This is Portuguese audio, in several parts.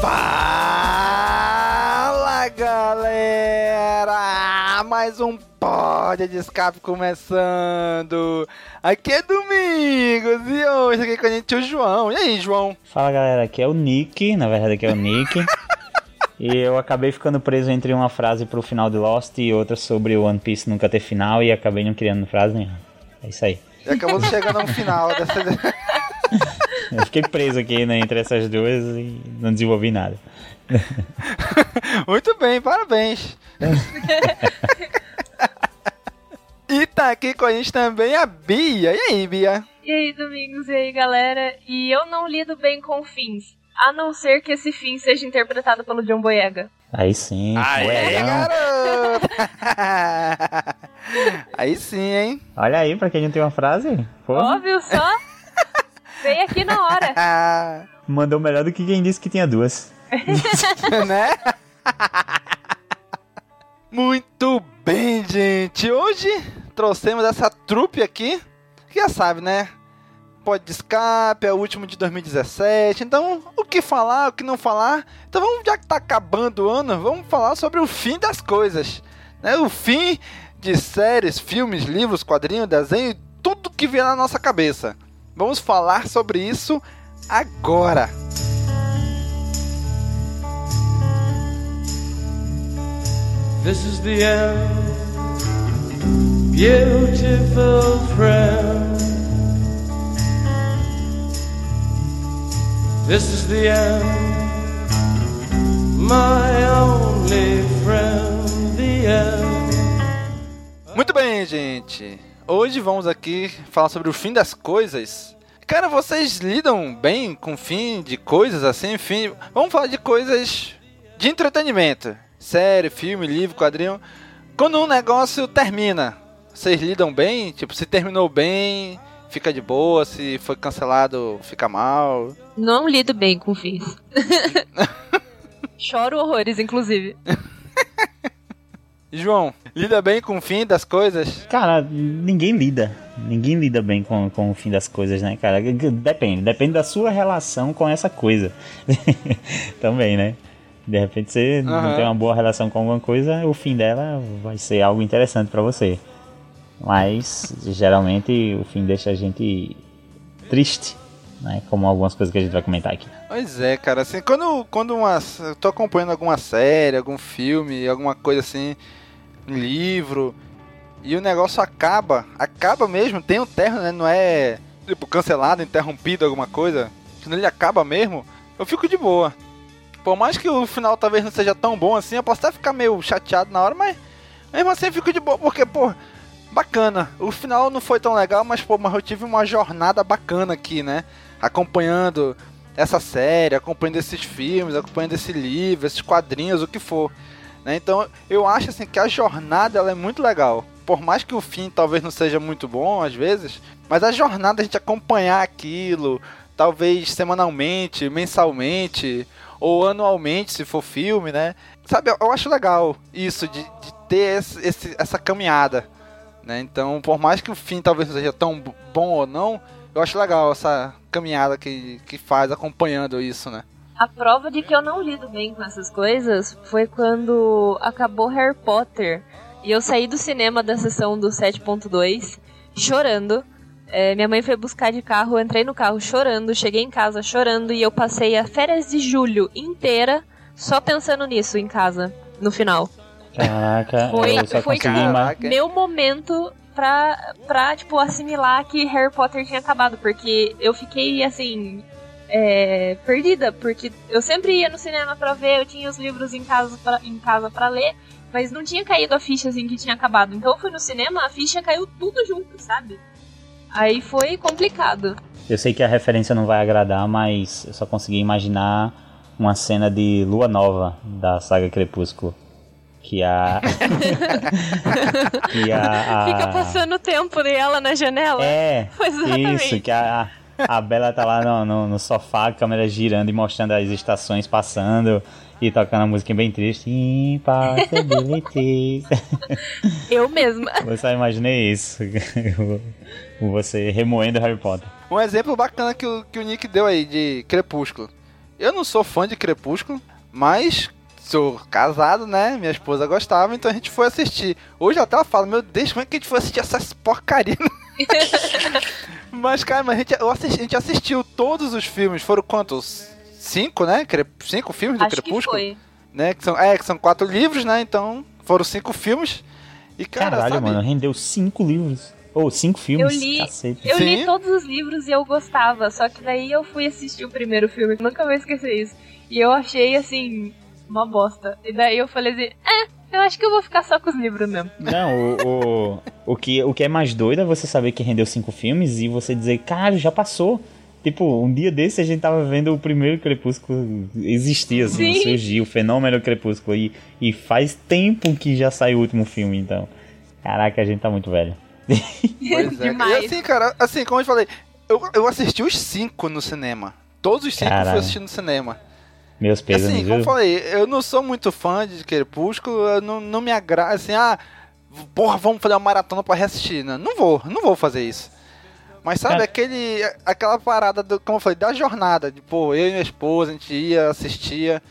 Fala galera! Mais um Pod de Escape começando! Aqui é Domingos e hoje aqui com a gente é o João. E aí, João? Fala galera, aqui é o Nick, na verdade aqui é o Nick. e eu acabei ficando preso entre uma frase pro final de Lost e outra sobre o One Piece nunca ter final e acabei não criando frase nenhuma. É isso aí. E acabamos chegando ao final dessa. Eu fiquei preso aqui né, entre essas duas e não desenvolvi nada. Muito bem, parabéns! e tá aqui com a gente também a Bia. E aí, Bia? E aí, Domingos, e aí, galera? E eu não lido bem com fins, a não ser que esse fim seja interpretado pelo John Boyega. Aí sim, Aê, boiadão. garota! aí sim, hein? Olha aí, pra quem não tem uma frase, pô, Óbvio só? Veio aqui na hora. Mandou melhor do que quem disse que tinha duas. né? Muito bem, gente. Hoje trouxemos essa trupe aqui, que já sabe, né? Pode de escape, é o último de 2017. Então, o que falar, o que não falar? Então, vamos, já que tá acabando o ano, vamos falar sobre o fim das coisas. Né? O fim de séries, filmes, livros, quadrinhos, desenho, tudo que vier na nossa cabeça. Vamos falar sobre isso agora. This is the end, beautiful friend. This is the end, my only friend, the end. Muito bem, gente. Hoje vamos aqui falar sobre o fim das coisas. Cara, vocês lidam bem com o fim de coisas assim? Fim... Vamos falar de coisas de entretenimento. Série, filme, livro, quadrinho. Quando um negócio termina, vocês lidam bem? Tipo, se terminou bem, fica de boa. Se foi cancelado, fica mal. Não lido bem com fins. Choro horrores, inclusive. João, lida bem com o fim das coisas? Cara, ninguém lida. Ninguém lida bem com, com o fim das coisas, né, cara? Depende. Depende da sua relação com essa coisa. Também, né? De repente você Aham. não tem uma boa relação com alguma coisa, o fim dela vai ser algo interessante pra você. Mas, geralmente, o fim deixa a gente triste, né? Como algumas coisas que a gente vai comentar aqui. Pois é, cara, assim, quando, quando uma, eu tô acompanhando alguma série, algum filme, alguma coisa assim, livro, e o negócio acaba, acaba mesmo, tem um término, né? Não é tipo, cancelado, interrompido, alguma coisa, quando ele acaba mesmo, eu fico de boa. Por mais que o final talvez não seja tão bom assim, eu posso até ficar meio chateado na hora, mas mesmo assim eu fico de boa, porque, pô, bacana. O final não foi tão legal, mas, pô, mas eu tive uma jornada bacana aqui, né? Acompanhando essa série, acompanhando esses filmes, acompanhando esse livro, esses quadrinhos, o que for. Né? Então eu acho assim que a jornada ela é muito legal. Por mais que o fim talvez não seja muito bom às vezes, mas a jornada a gente acompanhar aquilo, talvez semanalmente, mensalmente ou anualmente, se for filme, né? Sabe, eu, acho legal isso de, de ter esse, esse- essa caminhada, né? Então, por mais que o fim talvez não seja tão bom ou não, eu acho legal essa caminhada que, que faz acompanhando isso, né? A prova de que eu não lido bem com essas coisas foi quando acabou Harry Potter e eu saí do cinema da sessão do 7.2 chorando. É, minha mãe foi buscar de carro, eu entrei no carro chorando, cheguei em casa chorando e eu passei a férias de julho inteira só pensando nisso em casa, no final. Caraca, Foi- eu só foi tipo-. Meu momento pra, pra, tipo, assimilar que Harry Potter tinha acabado, porque eu fiquei, assim, é, perdida, porque eu sempre ia no cinema pra ver, eu tinha os livros em casa pra, em casa pra ler, mas não tinha caído a ficha, assim, que tinha acabado. Então eu fui no cinema, a ficha caiu tudo junto, sabe? Aí foi complicado. Eu sei que a referência não vai agradar, mas eu só consegui imaginar uma cena de Lua Nova da saga Crepúsculo. Que a. que a. a- Fica passando o tempo dela na janela. É, Exatamente. isso, que a, a Bela tá lá no, no, no sofá, a câmera girando e mostrando as estações passando e tocando a música bem triste. Impossibilities. Eu mesma. Eu só imaginei isso. Você remoendo Harry Potter. Um exemplo bacana que o, que o Nick deu aí de Crepúsculo. Eu não sou fã de Crepúsculo, mas sou casado, né? Minha esposa gostava, então a gente foi assistir. Hoje até ela fala, meu Deus, como é que a gente foi assistir essas porcaria? mas, cara, mas a, gente, eu assisti- a gente assistiu todos os filmes. Foram quantos? Cinco, né? Cinco filmes do Acho que Crepúsculo? foi. Né? Que são, é, que são quatro livros, né? Então foram cinco filmes. E, cara, Caralho, sabe? mano, rendeu cinco livros. Ou cinco filmes. Eu li- Cacete. Eu li todos os livros e eu gostava, só que daí eu fui assistir o primeiro filme, nunca vou esquecer isso. E eu achei, assim, uma bosta. E daí eu falei assim, é, eu acho que eu vou ficar só com os livros mesmo. Não, o, o, o, que, o que é mais doido é você saber que rendeu cinco filmes e você dizer, cara, já passou. Tipo, um dia desse a gente tava vendo o primeiro Crepúsculo existir, assim, Sim. surgir, o fenômeno Crepúsculo. E, e faz tempo que já saiu o último filme, então. Caraca, a gente tá muito velho. Pois é. E Demais. assim, cara, assim, como eu te falei, eu, eu assisti os cinco no cinema. Todos os cinco eu fui Caralho. assistir no cinema. Meus pesos, assim, como eu falei, eu não sou muito fã de Crepúsculo, eu não, não me agrada, assim, ah, porra, vamos fazer uma maratona pra reassistir. Não, não vou, não vou fazer isso. Mas sabe, aquele, aquela parada, do, como eu falei, da jornada, de, pô, eu e minha esposa, a gente ia, assistia,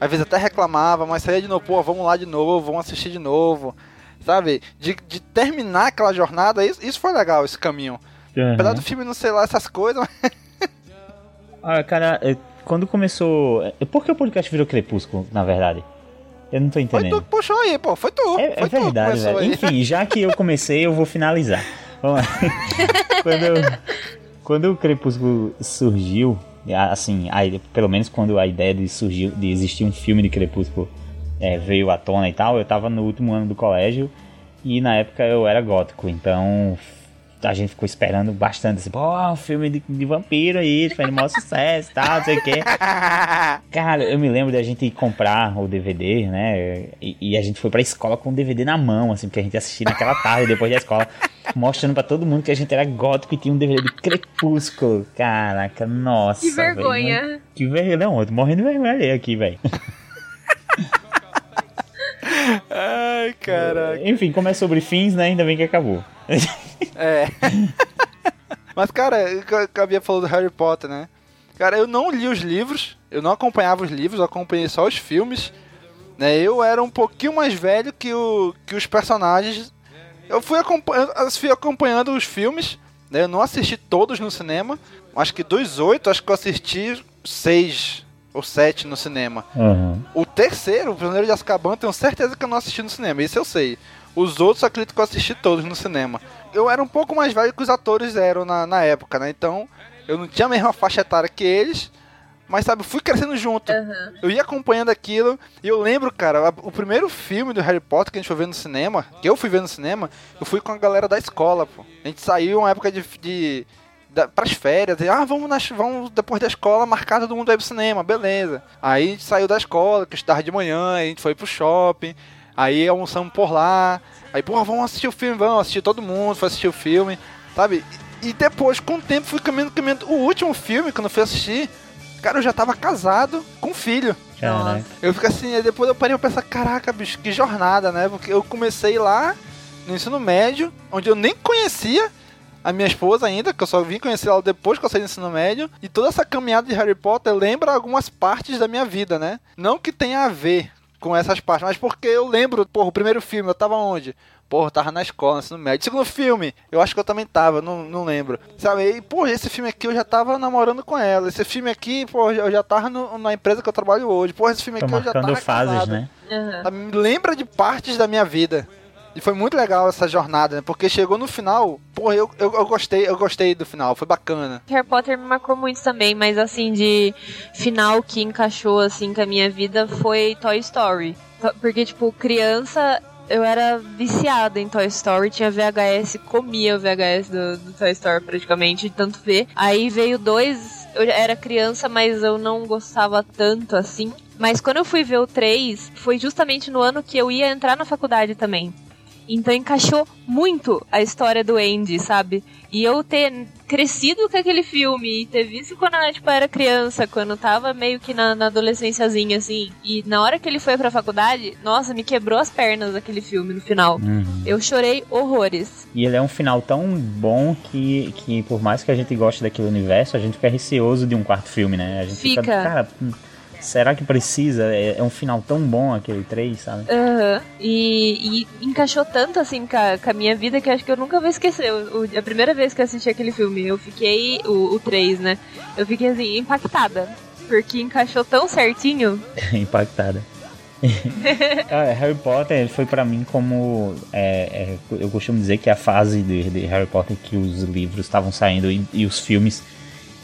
às vezes até reclamava, mas saía de novo, pô, vamos lá de novo, vamos assistir de novo. Sabe? De, de terminar aquela jornada, isso, isso foi legal, esse caminho. Uhum. Apesar do filme não sei lá essas coisas, mas Ah, cara, é, quando começou. é, Por que o podcast virou Crepúsculo, na verdade? Eu não tô foi entendendo. tu que puxou aí, pô. Foi tu. É, é foi tu que verdade, velho. aí. Enfim, já que eu comecei, eu vou finalizar. Vamos lá. quando, quando o Crepúsculo surgiu, assim, a- pelo menos quando a ideia de, surgir, de existir um filme de Crepúsculo é, veio à tona e tal, eu tava no último ano do colégio e na época eu era gótico, então a gente ficou esperando bastante, assim, pô, um filme de, de vampiro aí, fez o maior sucesso e tal, não sei o quê. Cara, eu me lembro da gente ir comprar o DVD, né? E, e a gente foi pra escola com o DVD na mão, assim, porque a gente assistia naquela tarde depois da escola, mostrando pra todo mundo que a gente era gótico e tinha um DVD de Crepúsculo. Caraca, nossa. Que vergonha. que vergonha. Não, eu tô morrendo de vergonha ali aqui, velho. Ai, caraca. Enfim, como é sobre fins, né? Ainda bem que acabou. É. Mas, cara, eu havia falado do Harry Potter, né? Cara, eu não li os livros, eu não acompanhava os livros, eu acompanhei só os filmes. Né? Eu era um pouquinho mais velho que, o, que os personagens. Eu fui, acompanhando, fui acompanhando os filmes, né? Eu não assisti todos no cinema. Acho que dos oito, acho que eu assisti seis ou sete no cinema. Uhum. O terceiro, o Prisioneiro de Azkaban, tenho certeza que eu não assisti no cinema, isso eu sei. Os outros eu acredito que eu assisti todos no cinema. eu era um pouco mais velho que os atores eram na, na época, né? Então, eu não tinha a mesma faixa etária que eles, mas sabe, fui crescendo junto. Aham. Eu ia acompanhando aquilo, e eu lembro, cara, o primeiro filme do Harry Potter que a gente foi ver no cinema, que eu fui ver no cinema, eu fui com a galera da escola, pô. A gente saiu uma época de. de da, pras férias, e, ah, vamos, nas, vamos depois da escola marcar todo mundo aí pro cinema, beleza. Aí a gente saiu da escola, que eu estudava de manhã, aí a gente foi pro shopping, aí almoçamos por lá, aí, porra, vamos assistir o filme, vamos assistir todo mundo, foi assistir o filme, sabe? E, e depois, com o tempo, fui caminhando, caminhando. O último filme, quando eu fui assistir, cara, eu já tava casado com filho. Caraca. Eu fico assim, aí depois eu parei e pensar, caraca, bicho, que jornada, né? Porque eu comecei lá no ensino médio, onde eu nem conhecia a minha esposa ainda, que eu só vim conhecer ela depois que eu saí do ensino médio. E toda essa caminhada de Harry Potter lembra algumas partes da minha vida, né? Não que tenha a ver com essas partes, mas porque eu lembro, porra, o primeiro filme, eu tava onde? Porra, eu tava na escola, no ensino médio. Segundo filme, eu acho que eu também tava, não, não lembro. Sabe, e, porra, esse filme aqui eu já tava namorando com ela. Esse filme aqui, porra, eu já tava no- na empresa que eu trabalho hoje. Porra, esse filme Tô aqui eu já tava marcando fases, casado. né? Me lembra de partes da minha vida. E foi muito legal essa jornada, né? Porque chegou no final, porra, eu, eu, eu gostei, eu gostei do final, foi bacana. Harry Potter me marcou muito também, mas assim, de final que encaixou assim com a minha vida foi Toy Story. To- Porque, tipo, criança, eu era viciada em Toy Story, tinha VHS, comia o VHS do, do Toy Story praticamente, de tanto ver. Aí veio dois, eu era criança, mas eu não gostava tanto assim. Mas quando eu fui ver o 3, foi justamente no ano que eu ia entrar na faculdade também. Então encaixou muito a história do Andy, sabe? E eu ter crescido com aquele filme e ter visto quando eu tipo, era criança, quando tava meio que na, na adolescênciazinha, assim. E na hora que ele foi pra faculdade, nossa, me quebrou as pernas aquele filme no final. Uhum. Eu chorei horrores. E ele é um final tão bom que, que, por mais que a gente goste daquele universo, a gente fica receoso de um quarto filme, né? A gente fica, Fica. cara, será que precisa? É, é um final tão bom aquele 3, sabe? Aham. E, e encaixou tanto assim com a, com a minha vida que acho que eu nunca vou esquecer. O- o- a primeira vez que eu assisti aquele filme, eu fiquei. O, o 3, né? Eu fiquei assim, impactada. Porque encaixou tão certinho. Impactada. Ah, Harry Potter ele foi pra mim como é, é, eu costumo dizer que a fase de, de Harry Potter que os livros estavam saindo e, e os filmes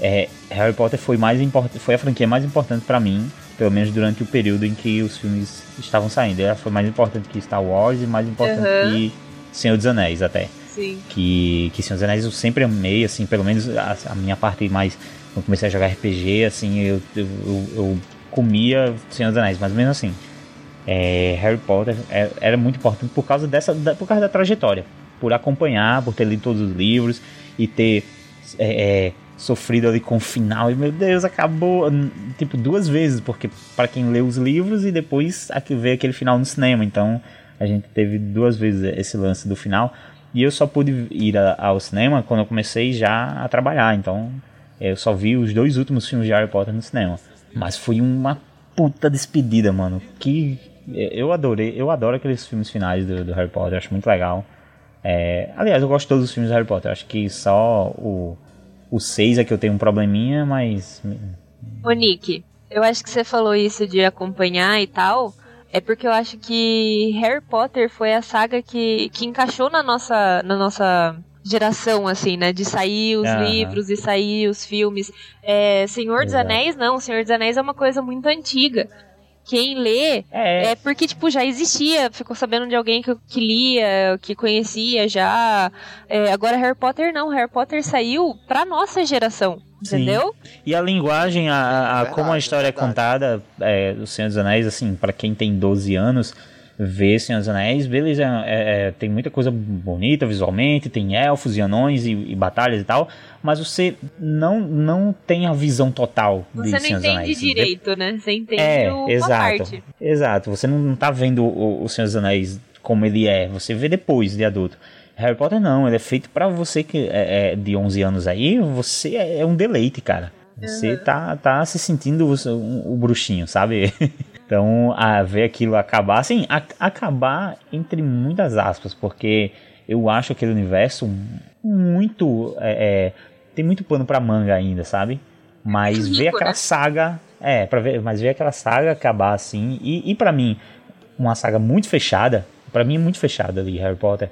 é, Harry Potter foi mais foi a franquia mais importante pra mim pelo menos durante o período em que os filmes estavam saindo ela foi mais importante que Star Wars e mais importante Aham. que Senhor dos Anéis até Sim. que, que Senhor dos Anéis eu sempre amei, assim, pelo menos a, a minha parte mais. Quando comecei a jogar RPG, assim, eu, eu, eu, eu comia Senhor dos Anéis, mas mesmo assim. é, Harry Potter é- era muito importante por causa dessa. da- por causa da trajetória. Por acompanhar, por ter lido todos os livros e ter é, é, sofrido ali com o final. E meu Deus, acabou tipo duas vezes, porque para quem lê os livros e depois aqui vê aquele final no cinema. Então a gente teve duas vezes esse lance do final. E eu só pude ir a- ao cinema quando eu comecei já a trabalhar. Então eu só vi os dois últimos filmes de Harry Potter no cinema. Mas foi uma puta despedida, mano. Que eu adorei, eu adoro aqueles filmes finais do, do Harry Potter, acho muito legal. É, aliás, eu gosto de todos os filmes do Harry Potter. Acho que só o o 6 é que eu tenho um probleminha, mas Ô, Nick, eu acho que você falou isso de acompanhar e tal. É porque eu acho que Harry Potter foi a saga que, que encaixou na nossa, na nossa geração, assim, né? De sair os Aham. livros e sair os filmes. É, Senhor dos. Anéis, não. Senhor dos Anéis é uma coisa muito antiga. Quem lê é, é porque, tipo, já existia, ficou sabendo de alguém que, que lia, que conhecia já. É, agora Harry Potter não, Harry Potter saiu pra nossa geração, Sim. entendeu? E a linguagem, a, a- Verdade, como a história é contada, é, do Senhor dos Anéis, assim, pra quem tem 12 anos, vê Senhor dos Anéis, beleza, é, é, tem muita coisa bonita visualmente, tem elfos e anões e, e batalhas e tal, mas você não, não tem a visão total de Você não dos entende Anéis. direito, né? Você entende É, uma exato. parte. Exato, você não, não tá vendo o, o Senhor dos Anéis como ele é, você vê depois de adulto. Harry Potter não, ele é feito pra você que é, é de 11 anos aí, você é, é um deleite, cara. Você tá, tá se sentindo o, o, o bruxinho, sabe? então, a ver aquilo acabar, assim, a- acabar entre muitas aspas, porque eu acho aquele universo muito. é, é, tem muito pano pra manga ainda, sabe? Mas ver aquela né? saga. É, pra ver, mas ver aquela saga acabar assim. E, e para mim, uma saga muito fechada. Pra mim é muito fechada ali, Harry Potter.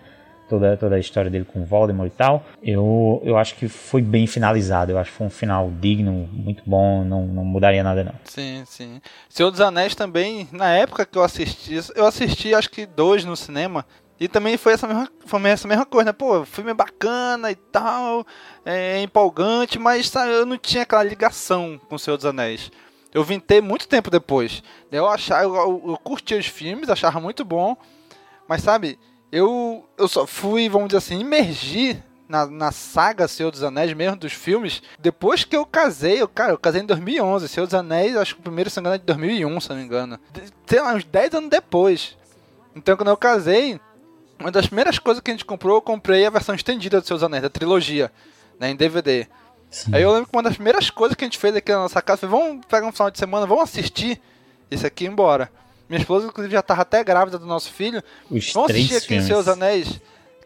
toda, toda a história dele com Voldemort e tal, eu, eu acho que foi bem finalizado. Eu acho que foi um final digno, muito bom, não, não mudaria nada não. Sim, sim. Senhor dos Anéis também, na época que eu assisti, eu assisti acho que dois no cinema. E também foi essa mesma, foi essa mesma coisa, né? Pô, filme é bacana e tal, é empolgante, mas sabe, eu não tinha aquela ligação com o Senhor dos Anéis. Eu vim ter muito tempo depois. Eu achava, eu, eu, curtia os filmes, achava muito bom, mas sabe, eu, eu só fui, vamos dizer assim, imergir na, na saga Senhor dos Anéis, mesmo dos filmes, depois que eu casei, eu, cara, eu casei em 2011. Senhor dos Anéis, acho que o primeiro, se não engano, é de 2001, se não me engano. De- Sei lá, uns 10 anos depois. Então, quando eu casei, uma das primeiras coisas que a gente comprou, eu comprei a versão estendida do dos Anéis, da trilogia, né, em DVD. Sim. Aí eu lembro que uma das primeiras coisas que a gente fez aqui na nossa casa foi: vamos pegar um final de semana, vamos assistir esse aqui e ir embora. Minha esposa, inclusive, já tava até grávida do nosso filho. Os Vamos assistir aqui filmes. Seus Anéis.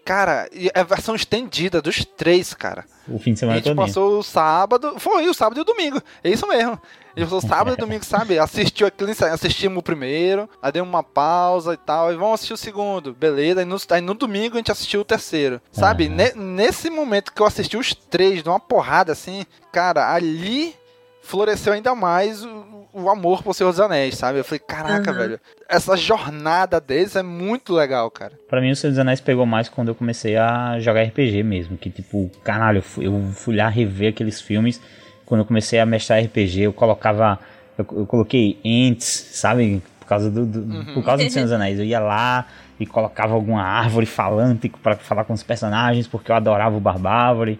Cara, é a versão estendida dos três, cara. O fim de A semana gente todo. passou o sábado. Foi o sábado e o domingo. É isso mesmo. A gente passou o sábado e domingo, sabe? Assistiu assistimos o primeiro, aí deu uma pausa e tal. E vamos assistir o segundo. Beleza. Aí no, aí no domingo a gente assistiu o terceiro. Sabe? Aham. Ne- nesse momento que eu assisti os três, de uma porrada assim, cara, ali floresceu ainda mais o, o amor por Senhor dos Anéis, sabe? Eu falei, caraca, Aham. velho. Essa jornada deles é muito legal, cara. Pra mim, o Senhor dos Anéis pegou mais quando eu comecei a jogar RPG mesmo. Que tipo, caralho, eu fui, eu fui lá rever aqueles filmes. Quando eu comecei a mestrar RPG, eu colocava. Eu, eu coloquei ents, sabe? Por causa do, do- por causa do Senhor dos Anéis. Eu ia lá e colocava alguma árvore falante pra falar com os personagens, porque eu adorava o Barbárvore.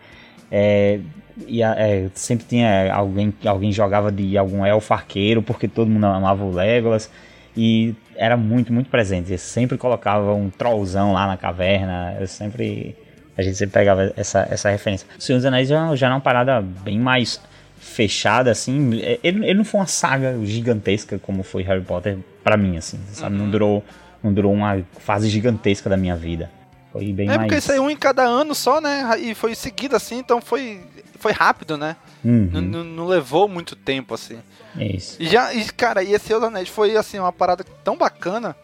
É, e é, sempre tinha alguém alguém jogava de algum elfo arqueiro, porque todo mundo amava o Legolas. E era muito, muito presente. Eu sempre colocava um trollzão lá na caverna. Eu sempre. A gente sempre pegava essa, essa referência. O Senhor dos Anéis já, já era uma parada bem mais fechada, assim. Ele, ele não foi uma saga gigantesca como foi Harry Potter pra mim, assim. Sabe? Não durou. Não durou uma fase gigantesca da minha vida. Foi bem É mais. porque saiu um em cada ano só, né? E foi seguido assim, então foi, foi rápido, né? Uhum, Não, não- não levou muito tempo, assim. é isso. E já, e, cara, e esse Anéis foi, assim, uma parada tão bacana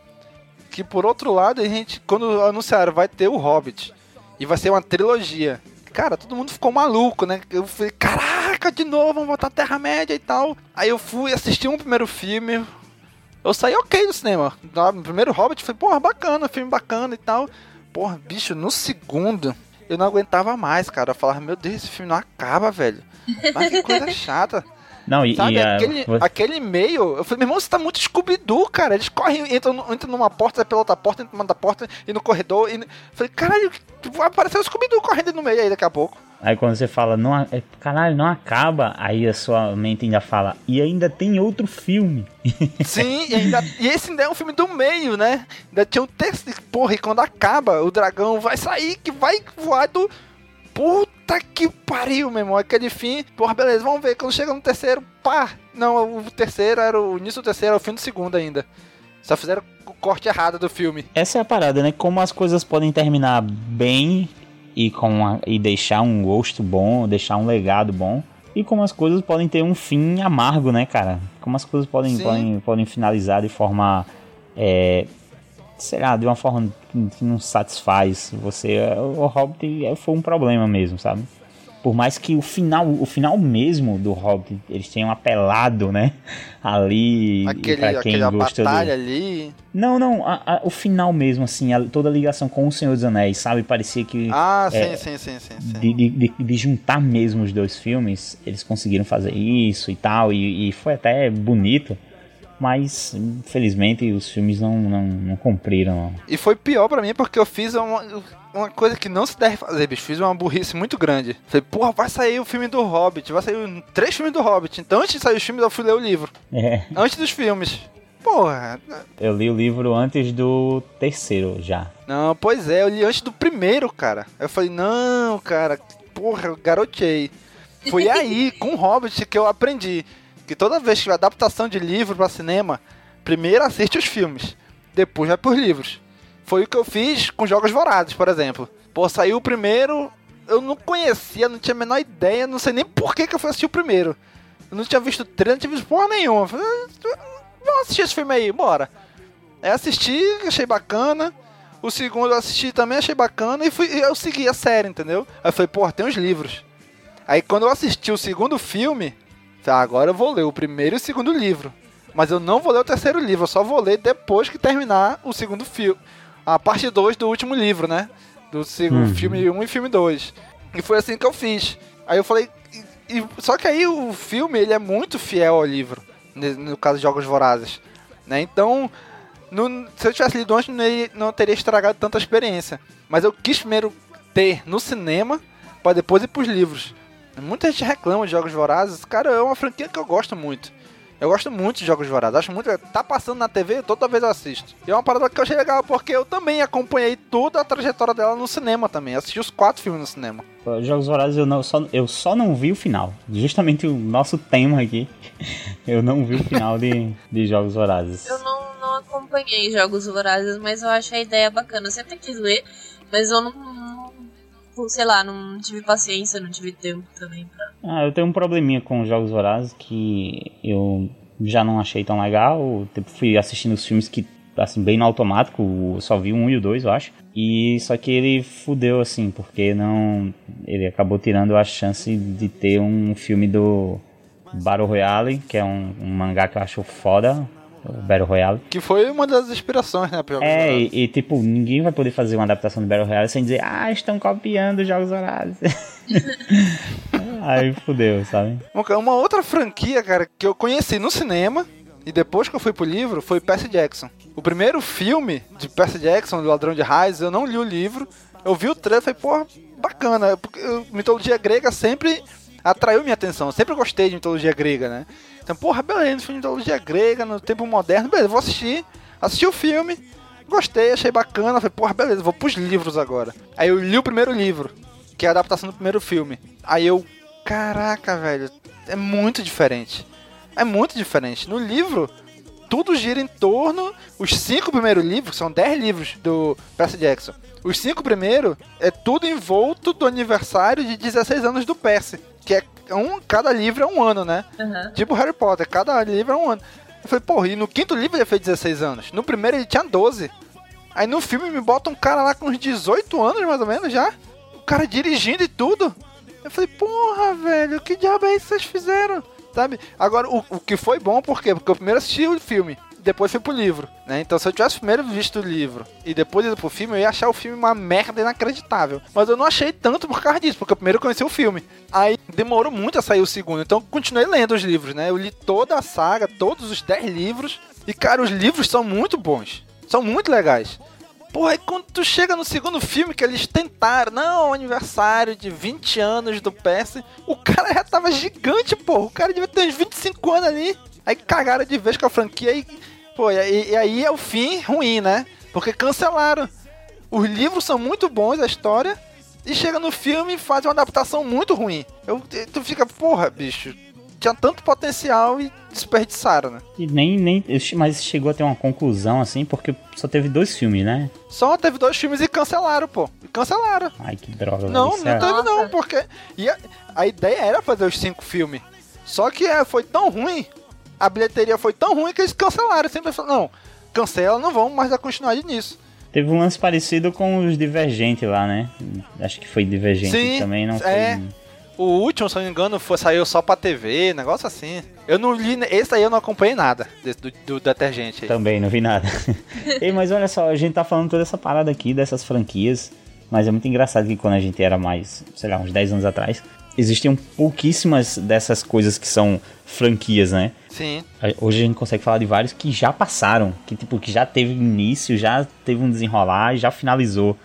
que, por outro lado, a gente, quando anunciaram, vai ter o Hobbit. E vai ser uma trilogia. Cara, todo mundo ficou maluco, né? Eu falei, caraca, de novo, vamos voltar à Terra-média e tal. Aí eu fui assistir um primeiro filme. Eu saí ok do cinema. No primeiro Hobbit foi, porra, bacana, filme bacana e tal. Porra, bicho, no segundo, eu não aguentava mais, cara. Eu falava, meu Deus, esse filme não acaba, velho. Mas que coisa chata. Não, e, Sabe, e aquele, aquele meio, eu falei, meu irmão, você tá muito Scooby-Doo, cara. Eles correm, entram, entram numa porta, sai pela outra porta, entram numa da porta e no corredor. E... eu Falei, caralho, vai aparecer o Scooby-Doo correndo no meio aí daqui a pouco. Aí quando você fala, não, é, caralho, não acaba, aí a sua mente ainda fala, e ainda tem outro filme. Sim, e, ainda, e esse ainda é um filme do meio, né? Ainda tinha um texto, porra, e quando acaba, o dragão vai sair, que vai voar do. Puta que pariu, meu irmão. Aquele fim, porra, beleza, vamos ver. Quando chega no terceiro, pá! Não, o terceiro era o início do terceiro, era o fim do segundo ainda. Só fizeram o corte errado do filme. Essa é a parada, né? Como as coisas podem terminar bem e, com a- e deixar um gosto bom, deixar um legado bom. E como as coisas podem ter um fim amargo, né, cara? Como as coisas podem, Sim. podem, podem finalizar de forma. É, sei lá, de uma forma que que não satisfaz você. O Hobbit é- foi um problema mesmo, sabe? Por mais que o final, o final mesmo do Hobbit, eles tenham apelado, né? Ali. Aquele, pra quem aquela gostou do- batalha ali. não, não, a- a- o final mesmo, assim, a- toda a ligação com o Senhor dos Anéis, sabe? Parecia que Ah, sim, É, sim, sim, sim, sim. de, de, de- de juntar mesmo os dois filmes, eles conseguiram fazer isso e tal, e, e foi até bonito, mas infelizmente os filmes não, não, não cumpriram. E foi pior pra mim porque eu fiz uma, uma coisa que não se deve fazer, bicho. Fiz uma burrice muito grande. Falei, porra, vai sair o filme do Hobbit, vai sair três filmes do Hobbit. Então antes de sair os filmes eu fui ler o livro. É, Antes dos filmes. Porra, eu li o livro antes do terceiro já. não, pois é, eu li antes do primeiro, cara. Eu falei, não, cara, porra, eu garotei. Foi aí, com o Hobbit, que eu aprendi que toda vez que tiver adaptação de livro pra cinema, primeiro assiste os filmes, depois vai pros livros. Foi o que eu fiz com Jogos Vorazes, por exemplo. Pô, saiu o primeiro, eu não conhecia, não tinha a menor ideia, não sei nem por que, que eu fui assistir o primeiro. Eu não tinha visto trailer, não tinha visto porra nenhuma. Falei, "Ah, vamos assistir esse filme aí, bora. Aí assisti, achei bacana. O segundo eu assisti também, achei bacana e, fui, eu segui a série, entendeu? Aí eu falei, porra, tem os livros. Aí quando eu assisti o segundo filme, ah, agora eu vou ler o primeiro e o segundo livro. Mas eu não vou ler o terceiro livro, eu só vou ler depois que terminar o segundo filme. A parte 2 do último livro, né? Do segundo Uhum. filme 1 um e filme 2. E foi assim que eu fiz. Aí eu falei. e- e- só que aí o filme ele é muito fiel ao livro. No caso de Jogos Vorazes. Né? Então, no- se eu tivesse lido antes, não, não teria estragado tanta experiência. Mas eu quis primeiro ter no cinema, para depois ir pros livros. Muita gente reclama de Jogos Vorazes. Cara, é uma franquia que eu gosto muito. Eu gosto muito de Jogos Vorazes. Acho muito. Tá passando na TV, toda vez eu assisto. E é uma parada que eu achei legal, porque eu também acompanhei toda a trajetória dela no cinema também. Assisti os quatro filmes no cinema. Jogos Vorazes eu, não, só, eu só não vi o final. Justamente o nosso tema aqui. Eu não vi o final de, de Jogos Vorazes. Eu não, não acompanhei Jogos Vorazes, mas eu acho a ideia bacana. Eu sempre quis ler, mas eu não, não- sei lá, não tive paciência, não tive tempo também pra. Ah, eu tenho um probleminha com os Jogos Vorazes que eu já não achei tão legal. Tipo, fui assistindo os filmes que, assim, bem no automático. Só vi um e o dois, eu acho. E só que ele fudeu, assim, porque não. Ele acabou tirando a chance de ter um filme do Battle Royale, que é um, um mangá que eu acho foda. O Battle Royale. Que foi uma das inspirações, né, pra É, e, e, tipo, ninguém vai poder fazer uma adaptação do Battle Royale sem dizer, ah, estão copiando os Jogos Vorazes. Aí fudeu, sabe? Uma- outra franquia, cara, que eu conheci no cinema e depois que eu fui pro livro foi Percy Jackson. O primeiro filme de Percy Jackson, do Ladrão de Raios, eu não li o livro. Eu vi o trailer e falei, porra, bacana. Porque mitologia grega sempre atraiu minha atenção. Eu sempre gostei de mitologia grega, né? Então, porra, beleza, filme de mitologia grega no tempo moderno, beleza, vou assistir. Assisti o filme, gostei, achei bacana. Falei, porra, beleza, vou pros livros agora. Aí eu li o primeiro livro, que é a adaptação do primeiro filme. Aí eu, caraca, velho, é muito diferente. É muito diferente. No livro, tudo gira em torno. Os cinco primeiros livros, são dez livros do Percy Jackson. Os cinco primeiros é tudo envolto do aniversário de 16 anos do Percy. Que é um. Cada livro é um ano, né? Tipo Harry Potter, cada livro é um ano. Eu falei, porra, e no quinto livro ele fez 16 anos. No primeiro ele tinha 12. Aí no filme me bota um cara lá com uns 18 anos, mais ou menos, já. O cara dirigindo e tudo. Eu falei, porra, velho, que diabo é isso que vocês fizeram? Sabe? Agora, o, o que foi bom, por quê? Porque eu primeiro assisti o filme, depois fui pro livro, né? Então, se eu tivesse primeiro visto o livro e depois ido pro filme, eu ia achar o filme uma merda inacreditável. Mas eu não achei tanto por causa disso, porque eu primeiro conheci o filme. Aí demorou muito a sair o segundo, então continuei lendo os livros, né? Eu li toda a saga, todos os 10 livros, e cara, os livros são muito bons. São muito legais. Porra, aí quando tu chega no segundo filme que eles tentaram, não, aniversário de 20 anos do PS, o cara já tava gigante, pô. O cara devia ter uns 25 anos ali. Aí cagaram de vez com a franquia e, pô, e, e aí é o fim ruim, né? Porque cancelaram. Os livros são muito bons, a história, e chega no filme e faz uma adaptação muito ruim. Eu, tu fica, porra, bicho, tinha tanto potencial e desperdiçaram, né? E nem, nem. Mas chegou a ter uma conclusão, assim, porque só teve dois filmes, né? Só teve dois filmes e cancelaram, pô. E cancelaram. Ai, que droga. Não, não é- teve não, porque e a, a ideia era fazer os cinco filmes. Só que é, foi tão ruim, a bilheteria foi tão ruim que eles cancelaram. Sempre falaram, não, cancela, não vamos mais dar continuidade nisso. Teve um lance parecido com os Divergente lá, né? Acho que foi Divergente Sim, também, não é. foi. O último, se não me engano, foi, saiu só pra TV, negócio assim. Eu não li, esse aí eu não acompanhei nada desse, do, do detergente aí. Também, não vi nada. Ei, mas olha só, a gente tá falando toda essa parada aqui dessas franquias, mas é muito engraçado que quando a gente era mais, sei lá, uns 10 anos atrás, existiam pouquíssimas dessas coisas que são franquias, né? Sim, Hoje a gente consegue falar de vários que já passaram, que tipo, que já teve início, já teve um desenrolar, já finalizou.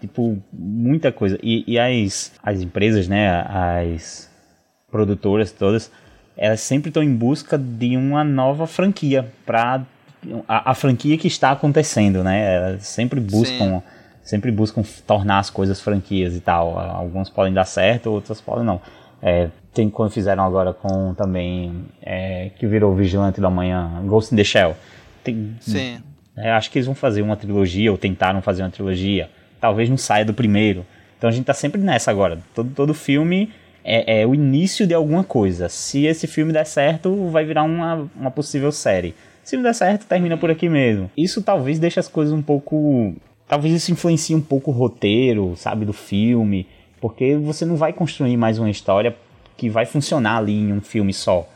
Tipo, muita coisa. E, e as, as empresas, né, as produtoras todas, elas sempre estão em busca de uma nova franquia para a, a franquia que está acontecendo, né? Elas sempre buscam, sempre buscam tornar as coisas franquias e tal. Alguns podem dar certo, outras podem não. É, tem quando fizeram agora com também é, que virou o Vigilante da Manhã, Ghost in the Shell. Tem, sim. é, acho que eles vão fazer uma trilogia, ou tentaram fazer uma trilogia. Talvez não saia do primeiro. Então a gente tá sempre nessa agora. Todo, todo filme é, é o início de alguma coisa. Se esse filme der certo, vai virar uma, uma possível série. Se não der certo, termina por aqui mesmo. Isso talvez deixe as coisas um pouco talvez isso influencie um pouco o roteiro, sabe, do filme, porque você não vai construir mais uma história que vai funcionar ali em um filme só.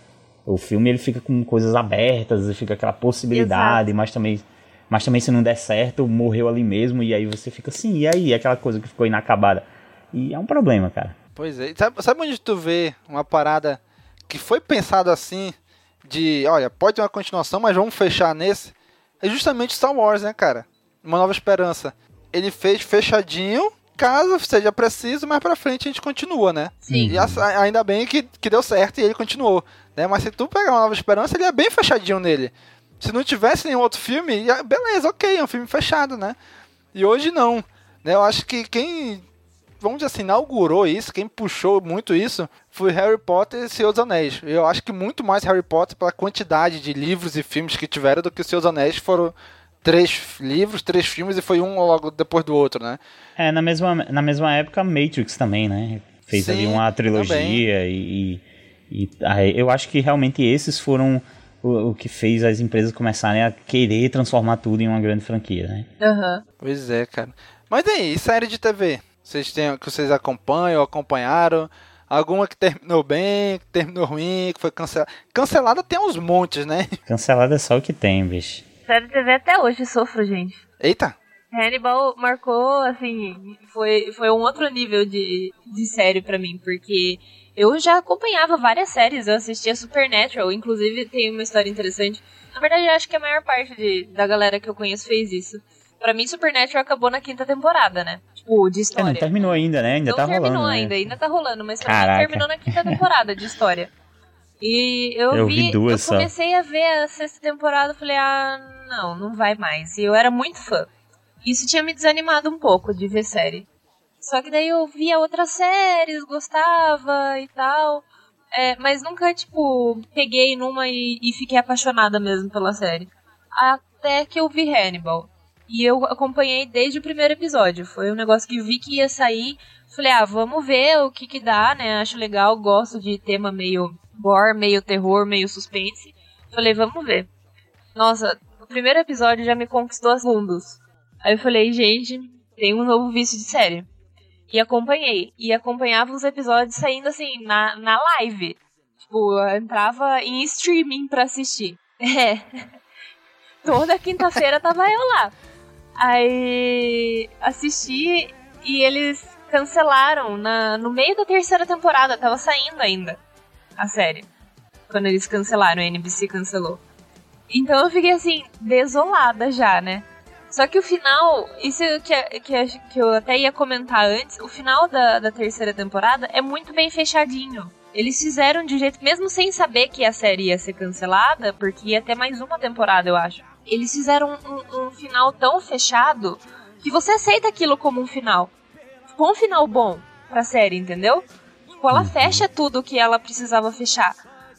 O filme ele fica com coisas abertas, ele fica aquela possibilidade, mas também mas também se não der certo, morreu ali mesmo e aí você fica assim, e aí aquela coisa que ficou inacabada. E é um problema, cara. Pois é. Sabe, sabe onde tu vê uma parada que foi pensado assim, de, olha, pode ter uma continuação, mas vamos fechar nesse? É justamente Star Wars, né, cara? Uma Nova Esperança. Ele fez fechadinho, caso seja preciso, mais pra frente a gente continua, né? Sim. E a- ainda bem que, que deu certo e ele continuou. Né? Mas se tu pegar uma Nova Esperança, ele é bem fechadinho nele. Se não tivesse nenhum outro filme, beleza, ok, é um filme fechado, né? E hoje não. Né? Eu acho que quem, vamos dizer assim, inaugurou isso, quem puxou muito isso, foi Harry Potter e dos Anéis. Eu acho que muito mais Harry Potter pela quantidade de livros e filmes que tiveram do que dos Anéis, foram três livros, três filmes e foi um logo depois do outro, né? É, na mesma, na mesma época, Matrix também, né? Fez Sim, ali uma trilogia e, e, e aí eu acho que realmente esses foram o, o que fez as empresas começarem a querer transformar tudo em uma grande franquia, né? Aham. Pois é, cara. Mas e aí, série de TV? Vocês têm, que vocês acompanham ou acompanharam? Alguma que terminou bem, que terminou ruim, que foi cancelada? Cancelada tem uns montes, né? Cancelado é só o que tem, bicho. Série de TV até hoje sofro, gente. Eita! Hannibal marcou, assim, foi, foi um outro nível de, de série pra mim, porque eu já acompanhava várias séries, eu assistia Supernatural, inclusive tem uma história interessante. Na verdade, eu acho que a maior parte de, da galera que eu conheço fez isso. Pra mim, Supernatural acabou na quinta temporada, né? Tipo, de É, história. não terminou ainda, né? Ainda não tá terminou rolando. né? ainda, ainda tá rolando, mas pra terminou na quinta temporada de história. E eu, Eu vi duas eu só. comecei a ver a sexta temporada, falei, ah, não, não vai mais. E eu era muito fã. Isso tinha me desanimado um pouco de ver série. Só que daí eu via outras séries, gostava e tal. É, mas nunca, tipo, peguei numa e, e fiquei apaixonada mesmo pela série. Até que eu vi Hannibal. E eu acompanhei desde o primeiro episódio. Foi um negócio que eu vi que ia sair. Falei, ah, vamos ver o que que dá, né? Acho legal, gosto de tema meio gore, meio terror, meio suspense. Falei, vamos ver. Nossa, o primeiro episódio já me conquistou as fundos. Aí eu falei, gente, tem um novo vício de série. E acompanhei. E acompanhava os episódios saindo assim, na, na live. Tipo, eu entrava em streaming pra assistir. É. Toda quinta-feira tava eu lá. Aí assisti e eles cancelaram na, no meio da terceira temporada, tava saindo ainda a série. Quando eles cancelaram, a NBC cancelou. Então eu fiquei assim, desolada já, né? Só que o final, isso que, que, que eu até ia comentar antes, o final da, da terceira temporada é muito bem fechadinho. Eles fizeram de jeito, mesmo sem saber que a série ia ser cancelada, porque ia ter mais uma temporada, eu acho. Eles fizeram um, um final tão fechado que você aceita aquilo como um final. Ficou um final bom pra série, entendeu? Tipo, ela fecha tudo que ela precisava fechar.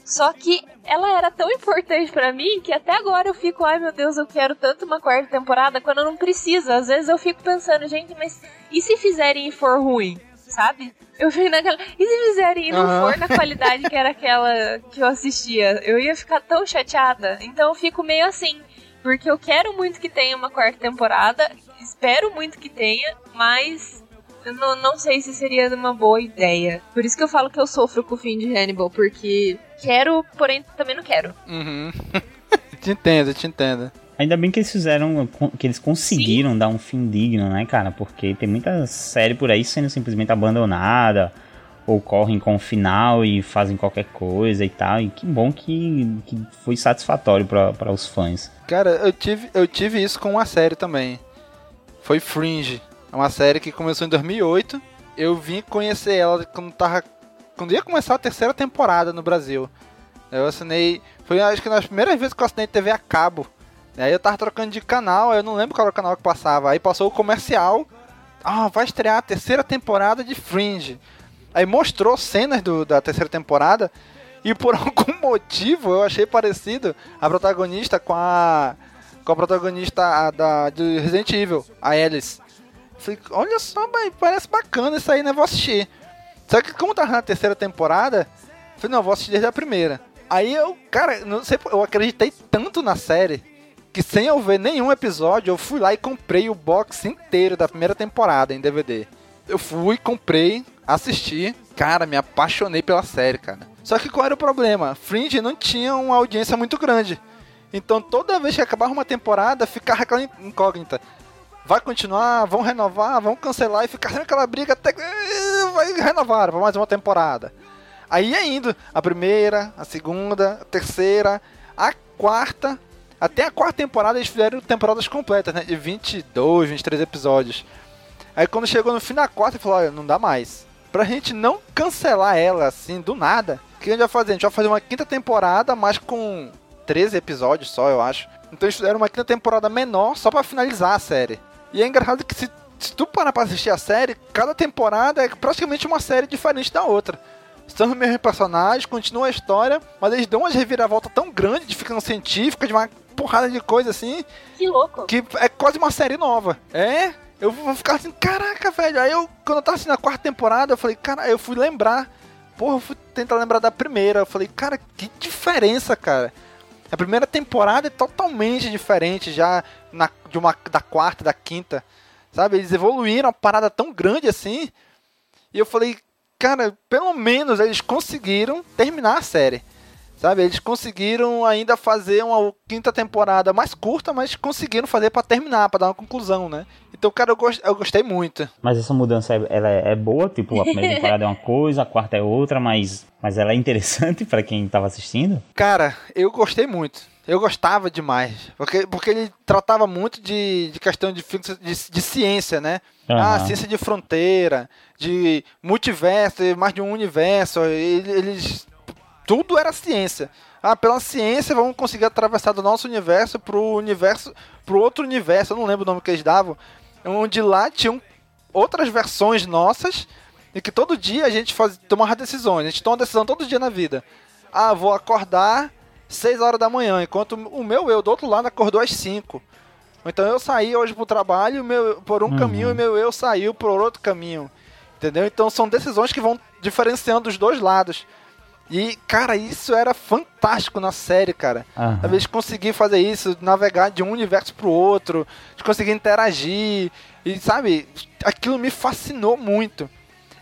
Só que ela era tão importante pra mim que até agora eu fico, ai meu Deus, eu quero tanto uma quarta temporada quando não precisa. Às vezes eu fico pensando, gente, mas e se fizerem e for ruim? Sabe? Eu fico naquela. E se fizerem e não Aham. for na qualidade que era aquela que eu assistia? Eu ia ficar tão chateada. Então eu fico meio assim. Porque eu quero muito que tenha uma quarta temporada. Espero muito que tenha, mas eu não, não sei se seria uma boa ideia. Por isso que eu falo que eu sofro com o fim de Hannibal, porque quero, porém também não quero. Uhum. te entendo, te entendo. Ainda bem que eles fizeram, que eles conseguiram dar um fim digno, né, cara? Porque tem muita série por aí sendo simplesmente abandonada, ou correm com o final e fazem qualquer coisa e tal. E que bom que, que foi satisfatório para os fãs. Cara, eu tive, eu tive isso com uma série também. Foi Fringe. É uma série que começou em 2008. Eu vim conhecer ela quando tava. Quando ia começar a terceira temporada no Brasil. Eu assinei. Foi acho que nas primeiras vezes que eu assinei TV a cabo. Aí eu tava trocando de canal, eu não lembro qual era o canal que passava. Aí passou o comercial. Ah, vai estrear a terceira temporada de Fringe. Aí mostrou cenas do, da terceira temporada. E por algum motivo eu achei parecido a protagonista com a. Com a protagonista da, de Resident Evil, a Alice. Falei, olha só, parece bacana isso aí, né? Vou assistir. Só que como tava na terceira temporada, falei, não, vou assistir desde a primeira. Aí eu, cara, não sei, eu acreditei tanto na série que sem eu ver nenhum episódio, eu fui lá e comprei o box inteiro da primeira temporada em DVD. Eu fui, comprei, assisti. Cara, me apaixonei pela série, cara. Só que qual era o problema? Fringe não tinha uma audiência muito grande. Então toda vez que acabava uma temporada, ficava aquela incógnita. Vai continuar, vão renovar, vão cancelar e ficar aquela briga até que vai renovar para mais uma temporada. Aí ia indo a primeira, a segunda, a terceira, a quarta. Até a quarta temporada eles fizeram temporadas completas, né? De 22, 23 episódios. Aí quando chegou no fim da quarta, falou: olha, não dá mais. Pra gente não cancelar ela assim do nada, o que a gente vai fazer? A gente vai fazer uma quinta temporada, mas com 13 episódios só, eu acho. Então eles fizeram uma quinta temporada menor só para finalizar a série. E é engraçado que se, se tu parar pra assistir a série, cada temporada é praticamente uma série diferente da outra. São os mesmos personagens, continua a história, mas eles dão umas reviravoltas tão grandes de ficção científica, de uma porrada de coisa assim, Que louco. que é quase uma série nova. É? Eu vou ficar assim, caraca, velho. Aí eu, quando eu tava assim na quarta temporada, eu falei, cara, eu fui lembrar. Porra, eu fui tentar lembrar da primeira. Eu falei, cara, que diferença, cara. A primeira temporada é totalmente diferente já na, de uma, da quarta, da quinta. Sabe? Eles evoluíram uma parada tão grande assim. E eu falei, cara, pelo menos eles conseguiram terminar a série. Sabe? Eles conseguiram ainda fazer uma quinta temporada mais curta, mas conseguiram fazer pra terminar, pra dar uma conclusão, né? Então, cara, eu, gos- eu gostei muito. Mas essa mudança é, ela é é boa, tipo, a primeira temporada é uma coisa, a quarta é outra, mas, mas ela é interessante pra quem tava assistindo. Cara, eu gostei muito. Eu gostava demais. Porque, porque ele tratava muito de, de questão de, de, de ciência, né? Ah, Aham. ciência de fronteira, de multiverso, mais de um universo. ele- Eles. Tudo era ciência. Ah, pela ciência vamos conseguir atravessar do nosso universo pro universo. pro outro universo. Eu não lembro o nome que eles davam. Onde lá tinham outras versões nossas. E que todo dia a gente faz, tomava decisões. A gente toma decisão todo dia na vida. Ah, vou acordar 6 horas da manhã, enquanto o meu eu do outro lado acordou às 5. Então eu saí hoje pro trabalho meu, por um Uhum. caminho e meu eu saiu por outro caminho. Entendeu? Então são decisões que vão diferenciando os dois lados. E, cara, isso era fantástico na série, cara. Sabe, Eles conseguiram fazer isso, navegar de um universo pro outro, eles conseguiram interagir. E, sabe, aquilo me fascinou muito.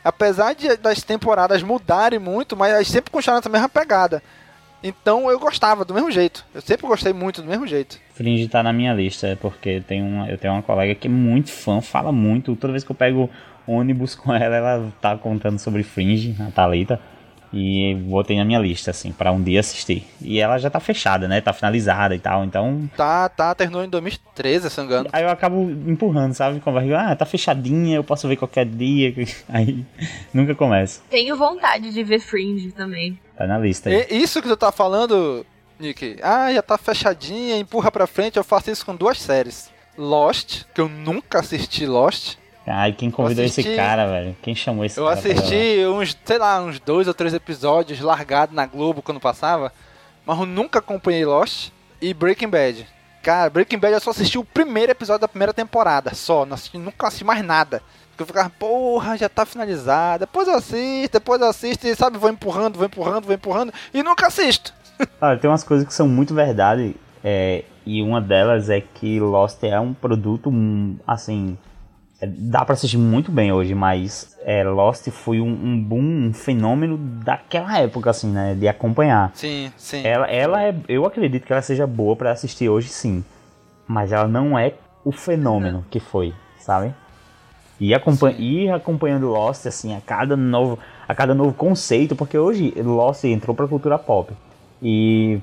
Apesar de, das temporadas mudarem muito, mas elas sempre continuaram nessa mesma pegada. Então eu gostava do mesmo jeito. Eu sempre gostei muito do mesmo jeito. Fringe tá na minha lista, é porque tem uma, eu tenho uma colega que é muito fã, fala muito. Toda vez que eu pego ônibus com ela, ela tá contando sobre Fringe, a Thalita. E botei na minha lista, assim, pra um dia assistir. E ela já tá fechada, né? Tá finalizada e tal. Então. Tá, tá, terminou em 2013, se engano. Aí eu acabo empurrando, sabe? Com a barriga, ah, tá fechadinha, eu posso ver qualquer dia. Aí nunca começa. Tenho vontade de ver Fringe também. Tá na lista aí. E isso que tu tá falando, Nick, ah, já tá fechadinha, empurra pra frente, eu faço isso com duas séries. Lost, que eu nunca assisti Lost. Ai, quem convidou assisti- esse cara, velho? Quem chamou esse Eu cara? pra assisti uns, sei lá, uns dois ou três episódios largados na Globo quando passava, mas eu nunca acompanhei Lost e Breaking Bad. Cara, Breaking Bad eu só assisti o primeiro episódio da primeira temporada, só, não assisti, nunca assisti mais nada. Porque eu ficava, porra, já tá finalizado. Depois eu assisto, depois eu assisto, e sabe, vou empurrando, vou empurrando, vou empurrando, e nunca assisto. Olha, tem umas coisas que são muito verdade, é, e uma delas é que Lost é um produto, hum, assim, dá pra assistir muito bem hoje, mas é, Lost foi um, um boom, um fenômeno daquela época, assim, né, de acompanhar. Sim, sim. Ela, ela é, eu acredito que ela seja boa pra assistir hoje, sim, mas ela não é o fenômeno que foi, sabe? E acompanha, ir acompanhando Lost, assim, a cada novo, a cada novo conceito, porque hoje Lost entrou pra cultura pop. E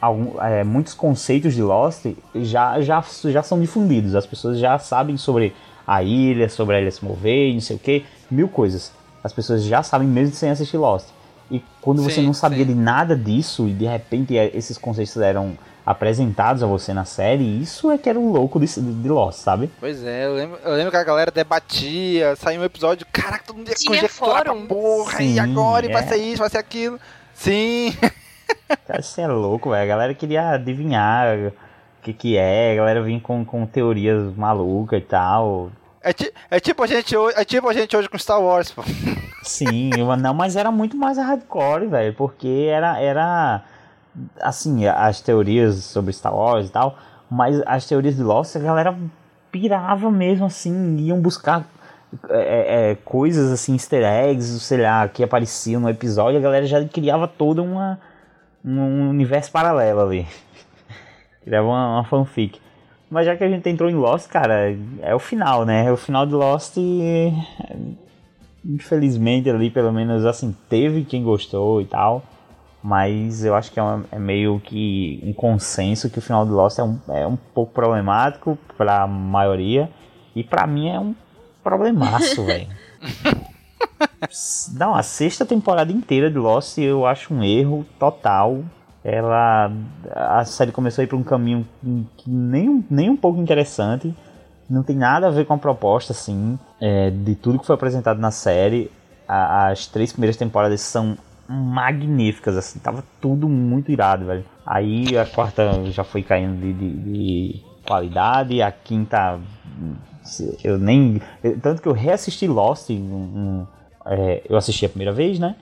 algum- é, muitos conceitos de Lost já, já, já são difundidos. As pessoas já sabem sobre a ilha, sobre a ilha se mover, não sei o que, mil coisas. As pessoas já sabem mesmo sem assistir Lost. E quando você Sim, não sabia sim. de nada disso e de repente é, esses conceitos eram apresentados a você na série, isso é que era o louco de, de Lost, sabe? Pois é, eu lembro, eu lembro que a galera debatia, saiu um episódio, caraca, todo mundo ia conjecturar pra porra, e Sim, agora, e vai é. ser isso, vai ser aquilo. Sim, Cara, Isso é louco, velho. A galera queria adivinhar o que que é, a galera vinha com, com teorias malucas e tal. é, ti- é tipo a gente hoje, é tipo a gente hoje com Star Wars, pô. Sim, eu- não, mas era muito mais hardcore, velho, porque era, era, assim, as teorias sobre Star Wars e tal, Mas as teorias de Lost, a galera pirava mesmo assim, iam buscar é, é, coisas assim, easter eggs, sei lá, que apareciam no episódio, a galera já criava toda uma um universo paralelo ali. Criava uma, uma fanfic. Mas já que a gente entrou em Lost, cara, é o final, né? É o final de Lost e. Infelizmente ali, pelo menos assim, teve quem gostou e tal. Mas eu acho que é, uma, é meio que um consenso que o final de Lost é um, é um pouco problemático pra maioria. E pra mim é um problemaço, velho. Não, a sexta temporada inteira de Lost eu acho um erro total ela a série começou a ir para um caminho que nem, nem um pouco interessante. Não tem nada a ver com a proposta assim é, de tudo que foi apresentado na série. A, as três primeiras temporadas são magníficas assim tava tudo muito irado velho. Aí a quarta já foi caindo de, de, de qualidade a quinta eu nem tanto que eu reassisti Lost um, um, é, eu assisti a primeira vez né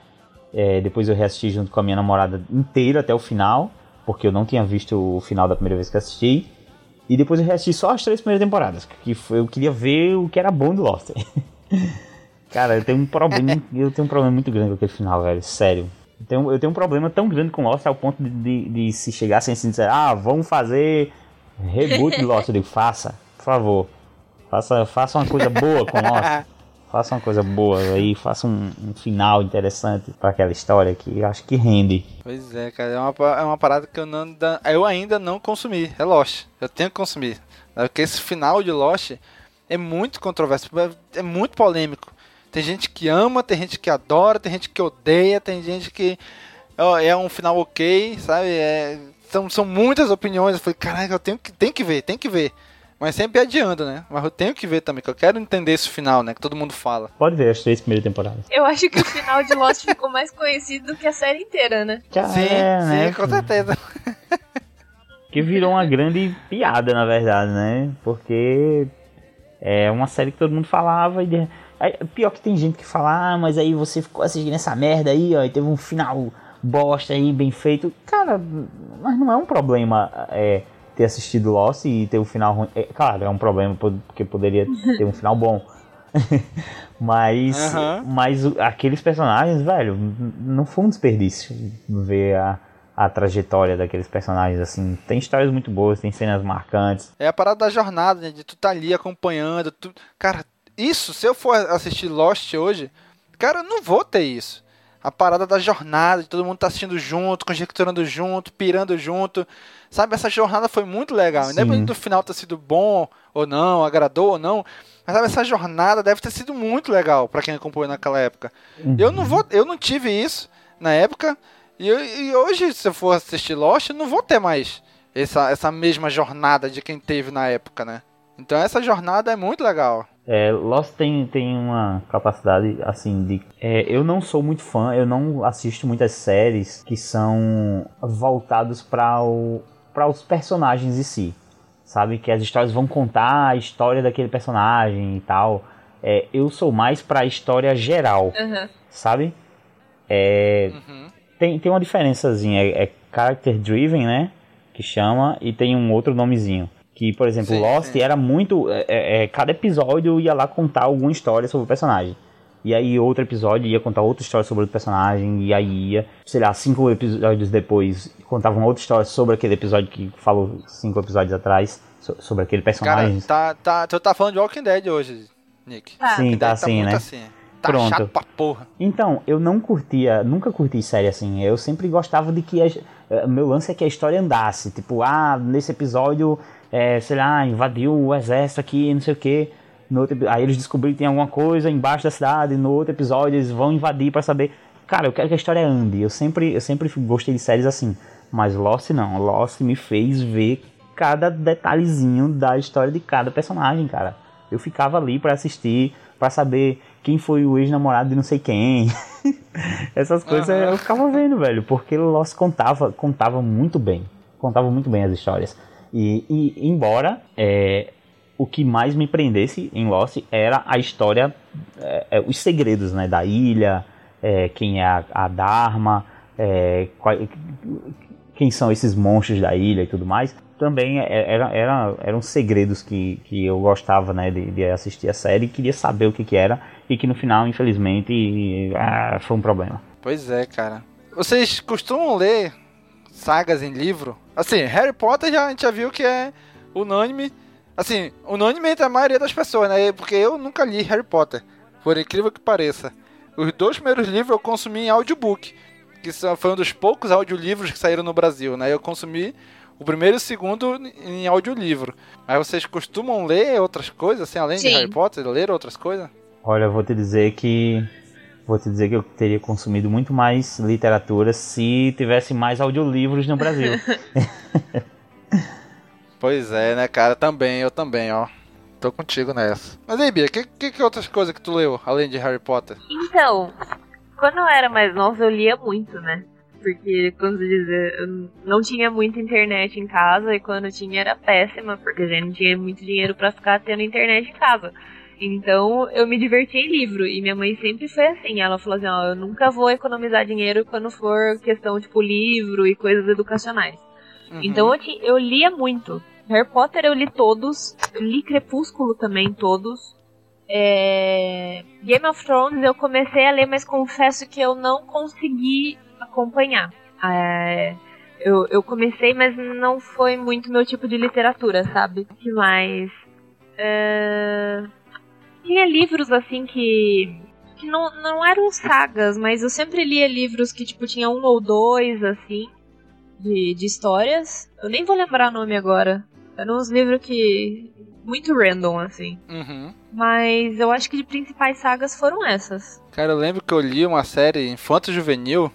é, depois eu reassisti junto com a minha namorada inteira até o final, porque eu não tinha visto o final da primeira vez que assisti. E depois eu reassisti só as três primeiras temporadas, que eu queria ver o que era bom do Lost. Cara, eu tenho um problema, eu tenho um problema muito grande com aquele final, velho, sério. Eu tenho, eu tenho um problema tão grande com Lost ao ponto de, de, de se chegar assim, assim dizer, ah, vamos fazer reboot de Lost. Eu digo, faça, por favor. Faça, faça uma coisa boa com Lost. Faça uma coisa boa aí, faça um, um final interessante para aquela história que acho que rende. Pois é, cara, é uma, é uma parada que eu, não, eu ainda não consumi. É Lost. Eu tenho que consumir. Porque esse final de Lost é muito controverso, é muito polêmico. Tem gente que ama, tem gente que adora, tem gente que odeia, tem gente que ó, é um final ok, sabe? É, são, são muitas opiniões. Eu falei, caraca, eu tenho que, tenho que ver, tem que ver. Mas sempre adiando, né? Mas eu tenho que ver também, que eu quero entender esse final, né? Que todo mundo fala. Pode ver as três primeiras temporadas. Eu acho que o final de Lost ficou mais conhecido do que a série inteira, né? Já sim, é, sim, né? com certeza. Que virou uma grande piada, na verdade, né? Porque é uma série que todo mundo falava e. De... Pior que tem gente que fala, ah, mas aí você ficou assistindo essa merda aí, ó, e teve um final bosta aí, bem feito. Cara, mas não é um problema. É, ter assistido Lost e ter um final ruim. É, claro, é um problema porque poderia ter um final bom. mas, uhum. mas aqueles personagens, velho, não foi um desperdício ver a, a trajetória daqueles personagens, assim. Tem histórias muito boas, tem cenas marcantes. É a parada da jornada, né, de tu tá ali acompanhando. Tu... Cara, isso, se eu for assistir Lost hoje, cara, eu não vou ter isso a parada da jornada, de todo mundo tá assistindo junto, conjecturando junto, pirando junto. Sabe, essa jornada foi muito legal. Independente do final ter sido bom ou não, agradou ou não, mas sabe, essa jornada deve ter sido muito legal para quem acompanhou naquela época. Uhum. Eu não vou, eu não tive isso na época e, eu, e, hoje se eu for assistir Lost, eu não vou ter mais essa, essa mesma jornada de quem teve na época, né? Então essa jornada é muito legal. É, Lost tem, tem uma capacidade assim de. É, eu não sou muito fã, eu não assisto muitas séries que são voltados para para os personagens em si, sabe? Que as histórias vão contar a história daquele personagem e tal. É, eu sou mais para a história geral, uhum. sabe? É, uhum. tem, tem uma diferençazinha, é, é character driven, né? Que chama, e tem um outro nomezinho. Que, por exemplo, sim, Lost sim. era muito. É, é, é, cada episódio ia lá contar alguma história sobre o personagem. E aí outro episódio ia contar outra história sobre o personagem. E aí ia, sei lá, cinco episódios depois contavam outra história sobre aquele episódio que falou cinco episódios atrás. Sobre aquele personagem. Cara, tá, tá, tu tá falando de Walking Dead hoje, Nick. Ah. Sim, tá, tá assim, né? Assim. Tá Pronto. chato pra porra. Então, eu não curtia, nunca curti série assim. Eu sempre gostava de que. A, eh, meu lance é que a história andasse. Tipo, ah, nesse episódio é, sei lá, invadiu o exército aqui, não sei o que. Outro, aí eles descobriram que tem alguma coisa embaixo da cidade. No outro episódio eles vão invadir para saber. Cara, eu quero que a história ande. Eu sempre, eu sempre gostei de séries assim. Mas Lost não. Lost me fez ver cada detalhezinho da história de cada personagem, cara. Eu ficava ali para assistir, para saber quem foi o ex-namorado de não sei quem. Essas coisas uhum. eu ficava vendo, velho, porque Lost contava, contava muito bem. Contava muito bem as histórias. E, e embora é, o que mais me prendesse em Lost era a história, é, é, os segredos né, da ilha, é, quem é a, a Dharma, é, qual, quem são esses monstros da ilha e tudo mais. também é- era, era, eram segredos que, que eu gostava né, de, de assistir a série e queria saber o que, que era e que no final, infelizmente, ah, foi um problema. Pois é, cara. Vocês costumam ler sagas em livro? Assim, Harry Potter já, a gente já viu que é unânime. Assim, unânime entre a maioria das pessoas, né? Porque eu nunca li Harry Potter, por incrível que pareça. Os dois primeiros livros eu consumi em audiobook, que são- foi um dos poucos audiolivros que saíram no Brasil, né? Eu consumi o primeiro e o segundo em audiolivro. Mas vocês costumam ler outras coisas, assim, além de Sim. Harry Potter? Ler outras coisas? Olha, eu vou te dizer que vou te dizer que eu teria consumido muito mais literatura se tivesse mais audiolivros no Brasil. Pois é, né, cara? Também, eu também, ó. Tô contigo nessa. Mas aí, Bia, que, que, que outras coisas que tu leu, além de Harry Potter? Então, quando eu era mais nova, eu lia muito, né? Porque, como se dizer, eu não tinha muita internet em casa e quando tinha era péssima, porque a gente não tinha muito dinheiro pra ficar tendo internet em casa. Então, eu me divertia em livro. E minha mãe sempre foi assim. Ela falou assim: ó, eu nunca vou economizar dinheiro quando for questão, tipo, livro e coisas educacionais. Uhum. Então eu, eu lia muito. Harry Potter eu li todos. Li Crepúsculo também, todos. É, Game of Thrones eu comecei a ler, mas confesso que eu não consegui acompanhar. É, eu, eu comecei, mas não foi muito meu tipo de literatura, sabe? O que mais? É, tinha livros assim que. que não, não eram sagas, mas eu sempre lia livros que, tipo, tinha um ou dois, assim de, de histórias. Eu nem vou lembrar o nome agora. Eram uns livros que. muito random, assim. Uhum. Mas eu acho que de principais sagas foram essas. Cara, eu lembro que eu li uma série infanto juvenil,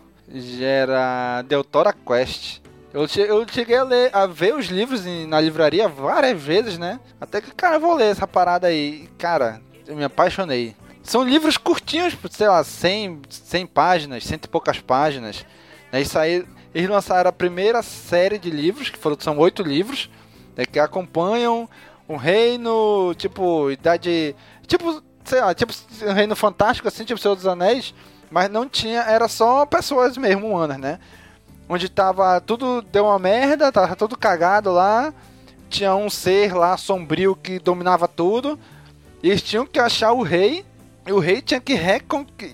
era Deltora Quest. Eu, eu cheguei a, ler, a ver os livros na livraria várias vezes, né? Até que, cara, eu vou ler essa parada aí. Cara, eu me apaixonei. São livros curtinhos, sei lá, 100, 100 páginas, cento e poucas páginas. Né? Isso aí, eles lançaram a primeira série de livros, que foram, são oito livros, né, que acompanham um reino, tipo, idade. Tipo, sei lá, tipo um reino fantástico, assim, tipo Senhor dos Anéis, mas não tinha, era só pessoas mesmo humanas, né? Onde tava tudo deu uma merda, tava tudo cagado lá. Tinha um ser lá sombrio que dominava tudo. Eles tinham que achar o rei. E o rei tinha que,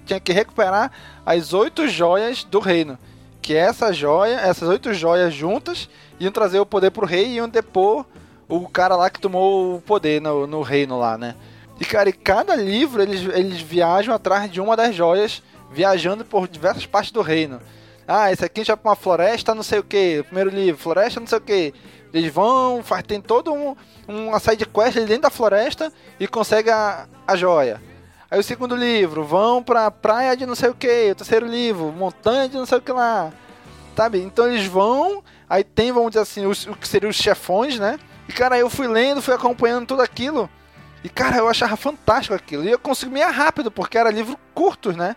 tinha que recuperar as oito joias do reino. Que essa joia, essas oito joias juntas, iam trazer o poder pro rei e iam depor o cara lá que tomou o poder no, no reino lá, né? E cara, e cada livro eles, eles viajam atrás de uma das joias, viajando por diversas partes do reino. Ah, esse aqui gente vai pra uma floresta, não sei o que. Primeiro livro, floresta, não sei o que. Eles vão, faz, tem todo um, uma side quest dentro da floresta e consegue a, a joia. Aí o segundo livro, vão pra praia de não sei o que. O terceiro livro, montanha de não sei o que lá. Sabe? Então eles vão, aí tem, vamos dizer assim, os, o que seriam os chefões, né? E cara, eu fui lendo, fui acompanhando tudo aquilo. E cara, eu achava fantástico aquilo. E eu consumia rápido, porque era livro curtos, né?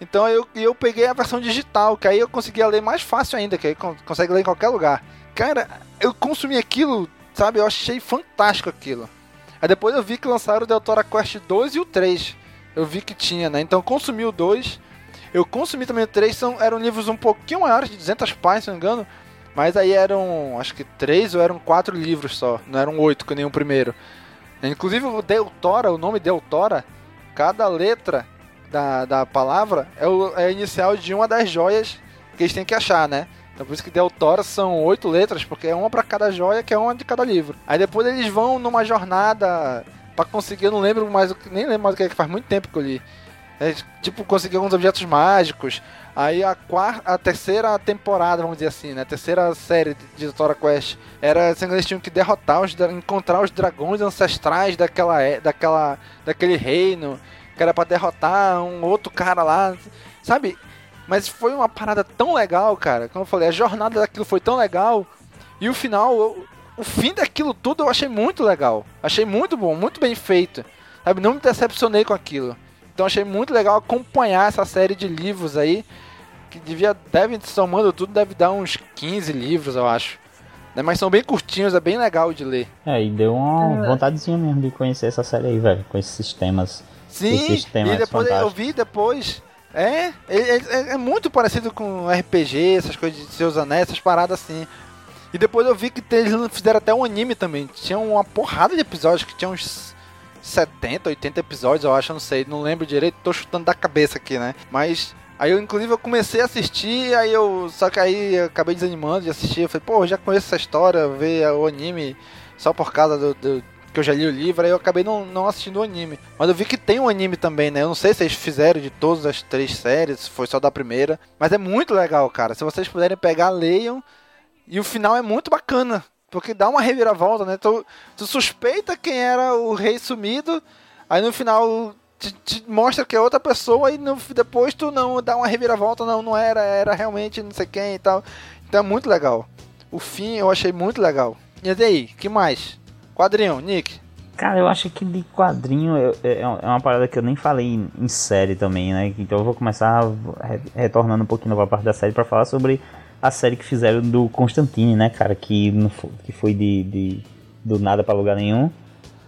Então eu, eu peguei a versão digital, que aí eu conseguia ler mais fácil ainda, que aí con- consegue ler em qualquer lugar. Cara, eu consumi aquilo, sabe? Eu achei fantástico aquilo. Aí depois eu vi que lançaram o Deltora Quest 2 e o 3. Eu vi que tinha, né? Então eu consumi o 2. Eu consumi também o 3, são, eram livros um pouquinho maiores, de 200 páginas, se não me engano. Mas aí eram, acho que 3 ou eram 4 livros só. Não eram 8, que nem o primeiro. Inclusive o Deltora, o nome Deltora, cada letra da, da palavra é, o, é a inicial de uma das joias que eles têm que achar, né? Então por isso que Deltora são oito letras, porque é uma pra cada joia, que é uma de cada livro. Aí depois eles vão numa jornada pra conseguir, eu não lembro mais, nem lembro mais o que é, que faz muito tempo que eu li. É, tipo, conseguir alguns objetos mágicos. Aí a, quarta, a terceira temporada, vamos dizer assim, né? A terceira série de- Deltora Quest era assim, eles tinham que derrotar, os, encontrar os dragões ancestrais daquela, é- daquela, daquele reino, que era pra derrotar um outro cara lá, sabe? Mas foi uma parada tão legal, cara. Como eu falei, a jornada daquilo foi tão legal. E o final, eu- o fim daquilo tudo eu achei muito legal. Achei muito bom, muito bem feito. Sabe? Não me decepcionei com aquilo. Então achei muito legal acompanhar essa série de livros aí. Que devia, deve, somando tudo, deve dar uns 15 livros, eu acho. Né? Mas são bem curtinhos, é bem legal de ler. É, e deu uma Ah. vontadezinha mesmo de conhecer essa série aí, velho, com esses sistemas. Sim, Esses temas e depois eu fantásticos. vi vi depois. É, é, é- é muito parecido com RPG, essas coisas de seus anéis, essas paradas assim. E depois eu vi que eles fizeram até um anime também. Tinha uma porrada de episódios, que tinha uns 70, 80 episódios, eu acho, não sei, não lembro direito, tô chutando da cabeça aqui, né? Mas aí eu inclusive eu comecei a assistir, aí eu só que aí eu acabei desanimando de assistir, eu falei, pô, eu já conheço essa história, ver o anime só por causa do, do- que eu já li o livro, aí eu acabei não, não assistindo o anime. Mas eu vi que tem um anime também, né? Eu não sei se eles fizeram de todas as três séries, se foi só da primeira, mas é muito legal, cara. Se vocês puderem pegar, leiam. E o final é muito bacana. Porque dá uma reviravolta, né? Tu, tu suspeita quem era o rei sumido, aí no final te, te mostra que é outra pessoa, e no, depois tu não dá uma reviravolta, não, não era, era realmente não sei quem e tal. Então é muito legal. O fim eu achei muito legal. E aí, que mais? Quadrinho, Nick. Cara, eu acho que de quadrinho eu- é é uma parada que eu nem falei em, série também, né? Então eu vou começar re- retornando um pouquinho pra parte da série pra falar sobre a série que fizeram do Constantine, né, cara? Que, não fo- que foi de, de- do nada pra lugar nenhum.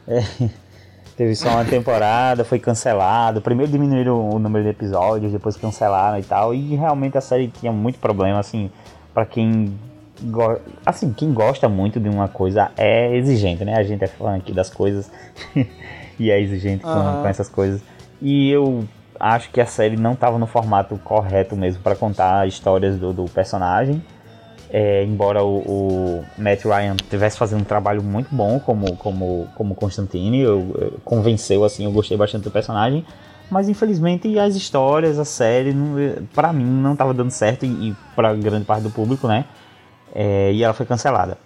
É, teve só uma temporada, foi cancelado. Primeiro diminuíram o número de episódios, depois cancelaram e tal. E realmente a série tinha muito problema, assim, pra quem assim, quem gosta muito de uma coisa é exigente, né? A gente é fã aqui das coisas e é exigente com, Aham. com essas coisas. E eu acho que a série não estava no formato correto mesmo para contar histórias do, do personagem. É, embora o, o Matt Ryan estivesse fazendo um trabalho muito bom como, como, como Constantine, eu, eu- convenceu assim, eu gostei bastante do personagem. Mas infelizmente as histórias, a série, pra mim não estava dando certo e, e para grande parte do público, né? É, e ela foi cancelada.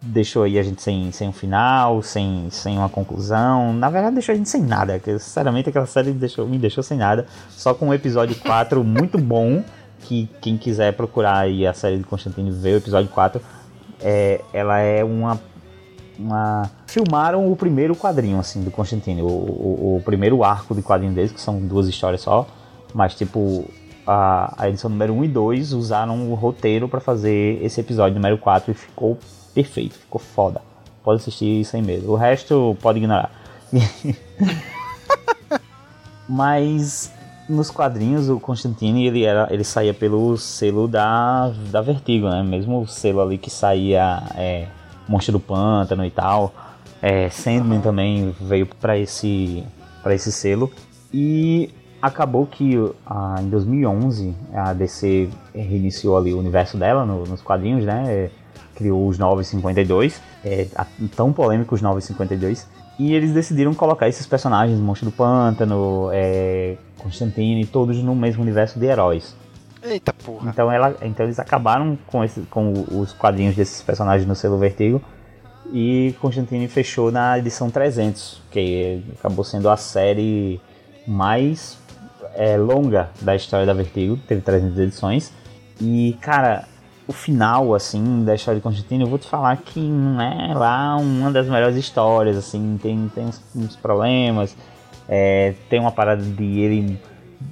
Deixou aí a gente sem, sem um final, sem, sem uma conclusão. Na verdade, deixou a gente sem nada. Sinceramente, aquela série deixou, me deixou sem nada. Só com o episódio 4 muito bom. Que quem quiser procurar aí a série de Constantine ver o episódio 4. É, ela é uma, uma. Filmaram o primeiro quadrinho assim do Constantine. O, o, o primeiro arco de quadrinho deles, que são duas histórias só. Mas tipo, a, a edição número 1 e 2 usaram o roteiro pra fazer esse episódio número 4 e ficou perfeito, ficou foda. Pode assistir sem medo. O resto pode ignorar. Mas nos quadrinhos o Constantine ele era ele saía pelo selo da, da Vertigo, né? Mesmo o selo ali que saía é, Monstro do Pântano e tal. É, Sandman também veio para esse para esse selo e acabou que ah, em 2011 a DC reiniciou ali o universo dela no- nos quadrinhos, né? É, criou os 952, é, tão polêmicos 952, e eles decidiram colocar esses personagens, Monstro do Pântano, é, Constantine, todos no mesmo universo de heróis. Eita porra. Então, ela, então eles acabaram com, esse, com os quadrinhos desses personagens no selo Vertigo e Constantine fechou na edição 300, que acabou sendo a série mais é, longa da história da Vertigo, teve 300 edições. E, cara, o final, assim, da história de Constantine, eu vou te falar que não é lá uma das melhores histórias, assim, tem, tem uns, uns problemas, é, tem uma parada de ele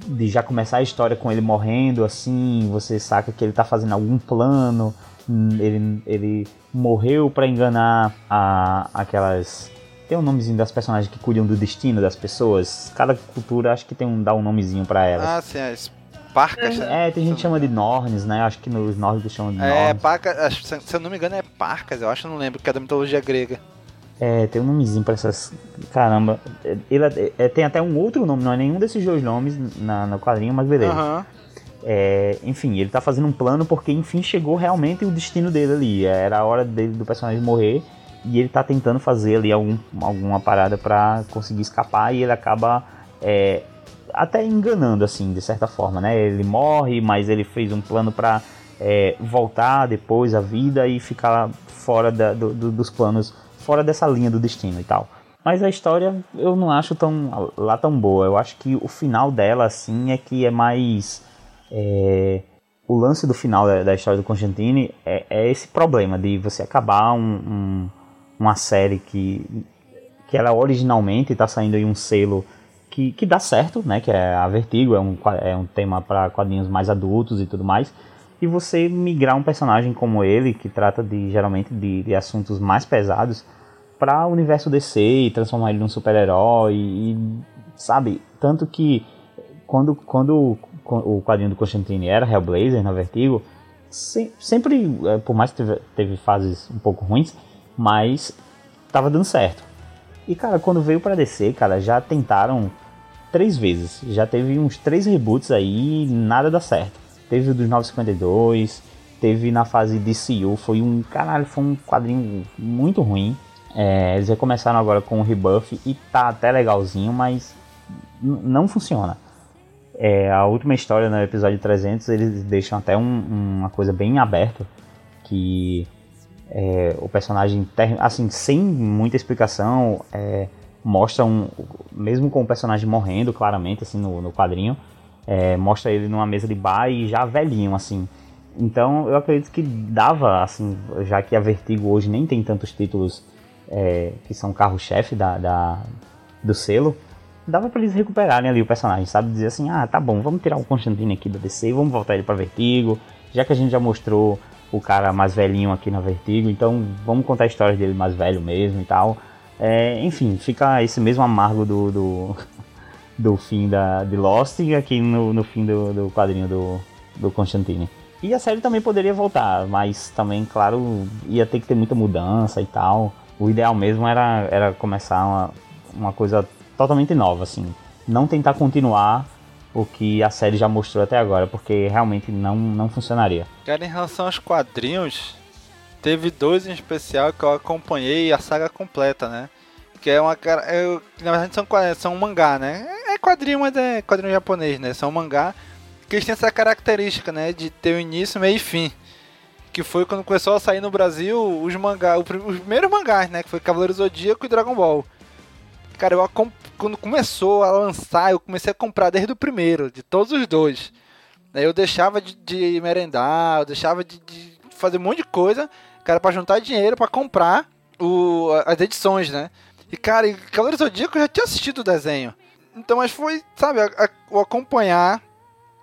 de já começar a história com ele morrendo, assim, você saca que ele tá fazendo algum plano, hum, ele, ele morreu pra enganar a, aquelas... Tem um nomezinho das personagens que cuidam do destino das pessoas. Cada cultura acho que tem um, dá um nomezinho pra elas. Ah, sim, as parcas. né? é, tem gente que chama de Norns, né? Acho que nos nórdicos chamam de É, Norns. parcas, acho- se eu não me engano é parcas, eu acho, eu não lembro, que é da mitologia grega. É, tem um nomezinho pra essas. Caramba. Ele é- é- tem até um outro nome, não é nenhum desses dois nomes na, no quadrinho, mas beleza. Aham. É, enfim, ele tá fazendo um plano porque, enfim, chegou realmente o destino dele ali. Era a hora dele, do personagem morrer e ele tá tentando fazer ali algum, alguma parada pra conseguir escapar e ele acaba é, até enganando, assim, de certa forma, né? Ele morre, mas ele fez um plano pra é, voltar depois à vida e ficar fora da- do- do- dos planos, fora dessa linha do destino e tal. Mas a história eu não acho tão lá tão boa. Eu acho que o final dela, assim, é que é mais é, o lance do final da, da história do Constantine é, é esse problema de você acabar um- um- uma série que, que ela originalmente está saindo em um selo que, que dá certo, né? Que é a Vertigo, é um, é um tema para quadrinhos mais adultos e tudo mais. E você migrar um personagem como ele, que trata de geralmente de, de assuntos mais pesados, para o universo DC e transformar ele num super-herói e, sabe, tanto que quando, quando o quadrinho do Constantine era Hellblazer na Vertigo, se- sempre, é, por mais que teve, teve fases um pouco ruins, mas tava dando certo. E cara, quando veio pra DC, cara, já tentaram três vezes. Já teve uns três reboots aí nada dá certo. Teve o dos 952, teve na fase DCU, foi um. Caralho, foi um quadrinho muito ruim. É, eles já começaram agora com o Rebuff e tá até legalzinho, mas não funciona. É, a última história no episódio 300 eles deixam até um- uma coisa bem aberta que é, o personagem assim sem muita explicação é, mostra um mesmo com o personagem morrendo claramente assim no, no quadrinho é, mostra ele numa mesa de bar e já velhinho assim então eu acredito que dava assim já que a Vertigo hoje nem tem tantos títulos é, que são carro-chefe da, da- do selo dava pra eles recuperarem ali o personagem, sabe? Dizer assim, ah, tá bom, vamos tirar o Constantine aqui da DC, vamos voltar ele pra Vertigo, já que a gente já mostrou o cara mais velhinho aqui na Vertigo, então vamos contar a história dele mais velho mesmo e tal. É, enfim, fica esse mesmo amargo do, do, do fim da, de Lost aqui no, no fim do, do quadrinho do, do Constantine. E a série também poderia voltar, mas também, claro, ia ter que ter muita mudança e tal. O ideal mesmo era, era começar uma, uma coisa totalmente nova, assim. Não tentar continuar o que a série já mostrou até agora, porque realmente não, não funcionaria. Cara, em relação aos quadrinhos, teve dois em especial que eu acompanhei a saga completa, né? Que é uma cara. Eu, na verdade são, são um mangá, né? É quadrinho, mas é quadrinho japonês, né? São mangá que eles têm essa característica, né? De ter um início, meio e fim. Que foi quando começou a sair no Brasil os mangá, o prim- os primeiros mangás, né? Que foi Cavaleiro Zodíaco e Dragon Ball. Cara, eu acom- quando começou a lançar, eu comecei a comprar desde o primeiro, de todos os dois. Eu deixava de, de merendar, eu deixava de, de fazer um monte de coisa, cara, pra juntar dinheiro pra comprar o, as edições, né? E, cara, e Cavaleiro Zodíaco eu já tinha assistido o desenho. Então, mas foi, sabe, o acompanhar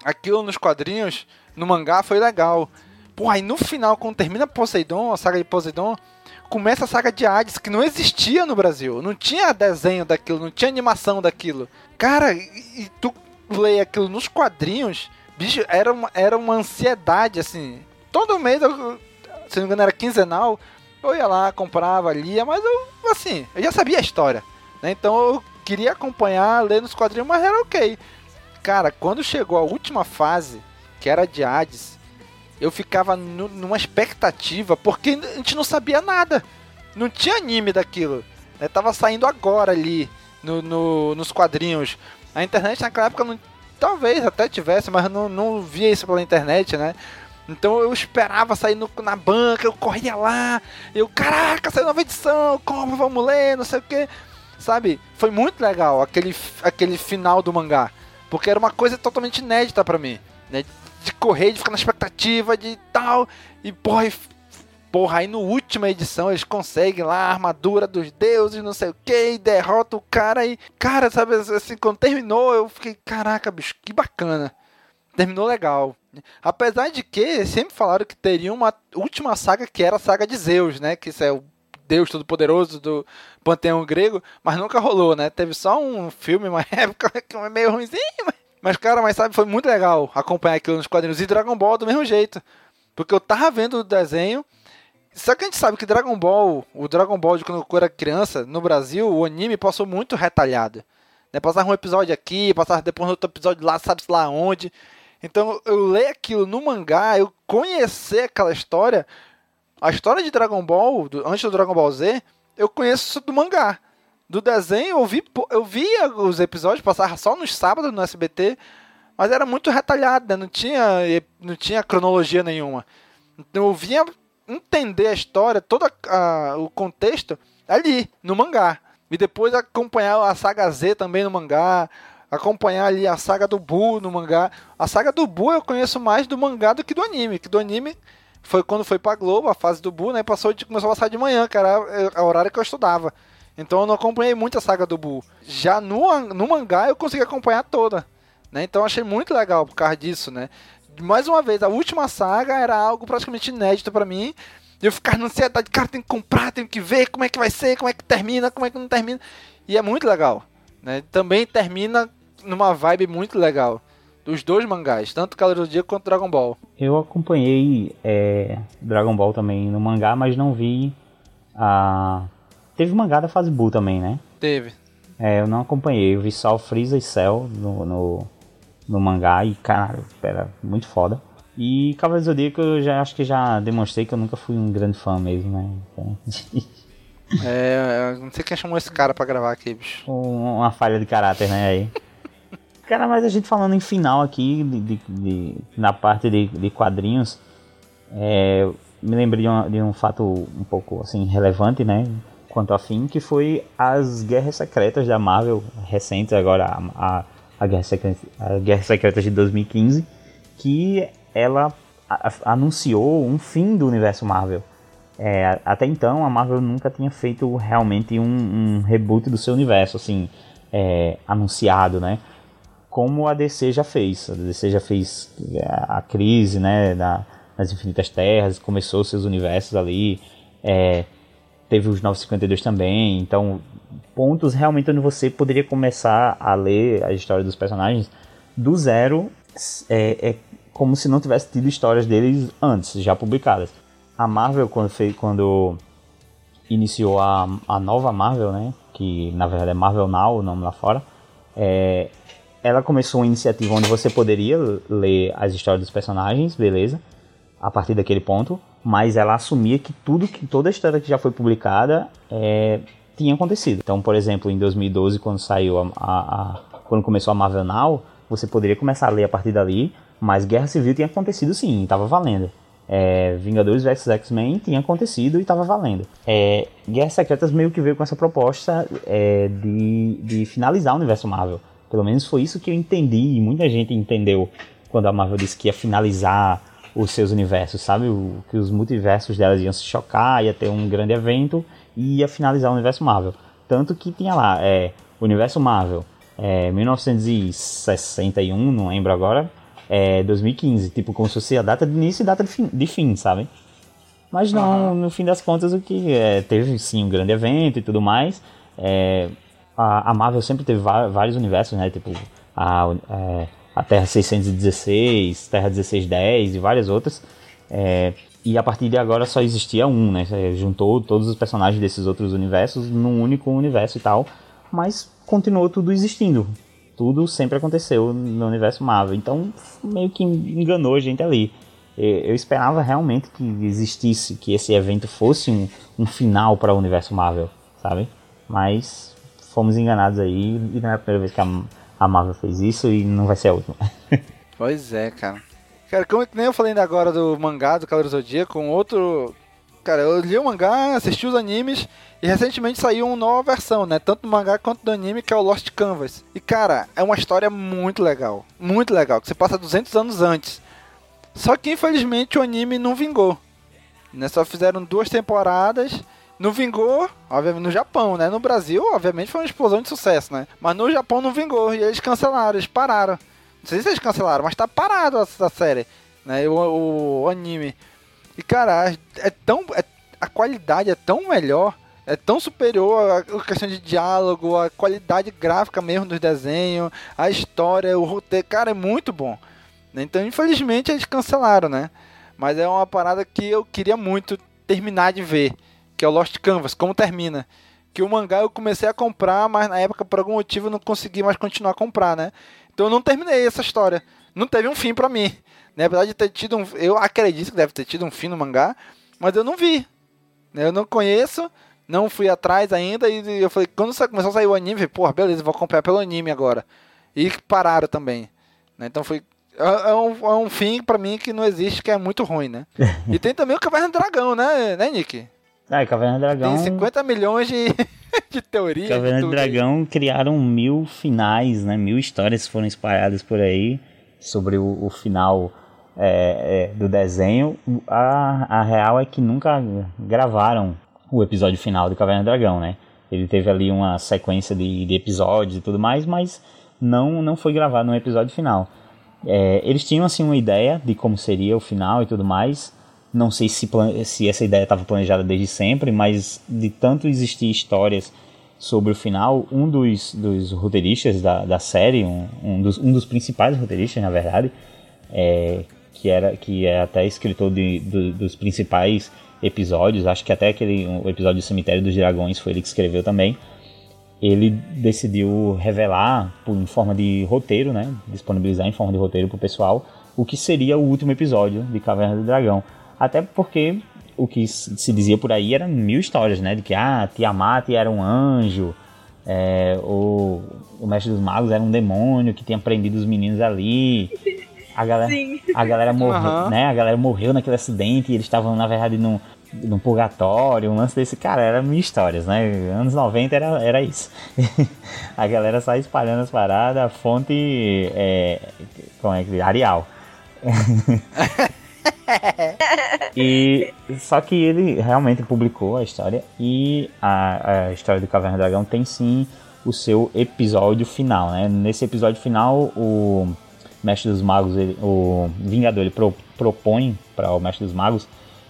aquilo nos quadrinhos, no mangá, foi legal. Pô, aí no final, quando termina Poseidon, a saga de Poseidon, começa a saga de Hades, que não existia no Brasil. Não tinha desenho daquilo, não tinha animação daquilo. Cara, e, tu lê aquilo nos quadrinhos, bicho, era uma, era uma ansiedade, assim. Todo mês, se não me engano, era quinzenal, eu ia lá, comprava, lia, mas eu, assim, eu já sabia a história. Né? Então eu queria acompanhar, ler nos quadrinhos, mas era ok. Cara, quando chegou a última fase, que era de Hades, eu ficava nu- numa expectativa, porque a gente não sabia nada. Não tinha anime daquilo. Né? Tava saindo agora ali, no, no- nos quadrinhos. A internet naquela época não. Talvez até tivesse, mas não, não via isso pela internet, né? Então eu esperava sair no- na banca, eu corria lá, eu, caraca, saiu nova edição, como, vamos ler, não sei o que. Sabe? Foi muito legal aquele, aquele final do mangá. Porque era uma coisa totalmente inédita pra mim. Né? De correr, de ficar na expectativa, de tal. E porra, e, porra, aí no última edição eles conseguem lá a armadura dos deuses, não sei o que, derrota o cara e. Cara, sabe assim, quando terminou, eu fiquei, caraca, bicho, que bacana. Terminou legal. Apesar de que sempre falaram que teria uma última saga que era a saga de Zeus, né? Que isso é o Deus Todo-Poderoso do panteão grego, mas nunca rolou, né? Teve só um filme, uma época que é meio ruimzinho, mas... mas cara, mas sabe, foi muito legal acompanhar aquilo nos quadrinhos e Dragon Ball do mesmo jeito. Porque eu tava vendo o desenho, só que a gente sabe que Dragon Ball, o Dragon Ball de quando eu era criança, no Brasil, o anime passou muito retalhado. Né? Passava um episódio aqui, passava depois outro episódio lá, sabe-se lá onde. Então eu ler aquilo no mangá, eu conhecer aquela história, a história de Dragon Ball, do- antes do Dragon Ball Z, eu conheço do mangá. Do desenho, eu, vi, eu via os episódios, passava só nos sábados no SBT, mas era muito retalhado, né? não, tinha, não tinha cronologia nenhuma. Então eu vinha entender a história, todo a- o contexto ali, no mangá. E depois acompanhar a saga Z também no mangá, acompanhar ali a saga do Buu no mangá. A saga do Buu eu conheço mais do mangá do que do anime, que do anime foi quando foi pra Globo, a fase do Buu, né? Passou de, começou a passar de manhã, que era o horário que eu estudava. Então eu não acompanhei muito a saga do Buu. Já no, no mangá eu consegui acompanhar toda. Né? Então eu achei muito legal por causa disso, né? Mais uma vez, a última saga era algo praticamente inédito pra mim. Eu ficar na ansiedade, cara, tem que comprar, tem que ver como é que vai ser, como é que termina, como é que não termina. E é muito legal. Né? Também termina numa vibe muito legal. Dos dois mangás, tanto Cavaleiro do Zodíaco quanto Dragon Ball. Eu acompanhei é, Dragon Ball também no mangá, mas não vi a. Teve mangá da fase Buu também, né? Teve. É, eu não acompanhei, eu vi só o Freeza e Cell no, no, no mangá e, cara, era muito foda. E Cavaleiro do Zodíaco eu já acho que já demonstrei que eu nunca fui um grande fã mesmo, né? Então, É, eu não sei quem chamou esse cara pra gravar aqui, bicho. um- uma falha de caráter, né? Aí. Cara, mas a gente falando em final aqui, de, de- de- na parte de, de quadrinhos, é, me lembrei de um, de um fato um pouco assim relevante, né? Quanto a fim, que foi as guerras secretas da Marvel recentes, agora a, a, a, Guerra, Secreta, a Guerra Secreta de 2015, que ela a- a- anunciou um fim do universo Marvel. É, até então a Marvel nunca tinha feito realmente um, um reboot do seu universo, assim, é, anunciado, né? Como a DC já fez. A DC já fez é, a crise, né, da, nas Infinitas Terras, começou seus universos ali, é, teve os 952 também, então pontos realmente onde você poderia começar a ler a história dos personagens do zero, é, é como se não tivesse tido histórias deles antes, já publicadas. A Marvel, quando, fez, quando iniciou a, a nova Marvel, né? Que na verdade é Marvel Now, o nome lá fora. É, ela começou uma iniciativa onde você poderia ler as histórias dos personagens, beleza? A partir daquele ponto, mas ela assumia que tudo que toda a história que já foi publicada é, tinha acontecido. Então, por exemplo, em 2012, quando saiu a, a- a- quando começou a Marvel Now, você poderia começar a ler a partir dali, mas Guerra Civil tinha acontecido sim, estava valendo. É, Vingadores vs X-Men tinha acontecido e estava valendo. É, Guerras Secretas meio que veio com essa proposta é, de, de finalizar o universo Marvel. Pelo menos foi isso que eu entendi e muita gente entendeu quando a Marvel disse que ia finalizar os seus universos, sabe? O, que os multiversos delas iam se chocar, ia ter um grande evento e ia finalizar o universo Marvel. Tanto que tinha lá, é, Universo Marvel, é, 1961, não lembro agora, é, 2015, tipo, como se fosse a data de início e data de fim, de fim sabe? Mas não, no fim das contas, o que é, teve sim um grande evento e tudo mais. É, a, a Marvel sempre teve vários universos, né? Tipo, a, é, a Terra 616, Terra 1610 e várias outras. É, e a partir de agora só existia um, né? Juntou todos os personagens desses outros universos num único universo e tal. Mas continuou tudo existindo. Tudo sempre aconteceu no universo Marvel. Então, meio que enganou a gente ali. Eu esperava realmente que existisse, que esse evento fosse um, um final para o universo Marvel, sabe? Mas fomos enganados aí e não é a primeira vez que a, a Marvel fez isso e não vai ser a última. Pois é, cara. Cara, como nem eu falei ainda agora do mangá do Cavaleiro Zodíaco, um outro. Cara, eu li o mangá, assisti os animes e recentemente saiu uma nova versão, né? Tanto do mangá quanto do anime, que é o Lost Canvas. E cara, é uma história muito legal. Muito legal, que você passa 200 anos antes. Só que infelizmente o anime não vingou. Né? Só fizeram duas temporadas. Não vingou, obviamente, no Japão, né? No Brasil, obviamente, foi uma explosão de sucesso, né? Mas no Japão não vingou. E eles cancelaram, eles pararam. Não sei se eles cancelaram, mas tá parado a, série, né? O, o anime. E cara, é tão. é- a qualidade é tão melhor, é tão superior a, a questão de diálogo, a qualidade gráfica mesmo dos desenhos, a história, o roteiro. Cara, é muito bom. né? Então, infelizmente, eles cancelaram, né? Mas é uma parada que eu queria muito terminar de ver, que é o Lost Canvas, como termina. Que o mangá eu comecei a comprar, mas na época, por algum motivo, eu não consegui mais continuar a comprar, né? Então eu não terminei essa história. Não teve um fim pra mim. Na verdade, de ter tido um. Eu acredito que deve ter tido um fim no mangá, mas eu não vi. né? Eu não conheço, não fui atrás ainda. E eu falei, quando começou a sair o anime, porra, beleza, vou acompanhar pelo anime agora. E pararam também. né? Então foi. É é um, é um fim pra mim que não existe, que é muito ruim, né? e tem também o Caverna do Dragão, né, né Nick? Ah, Caverna do Dragão. Tem 50 milhões de, de teorias. Caverna do tudo aí. Dragão criaram mil finais, né? Mil histórias foram espalhadas por aí sobre o, o final é, é, do desenho. A, a real é que nunca gravaram o episódio final do Caverna do Dragão, né? Ele teve ali uma sequência de, de episódios e tudo mais, mas não, não foi gravado no episódio final. É, eles tinham assim uma ideia de como seria o final e tudo mais. Não sei se, se essa ideia estava planejada desde sempre, mas de tanto existir histórias sobre o final, um dos, dos roteiristas da, da série, um, um, dos, um dos principais roteiristas, na verdade, é, que, era, que é até escritor de, do, dos principais episódios, acho que até aquele o episódio do Cemitério dos Dragões foi ele que escreveu também, ele decidiu revelar por, em forma de roteiro, né, disponibilizar em forma de roteiro para o pessoal, o que seria o último episódio de Caverna do Dragão. Até porque o que se dizia por aí eram mil histórias, né? De que ah, Tiamat era um anjo, é, o, o Mestre dos Magos era um demônio que tinha prendido os meninos ali. A galera, Sim. a galera morreu, Aham. né? A galera morreu naquele acidente e eles estavam, na verdade, num, num purgatório, um lance desse. Cara, era mil histórias, né? Anos 90 era, era isso. a galera sai espalhando as paradas, a fonte é. Como é que diz? Arial. e só que ele realmente publicou a história e a, a história do Caverna do Dragão tem sim o seu episódio final, né? Nesse episódio final, o Mestre dos Magos, ele- o Vingador, ele pro- propõe para o Mestre dos Magos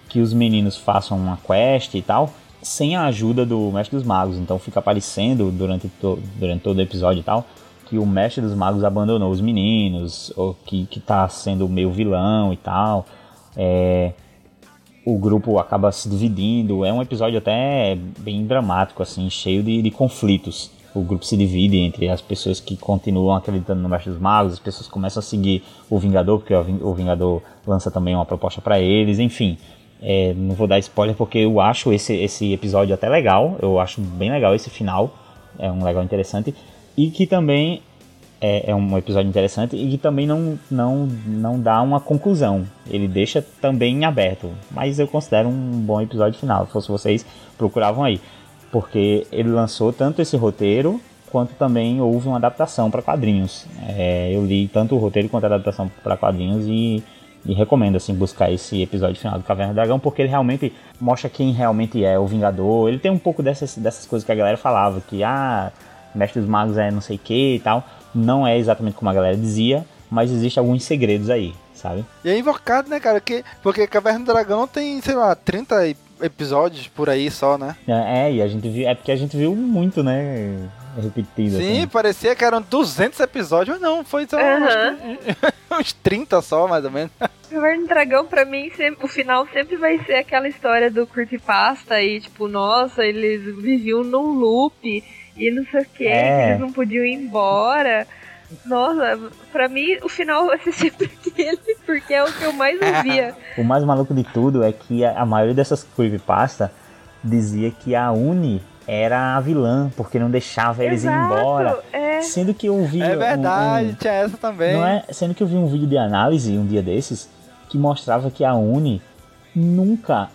que os meninos façam uma quest e tal, sem a ajuda do Mestre dos Magos. Então fica aparecendo durante, to- durante todo o episódio e tal, que o Mestre dos Magos abandonou os meninos, ou que, que tá sendo meio vilão e tal. É, o grupo acaba se dividindo. É um episódio até bem dramático, assim, cheio de, de conflitos. O grupo se divide entre as pessoas que continuam acreditando no Mestre dos Magos, as pessoas começam a seguir o Vingador, porque o Ving- o Vingador lança também uma proposta para eles, enfim. É, não vou dar spoiler porque eu acho esse, esse episódio até legal, eu acho bem legal esse final, é um legal interessante, e que também é, é um episódio interessante e que também não, não, não dá uma conclusão. Ele deixa também em aberto. Mas eu considero um bom episódio final. Se fosse vocês, procuravam aí. Porque ele lançou tanto esse roteiro quanto também houve uma adaptação para quadrinhos. É, eu li tanto o roteiro quanto a adaptação para quadrinhos e, e recomendo assim buscar esse episódio final do Caverna do Dragão porque ele realmente mostra quem realmente é o Vingador. Ele tem um pouco dessas, dessas coisas que a galera falava que ah, Mestre dos Magos é não sei o que e tal. Não é exatamente como a galera dizia, mas existe alguns segredos aí, sabe? E é invocado, né, cara? Que, porque Caverna do Dragão tem, sei lá, 30 e- episódios por aí só, né? É, é, e a gente viu, é porque a gente viu muito, né? Repetido. Sim, assim. parecia que eram 200 episódios, mas não, foi só Aham. uns, uns 30 só, mais ou menos. Caverna do Dragão, pra mim, sempre- o final sempre vai ser aquela história do creepypasta e, tipo, nossa, eles viviam num loop e não sei o que, É. eles não podiam ir embora. Nossa, pra mim, o final vai ser sempre aquele, porque é o que eu mais ouvia. O mais maluco de tudo é que a, a maioria dessas creepypasta dizia que a Uni era a vilã, porque não deixava eles ir embora. É, Sendo que eu vi É um- verdade, um- tinha essa também. Não é? Sendo que eu vi um vídeo de análise um dia desses que mostrava que a Uni nunca,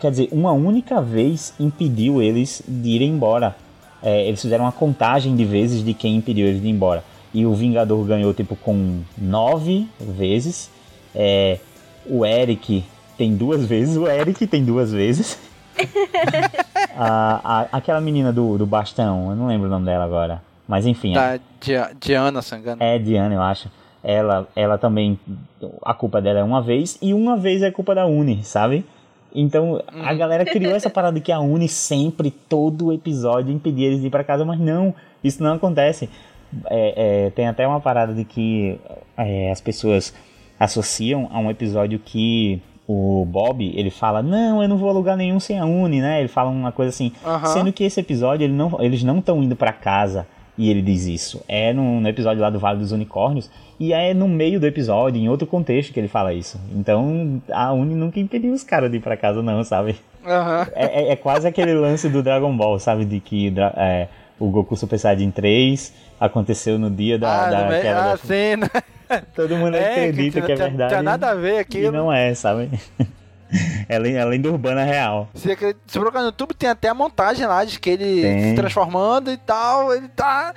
quer dizer, uma única vez impediu eles de irem embora. É, eles fizeram uma contagem de vezes de quem impediu eles de ir embora. E o Vingador ganhou tipo com nove vezes. É, o Eric tem duas vezes. O Eric tem duas vezes. A- a- aquela menina do, do bastão, eu não lembro o nome dela agora. Mas enfim, Da Dia- Diana, engano. é Diana, eu acho. Ela, ela também. A culpa dela é uma vez e uma vez é culpa da Uni, sabe? Então a galera criou essa parada que a Uni sempre, todo episódio, impedia eles de ir pra casa, mas não, isso não acontece. É, é, tem até uma parada de que é, as pessoas associam a um episódio que o Bob ele fala: Não, eu não vou a lugar nenhum sem a Uni, né? Ele fala uma coisa assim. Sendo que esse episódio ele não, eles não estão indo pra casa e ele diz isso. É no, no episódio lá do Vale dos Unicórnios e é no meio do episódio, em outro contexto que ele fala isso. Então a Uni nunca impediu os caras de ir pra casa, não, sabe? Aham. É, é- é quase aquele lance do Dragon Ball, sabe? De que é, o Goku Super Saiyajin 3 aconteceu no dia da, ah, da queda ah, da- sim, né? Todo mundo acredita que, é tinha- verdade. Tinha nada a ver E aquilo. não é, sabe? é é lenda urbana real. Se, se procurar no YouTube, tem até a montagem lá de que ele Tem. se transformando e tal. Ele tá.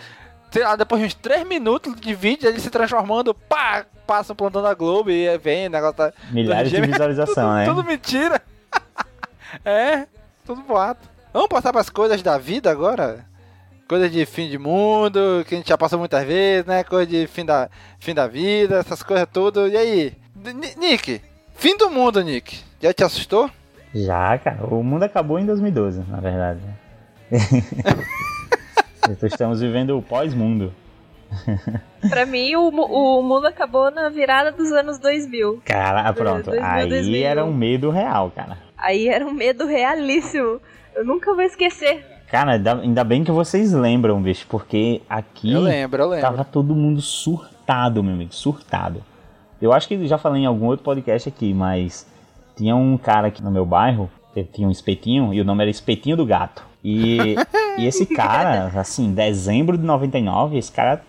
Depois de uns 3 minutos de vídeo, ele se transformando, pá, passa plantão da Globo e aí vem, o negócio tá. Milhares de visualização, tudo, né? Tudo mentira. é, tudo boato. Vamos passar pras coisas da vida agora? Coisas de fim de mundo, que a gente já passou muitas vezes, né? Coisa de fim da, fim da vida, essas coisas tudo. E aí? N- Nick, fim do mundo, Nick. Já te assustou? Já, cara. O mundo acabou em 2012, na verdade. Então estamos vivendo o pós-mundo. Pra mim, o, o mundo acabou na virada dos anos 2000. Cara, pronto. 2000, Aí 2000. era um medo real, cara. Aí era um medo realíssimo. Eu nunca vou esquecer. Cara, ainda- ainda bem que vocês lembram, bicho, porque aqui Eu lembro, eu lembro. tava todo mundo surtado, meu amigo, surtado. Eu acho que já falei em algum outro podcast aqui, mas tinha um cara aqui no meu bairro, ele tinha um espetinho, e o nome era Espetinho do Gato. E, e esse cara, assim, dezembro de 99, esse cara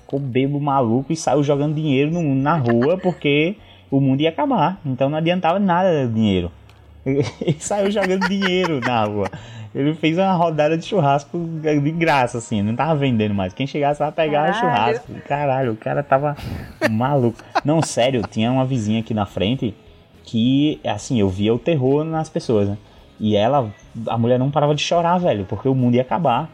ficou bebo maluco e saiu jogando dinheiro no- na rua porque o mundo ia acabar. Então não adiantava nada dinheiro. Ele saiu jogando dinheiro na rua. Ele fez uma rodada de churrasco de graça, assim, não tava vendendo mais. Quem chegasse lá pegava Caralho. churrasco. Caralho, o cara tava maluco. Não, sério, tinha uma vizinha aqui na frente que, assim, eu via o terror nas pessoas, né? E ela, a mulher não parava de chorar, velho, porque o mundo ia acabar.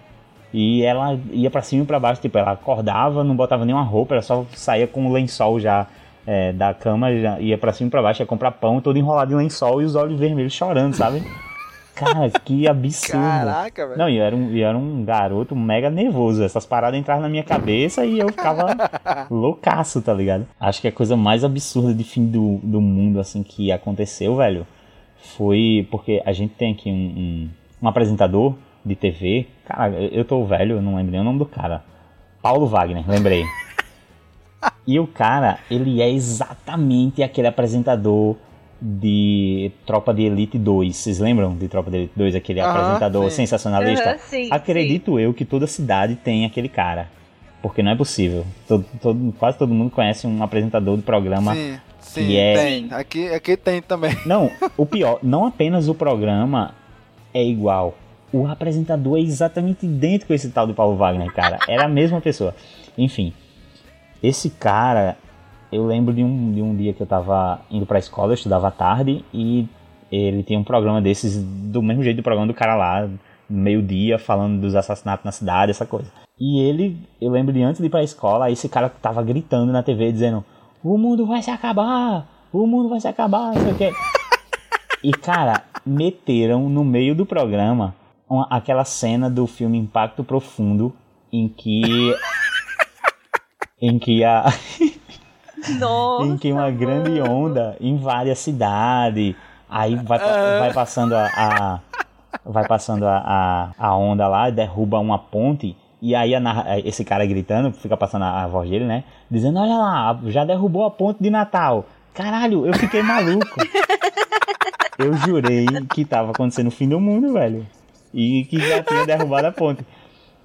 E ela ia pra cima e pra baixo, tipo, ela acordava, não botava nenhuma roupa, ela só saía com o lençol já é, da cama, já ia pra cima e pra baixo, ia comprar pão, todo enrolado em lençol e os olhos vermelhos chorando, sabe? Cara, que absurdo. Caraca, velho. Não, e eu era, um, eu era um garoto mega nervoso. Essas paradas entravam na minha cabeça e eu ficava loucaço, tá ligado? Acho que a coisa mais absurda de fim do, do mundo, assim, que aconteceu, velho, foi porque a gente tem aqui um, um, um apresentador de TV. Cara, eu, eu tô velho, eu não lembro nem o nome do cara. Paulo Wagner, lembrei. E o cara, ele é exatamente aquele apresentador de Tropa de Elite 2. Vocês lembram de Tropa de Elite 2? Aquele apresentador sim. sensacionalista? Aham, sim, Acredito eu que toda cidade tem aquele cara. Porque não é possível. Todo, todo- quase todo mundo conhece um apresentador de programa. Sim, é- tem. Aqui, aqui tem também. Não, o pior, não apenas o programa é igual. O apresentador é exatamente idêntico com esse tal de Paulo Wagner, cara. Era a mesma pessoa. Enfim, esse cara, eu lembro de um, de um dia que eu tava indo pra escola, eu estudava à tarde, e ele tem um programa desses, do mesmo jeito do programa do cara lá, meio-dia, falando dos assassinatos na cidade, essa coisa. E ele, eu lembro de antes de ir pra escola, esse cara tava gritando na TV, dizendo: O mundo vai se acabar! O mundo vai se acabar, não sei o quê. E, cara, meteram no meio do programa uma- aquela cena do filme Impacto Profundo em que. em que a. Nossa. em que uma grande onda invade a cidade. Aí vai, pa- vai passando a. a- vai passando a, a, a onda lá, derruba uma ponte. E aí a narra- esse cara gritando, fica passando a, a voz dele, né? Dizendo, olha lá, já derrubou a ponte de Natal. Caralho, eu fiquei maluco. Eu jurei que tava acontecendo o fim do mundo, velho. E que já tinha derrubado a ponte.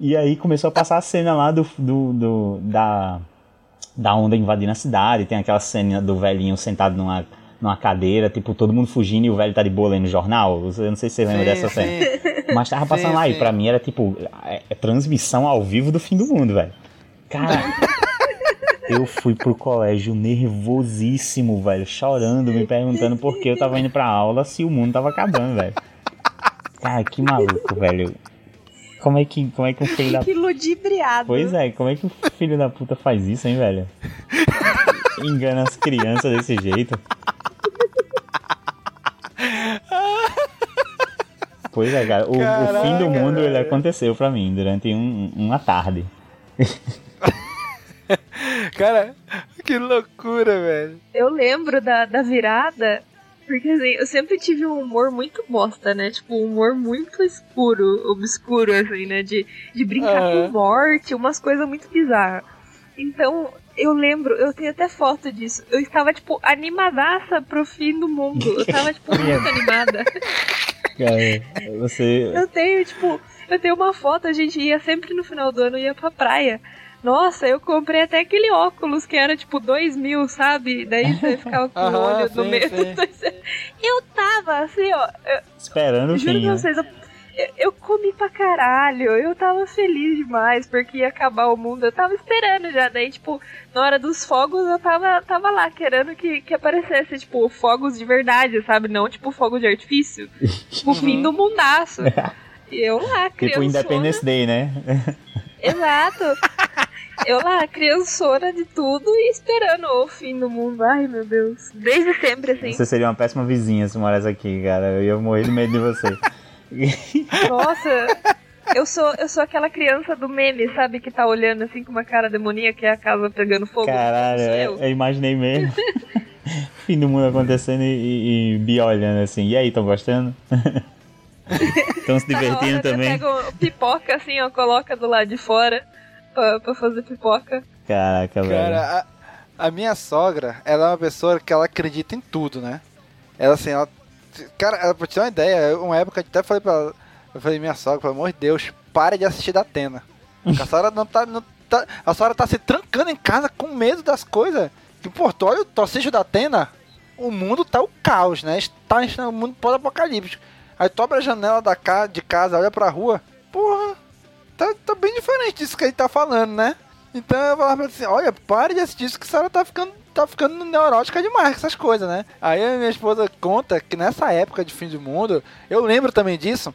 E aí começou a passar a cena lá do, do, do- da, da onda invadindo a cidade. Tem aquela cena do velhinho sentado numa, numa cadeira, tipo, todo mundo fugindo e o velho tá de boa lendo jornal. Eu não sei se você lembra dessa cena. Mas tava passando Sim, lá e sim. pra mim era tipo, é, é transmissão ao vivo do fim do mundo, velho. Cara, eu fui pro colégio nervosíssimo, velho, chorando, me perguntando por que eu tava indo pra aula se o mundo tava acabando, velho. Cara, que maluco, velho. Como é que, como é que um filho da Que ludibriado. Pois é, como é que o filho da puta faz isso, hein, velho? Engana as crianças desse jeito. Pois é, cara. O, o fim do mundo ele aconteceu pra mim durante um- uma tarde. Cara, que loucura, velho. Eu lembro da, da virada, porque assim, eu sempre tive um humor muito bosta, né? Tipo, um humor muito escuro, obscuro, assim, né? De, de brincar com morte, umas coisas muito bizarras. Então, eu lembro, eu tenho até foto disso. Eu estava, tipo, animadaça pro fim do mundo. Eu tava, tipo, muito animada. Cara, você. Eu tenho, tipo, eu tenho uma foto, a gente ia sempre no final do ano, ia pra praia. Nossa, eu comprei até aquele óculos que era tipo dois mil, sabe? Daí você ficava com o olho no meio. sim. Eu tava assim, ó. Eu, Esperando o juro fim. pra né? vocês, eu, eu- eu comi pra caralho. Eu tava feliz demais porque ia acabar o mundo. Eu tava esperando já. Daí, tipo, na hora dos fogos, eu tava, tava lá querendo que, que aparecesse, tipo, fogos de verdade, sabe? Não, tipo, fogo de artifício. tipo, o fim do mundaço. E eu lá, Tipo criançona. Independence Day, né? Exato. Eu lá, criançona de tudo e esperando o fim do mundo. Ai, meu Deus. Desde sempre, assim. Você seria uma péssima vizinha se morasse aqui, cara. Eu ia morrer de medo de você. Nossa. Eu sou, eu sou aquela criança do meme, sabe? Que tá olhando assim com uma cara demoníaca e a casa pegando fogo. Caralho, Sou eu, eu. imaginei mesmo. Fim do mundo acontecendo e, e, e Bia olhando assim. E aí, estão gostando? Estão se divertindo também? Eu pego pipoca assim, ó, coloca do lado de fora pra, pra fazer pipoca. Caraca, velho. Cara, a, a minha sogra, ela é uma pessoa que ela acredita em tudo, né? Ela assim, ela. Cara, pra te ter uma ideia, uma época eu até falei pra eu falei, minha sogra, pelo amor de Deus, pare de assistir da Atena. A senhora não tá, não tá. A senhora tá se trancando em casa com medo das coisas. Que, pô, tu olha o tu assiste o da Atena, o mundo tá o caos, né? Tá o mundo pós-apocalíptico. Aí tu abre a janela da ca, de casa, olha pra rua, porra, tá, tá bem diferente disso que ele tá falando, né? Então eu falava assim, olha, pare de assistir isso que a senhora tá ficando, tá ficando neurótica demais com essas coisas, né? Aí a minha esposa conta que nessa época de fim do mundo, eu lembro também disso,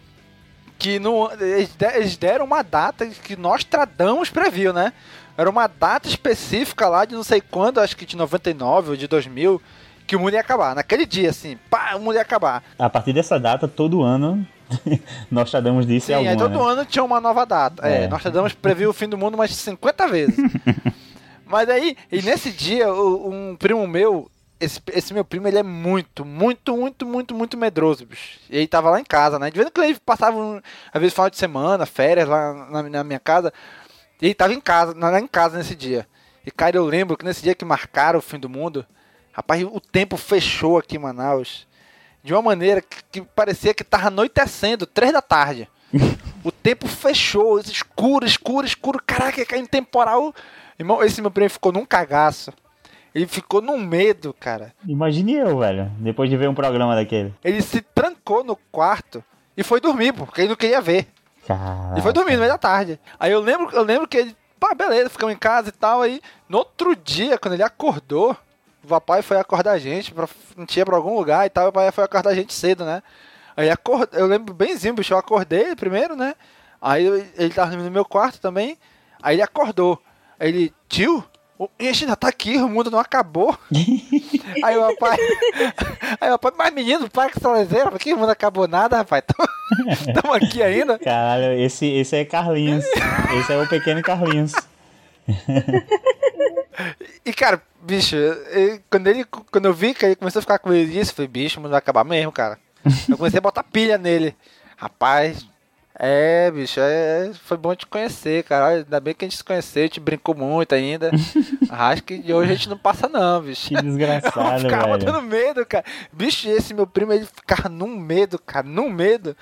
que no, eles de- eles deram uma data que Nostradamus previu, né? Era uma data específica lá de não sei quando, acho que de 99 ou de 2000, que o mundo ia acabar. Naquele dia, assim, pá, o mundo ia acabar. A partir dessa data, todo ano, Nostradamus disse Sim, alguma, aí todo né? ano tinha uma nova data. É, É. Nostradamus previu o fim do mundo umas 50 vezes. Mas aí, e nesse dia, um primo meu, esse, esse meu primo, ele é muito, muito, muito, muito, muito medroso, bicho. E ele tava lá em casa, né? De vez em quando ele passava, um, às vezes, final de semana, férias lá na, na minha casa. E ele tava em casa, lá em casa nesse dia. E, cara, eu lembro que nesse dia que marcaram o fim do mundo, rapaz, o tempo fechou aqui em Manaus. De uma maneira que, que parecia que tava anoitecendo, três da tarde. O tempo fechou, escuro, escuro, escuro. Caraca, caindo temporal. Irmão, esse meu primo ficou num cagaço. Ele ficou num medo, cara. Imagine eu, velho, depois de ver um programa daquele. Ele se trancou no quarto e foi dormir, porque ele não queria ver. Caraca. E foi dormir no meio da tarde. Aí eu lembro, eu lembro que ele, pá, beleza, ficamos em casa e tal. Aí no outro dia, quando ele acordou, o papai foi acordar a gente, pra, não tinha pra algum lugar e tal. O papai foi acordar a gente cedo, né? Aí acord, eu lembro benzinho, bicho, eu acordei primeiro, né? Aí ele tava dormindo no meu quarto também. Aí ele acordou. Aí ele, tio, o- gente ainda tá aqui, o mundo não acabou. aí o papai. Aí o papai, mas menino, para com essa lezeira, porque o mundo acabou nada, rapaz. Estamos aqui ainda. Caralho, esse, esse é Carlinhos. esse é o pequeno Carlinhos. E cara, bicho, quando, ele, quando eu vi que ele começou a ficar com medo disso, eu falei, bicho, mas vai acabar mesmo, cara. Eu comecei a botar pilha nele. Rapaz, é, bicho, é, foi bom te conhecer, cara. Ainda bem que a gente se conheceu, gente brincou muito ainda. Acho que de hoje a gente não passa, não, bicho. Que Eu desgraçado, ficava velho. botando medo, cara. Bicho, esse meu primo, ele ficava num medo, cara, num medo.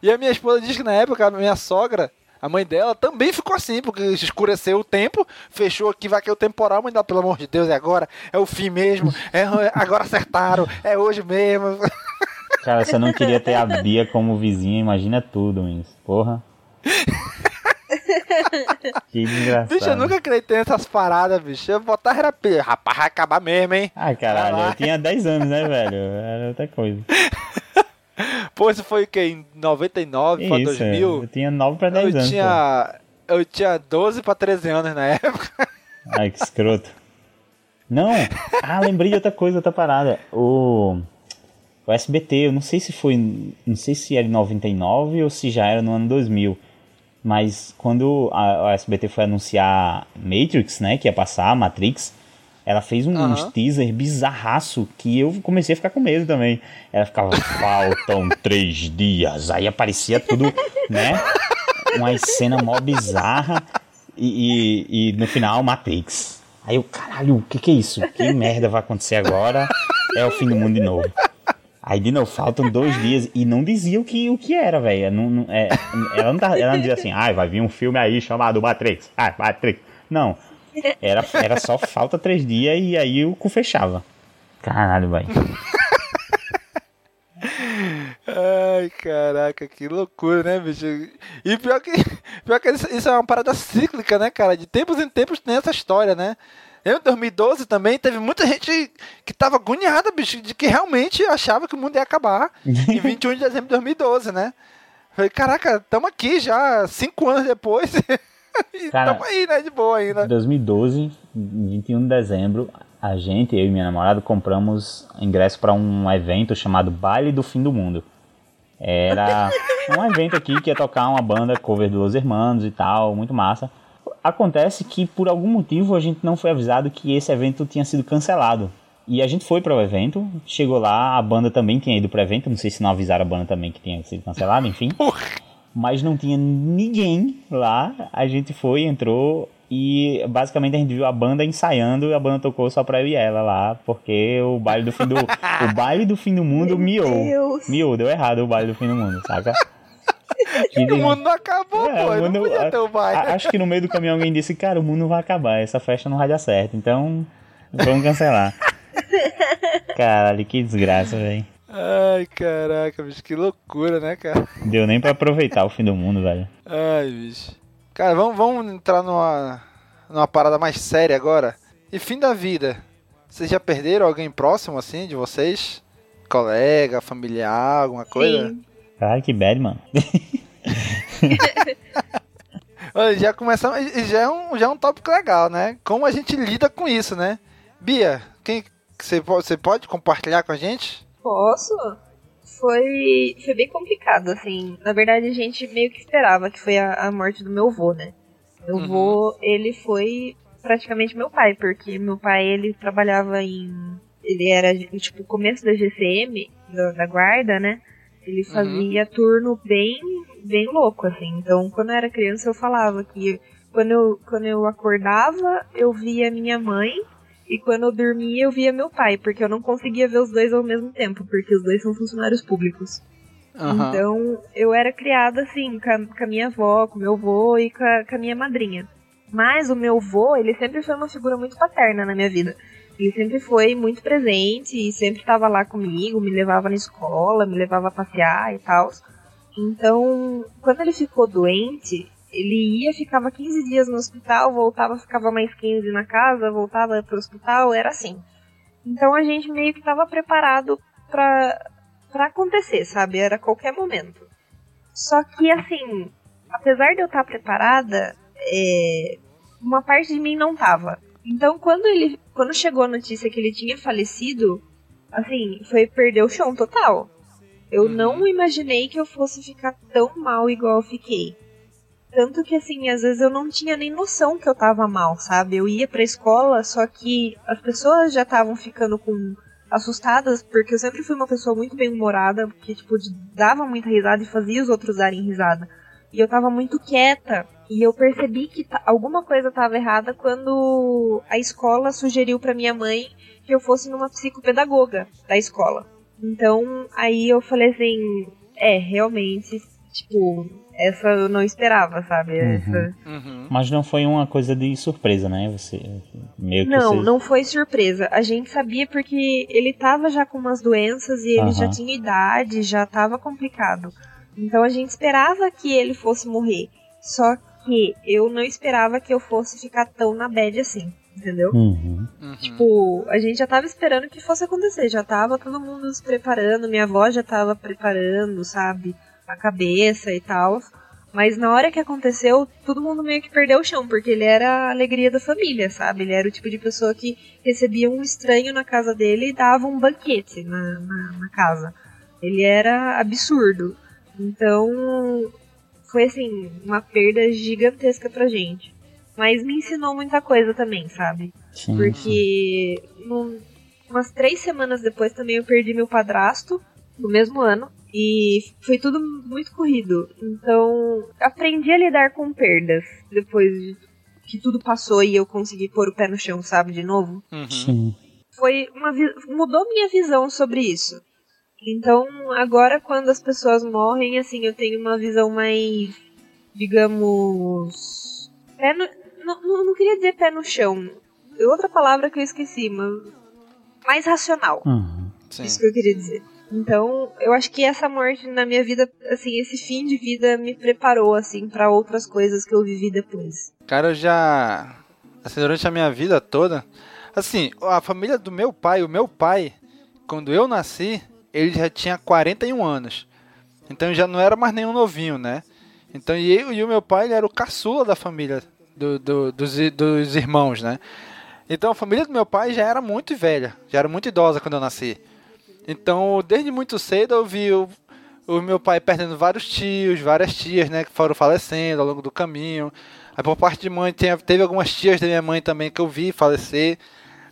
E a minha esposa diz que na época, a minha sogra, a mãe dela, também ficou assim, porque escureceu o tempo, fechou aqui, vai cair o temporal, mas não, pelo amor de Deus, é agora, é o fim mesmo, é, agora acertaram, é hoje mesmo. Cara, se eu não queria ter a Bia como vizinha, imagina tudo, Wins. Porra. Que desgraçado. Bicho, eu nunca acreditei nessas paradas, bicho. Eu botar era. Rapaz, vai acabar mesmo, hein? Ai, caralho, eu tinha 10 anos, né, velho? Era outra coisa. Pô, isso foi o que? Em 99 pra Isso, 2000? eu tinha 9 pra 10 Eu anos. tinha. Eu tinha 12 pra 13 anos na época. Ai, que escroto. Não! Ah, lembrei de outra coisa, outra parada. O. O SBT, eu não sei se foi. Não sei se era em 99 ou se já era no ano 2000. Mas quando a, a SBT foi anunciar Matrix, né? Que ia passar, Matrix. Ela fez um, Aham. uns teaser bizarraço que eu comecei a ficar com medo também. Ela ficava, faltam três dias. Aí aparecia tudo, né? Uma cena mó bizarra. E, e, e no final, Matrix. Aí eu, caralho, o que que é isso? Que merda vai acontecer agora? É o fim do mundo de novo. Aí de novo, faltam dois dias e não dizia o que, o que era, velho. Não, não- é, ela, não tá- ela não dizia assim, ai, vai vir um filme aí chamado Matrix. Ah, Matrix. Não. Era, era só falta três dias e aí o cu fechava. Caralho, velho. Ai, caraca, que loucura, né, bicho? E pior que, pior que isso, isso é uma parada cíclica, né, cara? De tempos em tempos tem essa história, né? Eu, em 2012 também, teve muita gente que tava agoniada, bicho, de que realmente achava que o mundo ia acabar em 21 de dezembro de 2012, né? Falei, caraca, tamo aqui já, cinco anos depois, e Cara, tamo aí, né, de boa ainda. Em 2012, em 21 de dezembro, a gente, eu e minha namorada, compramos ingresso para um evento chamado Baile do Fim do Mundo. Era um evento aqui que ia tocar uma banda cover dos Hermanos e tal, muito massa. Acontece que por algum motivo a gente não foi avisado que esse evento tinha sido cancelado. E a gente foi para o evento, chegou lá, a banda também tinha ido para o evento, não sei se não avisaram a banda também que tinha sido cancelado, enfim. Mas não tinha ninguém lá, a gente foi, entrou e basicamente a gente viu a banda ensaiando e a banda tocou só pra eu e ela lá, porque o baile do fim do o baile do fim do mundo miou. Deus. Miou, deu errado o baile do fim do mundo, saca? Que O mundo não acabou, É, pô. o Não mundo- podia ter o baile. a- acho que no meio do caminho alguém disse, cara, o mundo vai acabar, essa festa não vai dar certo, então vamos cancelar. Caralho, que desgraça, velho. Ai, caraca, bicho, que loucura, né, cara? Deu nem pra aproveitar o fim do mundo, velho. Ai, bicho. Cara, vamos, vamos entrar numa, numa parada mais séria agora. E fim da vida. Vocês já perderam alguém próximo, assim, de vocês? Colega, familiar, alguma coisa? Sim. Caralho, que bad, mano. Olha, já começamos. Já é, um, já é um tópico legal, né? Como a gente lida com isso, né? Bia, quem você pode, pode compartilhar com a gente? Posso? Foi, foi bem complicado, assim. Na verdade, a gente meio que esperava que foi a, a morte do meu avô, né? Meu Uhum. avô, ele foi praticamente meu pai, porque meu pai, ele trabalhava em... Ele era, tipo, começo da GCM, da, da guarda, né? Ele fazia turno bem, bem louco, assim. Então, quando eu era criança, eu falava que quando eu, quando eu acordava, eu via minha mãe e quando eu dormia, eu via meu pai, porque eu não conseguia ver os dois ao mesmo tempo, porque os dois são funcionários públicos. Aham. Então, eu era criada assim, com a, com a minha avó, com meu avô e com a, com a minha madrinha. Mas o meu avô, ele sempre foi uma figura muito paterna na minha vida. Ele sempre foi muito presente e sempre estava lá comigo, me levava na escola, me levava a passear e tal. Então, quando ele ficou doente, ele ia, ficava 15 dias no hospital, voltava, ficava mais 15 na casa, voltava pro hospital, era assim. Então a gente meio que estava preparado pra, pra acontecer, sabe? Era qualquer momento. Só que, assim, apesar de eu estar preparada, é, uma parte de mim não tava. Então, quando ele, quando chegou a notícia que ele tinha falecido, assim, foi perder o chão total. Eu não imaginei que eu fosse ficar tão mal igual eu fiquei. Tanto que, assim, às vezes eu não tinha nem noção que eu tava mal, sabe? Eu ia pra escola, só que as pessoas já estavam ficando com assustadas, porque eu sempre fui uma pessoa muito bem-humorada, que, tipo, dava muita risada e fazia os outros darem risada. E eu tava muito quieta, e eu percebi que alguma coisa tava errada quando a escola sugeriu pra minha mãe que eu fosse numa psicopedagoga da escola. Então, aí eu falei assim, é, realmente, tipo, essa eu não esperava, sabe? Essa... Uhum. Mas não foi uma coisa de surpresa, né? Você meio que Não, você... não foi surpresa. A gente sabia porque ele tava já com umas doenças e ele Aham. já tinha idade, já tava complicado. Então a gente esperava que ele fosse morrer. Só que eu não esperava que eu fosse ficar tão na bad assim, entendeu? Uhum. Uhum. Tipo, a gente já tava esperando que fosse acontecer, já tava todo mundo se preparando, minha avó já tava preparando, sabe, a cabeça e tal. Mas na hora que aconteceu, todo mundo meio que perdeu o chão, porque ele era a alegria da família, sabe? Ele era o tipo de pessoa que recebia um estranho na casa dele e dava um banquete na, na, na casa. Ele era absurdo. Então, foi assim, uma perda gigantesca pra gente. Mas me ensinou muita coisa também, sabe? Sim, sim. Porque num- umas três semanas depois também eu perdi meu padrasto, no mesmo ano. E foi tudo muito corrido. Então, aprendi a lidar com perdas depois de que tudo passou e eu consegui pôr o pé no chão, sabe, de novo. Uhum. Sim. Foi uma mudou minha visão sobre isso. Então, agora quando as pessoas morrem, assim, eu tenho uma visão mais, digamos, pé no, não, não, não queria dizer pé no chão. É outra palavra que eu esqueci, mas mais racional. Uhum. Isso que eu queria dizer. Então, eu acho que essa morte na minha vida, assim, esse fim de vida me preparou, assim, para outras coisas que eu vivi depois. Cara, eu já. Assim, durante a minha vida toda. Assim, a família do meu pai, o meu pai, quando eu nasci, ele já tinha 41 anos. Então já não era mais nenhum novinho, né? Então e eu e o meu pai, ele era o caçula da família, do, do- dos, dos irmãos, né? Então a família do meu pai já era muito velha, já era muito idosa quando eu nasci. Então, desde muito cedo eu vi o- o meu pai perdendo vários tios, várias tias, né, que foram falecendo ao longo do caminho. Aí por parte de mãe tem- teve algumas tias da minha mãe também que eu vi falecer.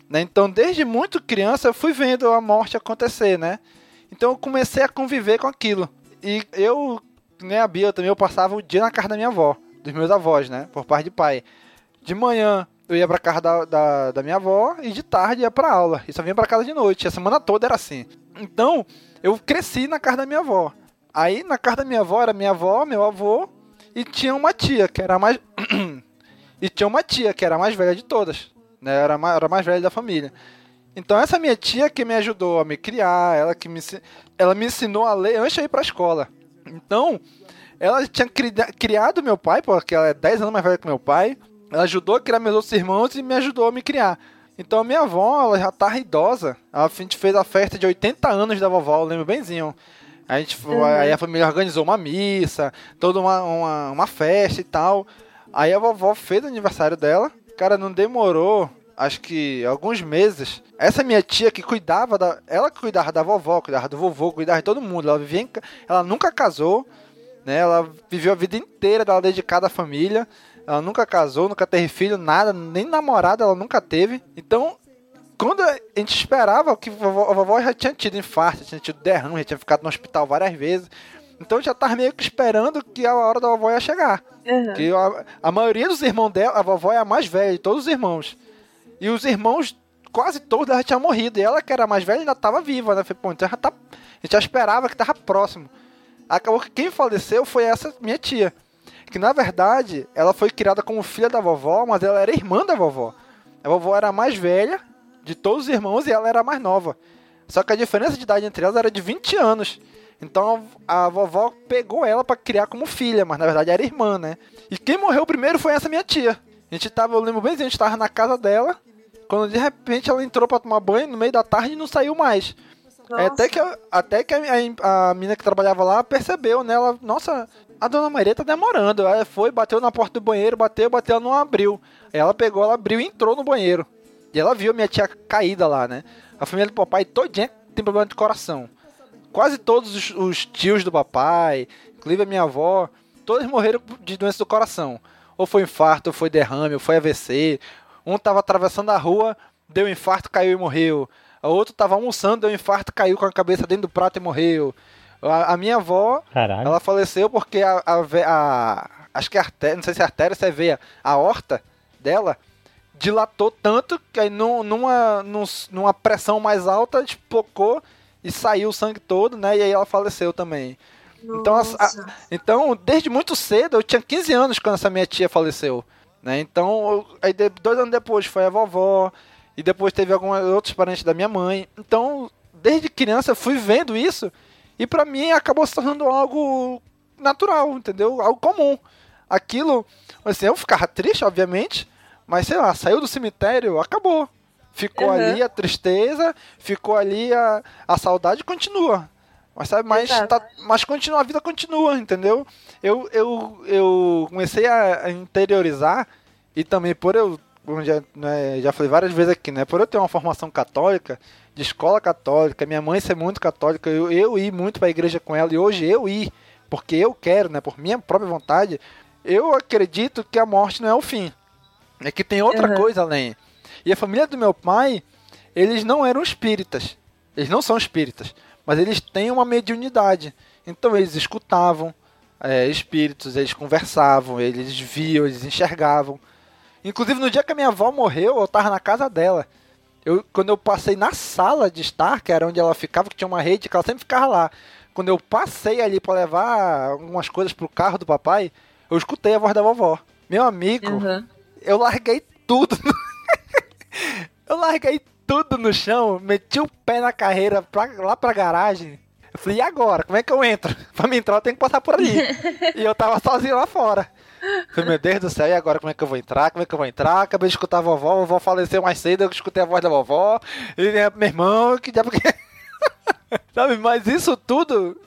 Né? Então, desde muito criança, eu fui vendo a morte acontecer, né? Então, eu comecei a conviver com aquilo. E eu, né, a Bia também, eu passava o dia na casa da minha avó, dos meus avós, né? Por parte de pai. De manhã, eu ia pra casa da, da, da minha avó e de tarde ia pra aula. E só vinha pra casa de noite. A semana toda era assim. Então, eu cresci na casa da minha avó. Aí, na casa da minha avó, era minha avó, meu avô e tinha uma tia, que era mais. e tinha uma tia, que era a mais velha de todas. Né? Era, mais, era a mais velha da família. Então, essa minha tia que me ajudou a me criar, ela que me, ela me ensinou a ler antes de ir pra escola. Então, ela tinha cri- criado meu pai, porque ela é 10 anos mais velha que meu pai. Ela ajudou a criar meus outros irmãos e me ajudou a me criar. Então, a minha avó, ela já tá idosa. A gente fez a festa de 80 anos da vovó, eu lembro benzinho. A gente, foi- Aí a família organizou uma missa, toda uma, uma, uma festa e tal. Aí a vovó fez o aniversário dela. Cara, não demorou, acho que alguns meses. Essa minha tia que cuidava da. Ela que cuidava da vovó, cuidava do vovô, cuidava de todo mundo. Ela, vivia em ela nunca casou, né? Ela viveu a vida inteira dela dedicada à família. Ela nunca casou, nunca teve filho, nada, nem namorada ela nunca teve. Então, quando a gente esperava que a vovó, a vovó já tinha tido infarto, já tinha tido derrame, já tinha ficado no hospital várias vezes. Então já tava meio que esperando que a hora da vovó ia chegar. Uhum. Que a, a maioria dos irmãos dela, a vovó é a mais velha de todos os irmãos. E os irmãos, quase todos, já tinham morrido. E ela, que era mais velha, ainda estava viva, né? Falei, pô, então já tá, a gente já esperava que tava próximo. Acabou que quem faleceu foi essa minha tia. Que na verdade, ela foi criada como filha da vovó, mas ela era irmã da vovó. A vovó era a mais velha de todos os irmãos e ela era a mais nova. Só que a diferença de idade entre elas era de 20 anos. Então a vovó pegou ela pra criar como filha, mas na verdade era irmã, né? E quem morreu primeiro foi essa minha tia. A gente tava, eu lembro bem, a gente tava na casa dela, quando de repente ela entrou pra tomar banho no meio da tarde e não saiu mais. É, até que, a- até que a, a, a menina que trabalhava lá percebeu, né? Ela, nossa, a dona Maria tá demorando. Aí foi, bateu na porta do banheiro, bateu, bateu, ela não abriu. Ela pegou, ela abriu e entrou no banheiro. E ela viu a minha tia caída lá, né? A família do papai todinha tem problema de coração. Quase todos os, os tios do papai, inclusive a minha avó, todos morreram de doença do coração. Ou foi infarto, ou foi derrame, ou foi AVC. Um tava atravessando a rua, deu infarto, caiu e morreu. O outro tava almoçando, deu infarto, caiu com a cabeça dentro do prato e morreu. A, a minha avó, Caralho. ela faleceu porque a, a, a- acho que a artéria, não sei se é artéria, se é veia, a horta dela dilatou tanto que aí num- numa, num- numa pressão mais alta espocou e saiu o sangue todo, né? E aí ela faleceu também. Então, a- então, desde muito cedo, eu tinha 15 anos quando essa minha tia faleceu. Né? Então, eu- aí de- dois anos depois foi a vovó, e depois teve alguns outros parentes da minha mãe. Então, desde criança, eu fui vendo isso, e pra mim acabou se tornando algo natural, entendeu? Algo comum. Aquilo, assim, eu ficava triste, obviamente, mas sei lá, saiu do cemitério, acabou. Ficou Uhum. ali a tristeza, ficou ali a, a saudade continua. Mas sabe, mas, Exato. tá, mas continua, a vida continua, entendeu? Eu, eu, eu comecei a, a interiorizar e também por eu, como já, né, já falei várias vezes aqui, né? Por eu ter uma formação católica, de escola católica, minha mãe ser muito católica, eu, eu ir muito pra igreja com ela e hoje eu ir, porque eu quero, né? Por minha própria vontade, eu acredito que a morte não é o fim. É que tem outra Uhum. coisa além. E a família do meu pai, eles não eram espíritas. Eles não são espíritas. Mas eles têm uma mediunidade. Então eles escutavam é, espíritos, eles conversavam, eles viam, eles enxergavam. Inclusive no dia que a minha avó morreu, eu tava na casa dela. Eu, quando eu passei na sala de estar, que era onde ela ficava, que tinha uma rede, que ela sempre ficava lá. Quando eu passei ali pra levar algumas coisas pro carro do papai, eu escutei a voz da vovó. Meu amigo, Uhum. eu larguei tudo. eu larguei tudo no chão, meti o pé na carreira pra, lá pra garagem. Eu falei, e agora? Como é que eu entro? Pra me entrar, eu tenho que passar por ali. e eu tava sozinho lá fora. Falei, meu Deus do céu, e agora como é que eu vou entrar? Como é que eu vou entrar? Acabei de escutar a vovó, a vovó faleceu mais cedo, eu escutei a voz da vovó. E né, meu irmão, que diabo que. Sabe, mas isso tudo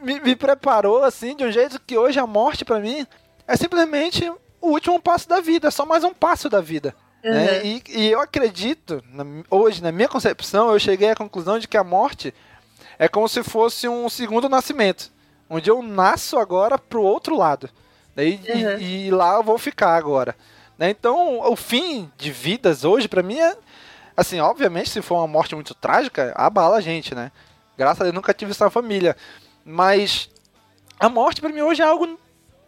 me, me preparou assim de um jeito que hoje a morte pra mim é simplesmente o último passo da vida, é só mais um passo da vida. Né? Uhum. E, e eu acredito, na- hoje, na minha concepção, eu cheguei à conclusão de que a morte é como se fosse um segundo nascimento. onde eu nasço agora pro outro lado. Daí, e- Uhum. e, lá eu vou ficar agora. Né? Então, o fim de vidas hoje, pra mim, é. Assim, obviamente, se for uma morte muito trágica, abala a gente, né? Graças a Deus nunca tive isso na família. Mas a morte pra mim hoje é algo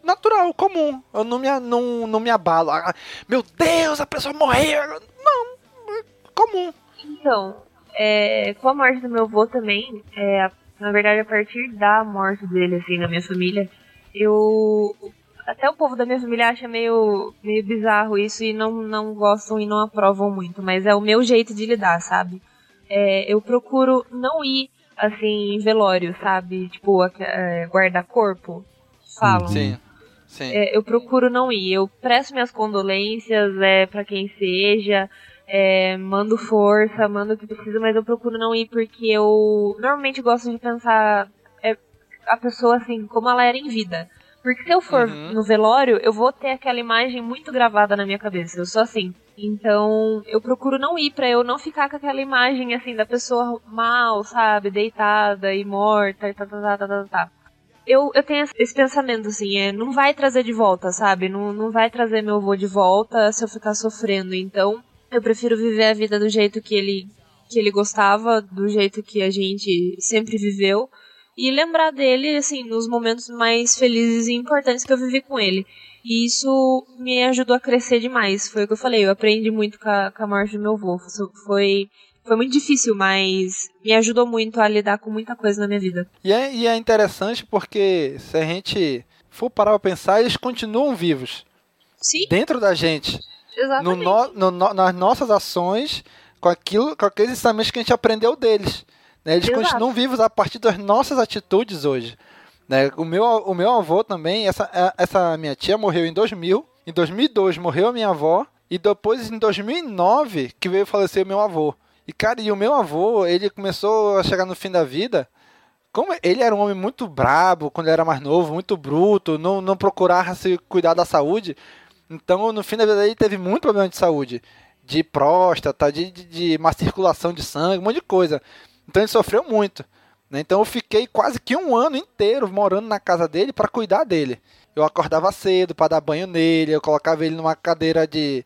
natural, comum. Eu não me, não, não me abalo. Ah, meu Deus, a pessoa morreu. Não, é comum. Então, é, com a morte do meu avô também, é, na verdade, a partir da morte dele, assim, na minha família, eu. Até o povo da minha família acha meio, meio bizarro isso e não, não gostam e não aprovam muito, mas é o meu jeito de lidar, sabe? É, eu procuro não ir, assim, em velório, sabe? Tipo, é, guarda-corpo, falam. Sim, sim. É, eu procuro não ir. Eu presto minhas condolências é, para quem seja, é, mando força, mando o que precisa, mas eu procuro não ir porque eu normalmente gosto de pensar é, a pessoa assim, como ela era em vida. Porque se eu for Uhum. no velório, eu vou ter aquela imagem muito gravada na minha cabeça. Eu sou assim. Então, eu procuro não ir pra eu não ficar com aquela imagem assim da pessoa mal, sabe, deitada e morta e tá, tá, tá, tá, tá, tá eu, eu tenho esse pensamento, assim, é, não vai trazer de volta, sabe? Não, não vai trazer meu avô de volta se eu ficar sofrendo. Então, eu prefiro viver a vida do jeito que ele, que ele gostava, do jeito que a gente sempre viveu. E lembrar dele, assim, nos momentos mais felizes e importantes que eu vivi com ele. E isso me ajudou a crescer demais. Foi o que eu falei, eu aprendi muito com a, com a morte do meu avô. Foi, foi muito difícil, mas me ajudou muito a lidar com muita coisa na minha vida. E é, e é interessante porque se a gente for parar pra pensar, eles continuam vivos Sim, dentro da gente, no exatamente. no- no- no- nas nossas ações, com aquilo, com aqueles ensinamentos que a gente aprendeu deles. né? Eles Exato. continuam vivos a partir das nossas atitudes hoje. né? O, meu, o meu avô também, essa, essa minha tia morreu em 2000, em 2002 morreu a minha avó, e depois em 2009 que veio falecer o meu avô. E cara, e o meu avô, ele começou a chegar no fim da vida como ele era um homem muito brabo quando ele era mais novo, muito bruto, não, não procurava se cuidar da saúde. Então, no fim da vida dele, teve muito problema de saúde. De próstata, de, de, de má circulação de sangue, um monte de coisa. Então, ele sofreu muito. né? Então, eu fiquei quase que um ano inteiro morando na casa dele para cuidar dele. Eu acordava cedo para dar banho nele, eu colocava ele numa cadeira de,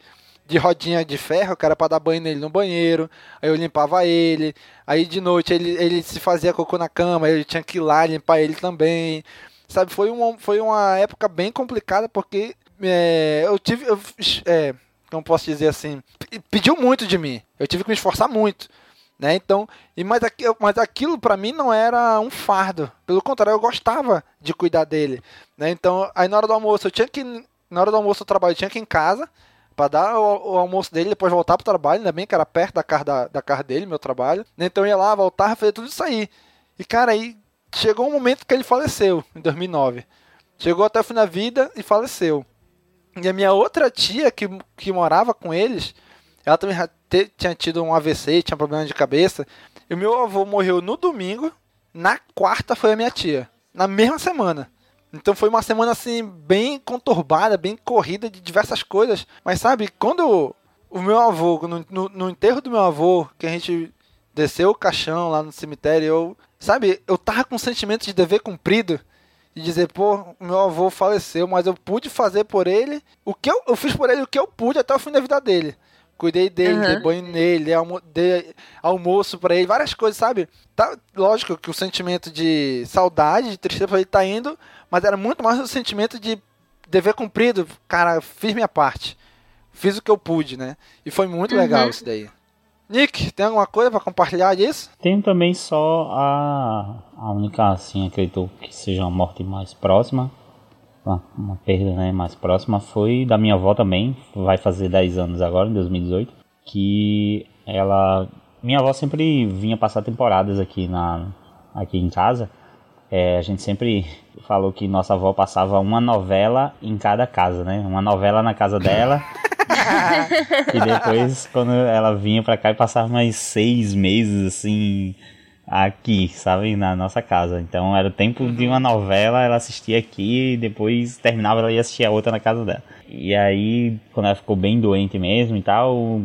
de rodinha de ferro, era para dar banho nele no banheiro. Aí eu limpava ele. Aí de noite ele, ele se fazia cocô na cama, eu tinha que ir lá limpar ele também. Sabe, foi uma, foi uma época bem complicada porque é, eu tive. Eu, é, como posso dizer assim? Pediu muito de mim. Eu tive que me esforçar muito. Né? Então, e mas, mas aquilo pra mim não era um fardo. Pelo contrário, eu gostava de cuidar dele. Né? Então, aí na hora do almoço, eu tinha que. Na hora do almoço do trabalho, eu tinha que ir em casa para dar o, o almoço dele, depois voltar pro trabalho, ainda bem que era perto da casa da, da casa dele, meu trabalho. Então eu ia lá, voltava, fazia tudo isso aí. E cara, aí chegou um momento que ele faleceu, em 2009. Chegou até o fim da vida e faleceu. E a minha outra tia, que, que morava com eles, ela também tinha tido um AVC, tinha problema de cabeça. E o meu avô morreu no domingo, na quarta foi a minha tia. Na mesma semana. Então foi uma semana assim, bem conturbada, bem corrida de diversas coisas. Mas sabe, quando o meu avô, no, no, no enterro do meu avô, que a gente desceu o caixão lá no cemitério, eu, sabe, eu tava com um sentimento de dever cumprido. De dizer, pô, meu avô faleceu, mas eu pude fazer por ele o que eu, eu fiz por ele o que eu pude até o fim da vida dele. Cuidei dele, Uhum. dei banho nele, dei, almo dei almoço pra ele, várias coisas, sabe? Tá, lógico que o sentimento de saudade, de tristeza pra ele tá indo, mas era muito mais o sentimento de dever cumprido. Cara, fiz minha parte. Fiz o que eu pude, né? E foi muito Uhum. legal isso daí. Nick, tem alguma coisa pra compartilhar disso? Tenho também só a, a única, assim, acredito que seja uma morte mais próxima, uma, uma perda né, mais próxima, foi da minha avó também, vai fazer 10 anos agora, em 2018, que ela... Minha avó sempre vinha passar temporadas aqui, na, aqui em casa, é, a gente sempre falou que nossa avó passava uma novela em cada casa, né? Uma novela na casa dela. e depois, quando ela vinha pra cá, e passava mais seis meses, assim, aqui, sabe? Na nossa casa. Então era o tempo de uma novela, ela assistia aqui, e depois terminava, ela ia assistir a outra na casa dela. E aí, quando ela ficou bem doente mesmo e tal,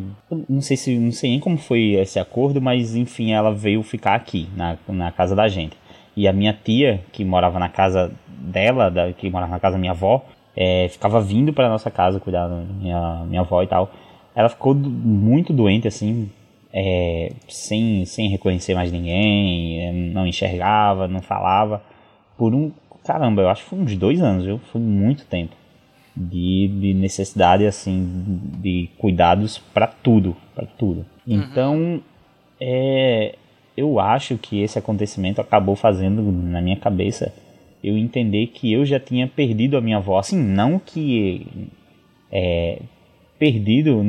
não sei se não sei nem como foi esse acordo, mas enfim, ela veio ficar aqui, na, na casa da gente. E a minha tia, que morava na casa dela, da, que morava na casa da minha avó, é, ficava vindo para nossa casa cuidar da minha, minha avó e tal. Ela ficou muito doente, assim, é, sem, sem reconhecer mais ninguém, é, não enxergava, não falava. Por um. Caramba, eu acho que foi uns dois anos, viu? Foi muito tempo. De, de necessidade, assim, de cuidados para tudo. para tudo. Então, é, eu acho que esse acontecimento acabou fazendo na minha cabeça eu entender que eu já tinha perdido a minha avó. Assim, não que. É, perdido,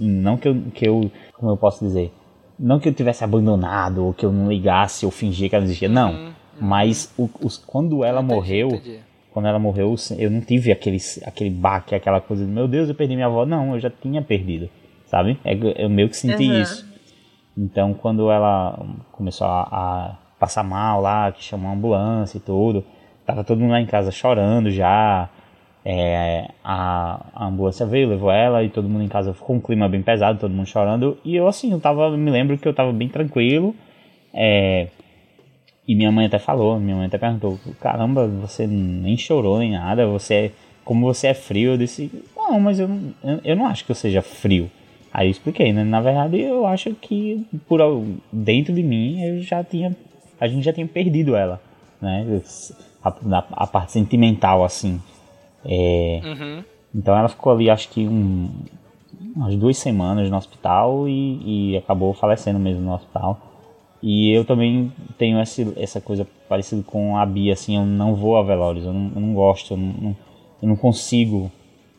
não que eu, que eu. Como eu posso dizer? Não que eu tivesse abandonado, ou que eu não ligasse, ou fingia que ela não existia. Não. Mas o- os- quando ela Entendi, morreu, entendi. quando ela morreu, eu não tive aquele, aquele baque, aquela coisa de meu Deus, eu perdi minha avó. Não, eu já tinha perdido, sabe? É, eu meio que senti Uhum. isso. Então, quando ela começou a, a passar mal lá, que chamou a ambulância e tudo, tava todo mundo lá em casa chorando já. É, a, a ambulância veio, levou ela e todo mundo em casa ficou um clima bem pesado, todo mundo chorando. E eu, assim, eu tava, me lembro que eu tava bem tranquilo. É, e minha mãe até falou, minha mãe até perguntou, caramba, você nem chorou nem nada, você é, como você é frio, eu disse, não, mas eu, eu não acho que eu seja frio. Aí eu expliquei, né? Na verdade, eu acho que por dentro de mim eu já tinha, a gente já tinha perdido ela, né? A, na- a parte sentimental, assim. É, Uhum. então ela ficou ali, acho que um, umas duas semanas no hospital e, e acabou falecendo mesmo no hospital. E eu também tenho esse, essa coisa parecida com a Bia, assim, eu não vou a velórios, eu não, eu não gosto, eu não- eu não consigo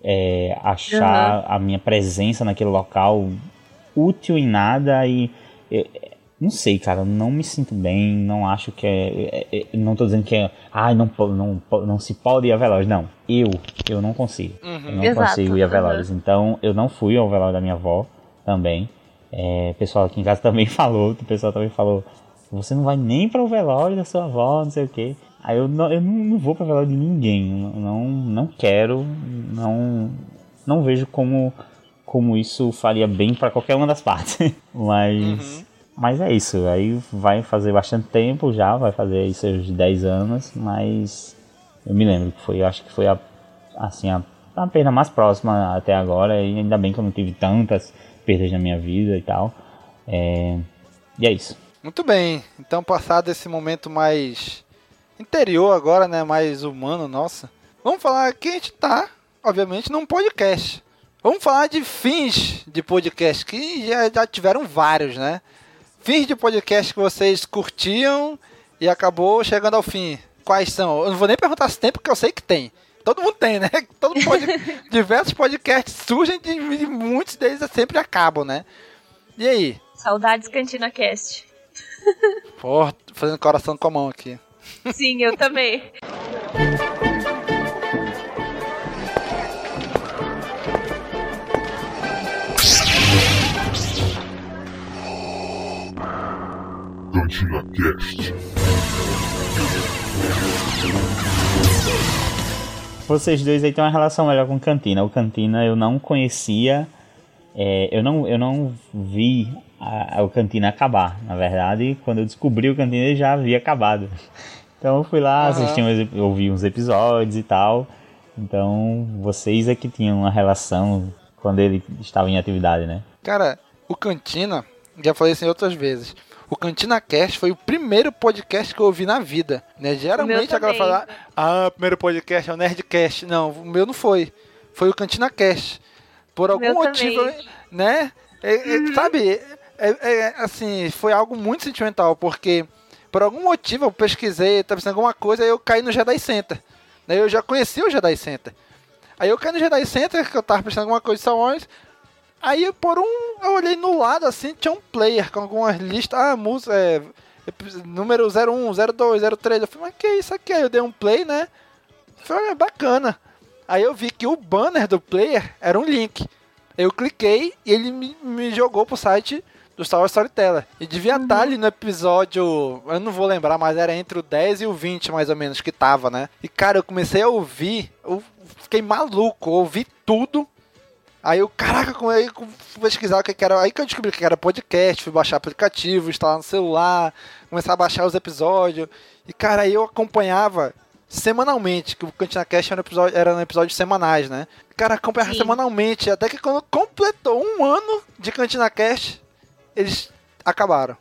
é, achar a minha presença naquele local útil em nada e é, não sei, cara, eu não me sinto bem, não acho que é, é- é- não tô dizendo que é, ai, não, po- não, po- não se pode ir a velórios, não, eu, eu não consigo, eu não Exato, consigo ir a uhum. velórios, então eu não fui ao velório da minha avó também, é, o pessoal aqui em casa também falou, o pessoal também falou, você não vai nem para o velório da sua avó, não sei o que. Aí eu não, eu não vou para velório de ninguém, não, não, quero, não, não vejo como, como isso faria bem para qualquer uma das partes. Mas, mas é isso, aí vai fazer bastante tempo já, vai fazer aí seus 10 anos, mas eu me lembro que foi, acho que foi a, assim, a, a perda mais próxima até agora, e ainda bem que eu não tive tantas perdas na minha vida e tal. É, e é isso. Muito bem. Então, passado esse momento mais interior agora, né? Mais humano, nossa. Vamos falar que a gente tá, obviamente, num podcast. Vamos falar de fins de podcast, que já, já tiveram vários, né? Fins de podcast que vocês curtiam e acabou chegando ao fim. Quais são? Eu não vou nem perguntar se tem, porque eu sei que tem. Todo mundo tem, né? Todo pod... Diversos podcasts surgem de, de muitos deles sempre acabam, né? E aí? Saudades Cantina Cast. Pô, fazendo coração com a mão aqui. Sim, eu também. Cantina Cast. Vocês dois aí têm uma relação melhor com Cantina. O Cantina eu não conhecia, é, eu, não, eu não vi a, a- o Cantina acabar. Na verdade, quando eu descobri o Cantina, ele já havia acabado. Então eu fui lá, Aham. assisti uns, ouvi uns episódios e tal. Então vocês é que tinham uma relação quando ele estava em atividade, né? Cara, o Cantina, já falei isso em outras vezes. O Cantina Cast foi o primeiro podcast que eu ouvi na vida, né? Geralmente a galera fala, ah, o primeiro podcast é o Nerdcast. Não, o meu não foi. Foi o Cantina Cast. Por algum meu motivo, também. né? É- é, sabe, é, é, assim, foi algo muito sentimental, porque por algum motivo eu pesquisei, tava pensando em alguma coisa, aí eu caí no Jedi Center. Daí eu já conhecia o Jedi Center. Aí eu caí no Jedi Center, que eu tava pensando em alguma coisa de Star Wars, Aí por um, eu olhei no lado assim, tinha um player com algumas listas, ah, música, é, número 01, 02, 03. Eu falei, mas que é isso aqui? Aí eu dei um play, né? Foi olha, bacana. Aí eu vi que o banner do player era um link. Eu cliquei e ele me, me jogou pro site do Star Wars Storyteller. E devia estar ali no episódio, eu não vou lembrar, mas era entre o 10 e o 20 mais ou menos que tava, né? E cara, eu comecei a ouvir, eu fiquei maluco, eu ouvi tudo. Aí eu, caraca, com aí fui pesquisar o que era. Aí que eu descobri que era podcast, fui baixar aplicativo, instalar no celular, começar a baixar os episódios. E, cara, aí eu acompanhava semanalmente, que o Cantina Cast era um episódio, eram episódios semanais, né? Cara, acompanhava Sim. semanalmente, até que quando completou um ano de Cantina Cast, eles acabaram.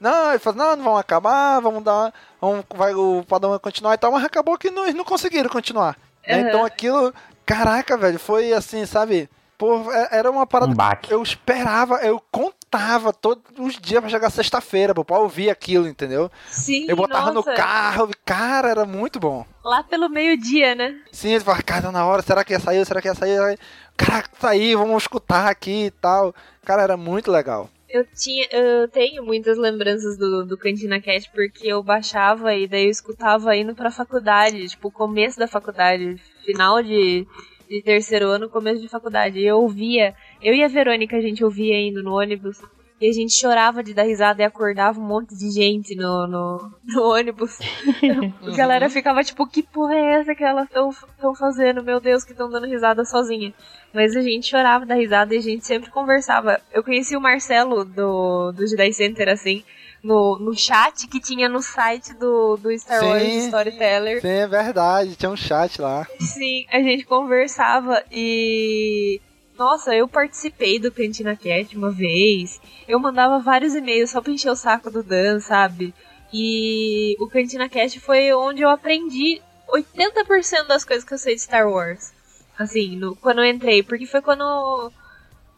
Não, ele falou, não, não vão acabar, vamos dar. Vamos, vai, o padrão vai continuar e tal, mas acabou que não, eles não conseguiram continuar. né? Aham. Então aquilo, caraca, velho, foi assim, sabe? Pô, é- era uma parada Um baque. eu esperava, eu contava todos os dias pra chegar sexta-feira, pô, pra ouvir aquilo, entendeu? Sim, Eu botava nossa, no carro, cara, era muito bom. Lá pelo meio-dia, né? Sim, eles falavam, cara, tá na hora, será que ia sair? Será que ia sair? Caraca, sair, vamos escutar aqui e tal. Cara, era muito legal. Eu tinha, eu tenho muitas lembranças do, do Cantina Cast porque eu baixava e daí eu escutava indo pra faculdade, tipo, começo da faculdade, final de, de terceiro ano, começo de faculdade. E eu ouvia, eu e a Verônica a gente ouvia indo no ônibus e a gente chorava de dar risada e acordava um monte de gente no, no, no ônibus. a galera ficava tipo, que porra é essa que elas estão fazendo? Meu Deus, que estão dando risada sozinha. Mas a gente chorava da risada e a gente sempre conversava. Eu conheci o Marcelo do, do Jedi Center, assim, no, no chat que tinha no site do, do Star Wars Sim. Storyteller. Sim, é verdade, tinha um chat lá. Sim, a gente conversava e. Nossa, eu participei do Cantina Cat uma vez. Eu mandava vários e-mails só pra encher o saco do Dan, sabe? E o Cantina Cast foi onde eu aprendi 80% das coisas que eu sei de Star Wars. Assim, no- quando eu entrei, porque foi quando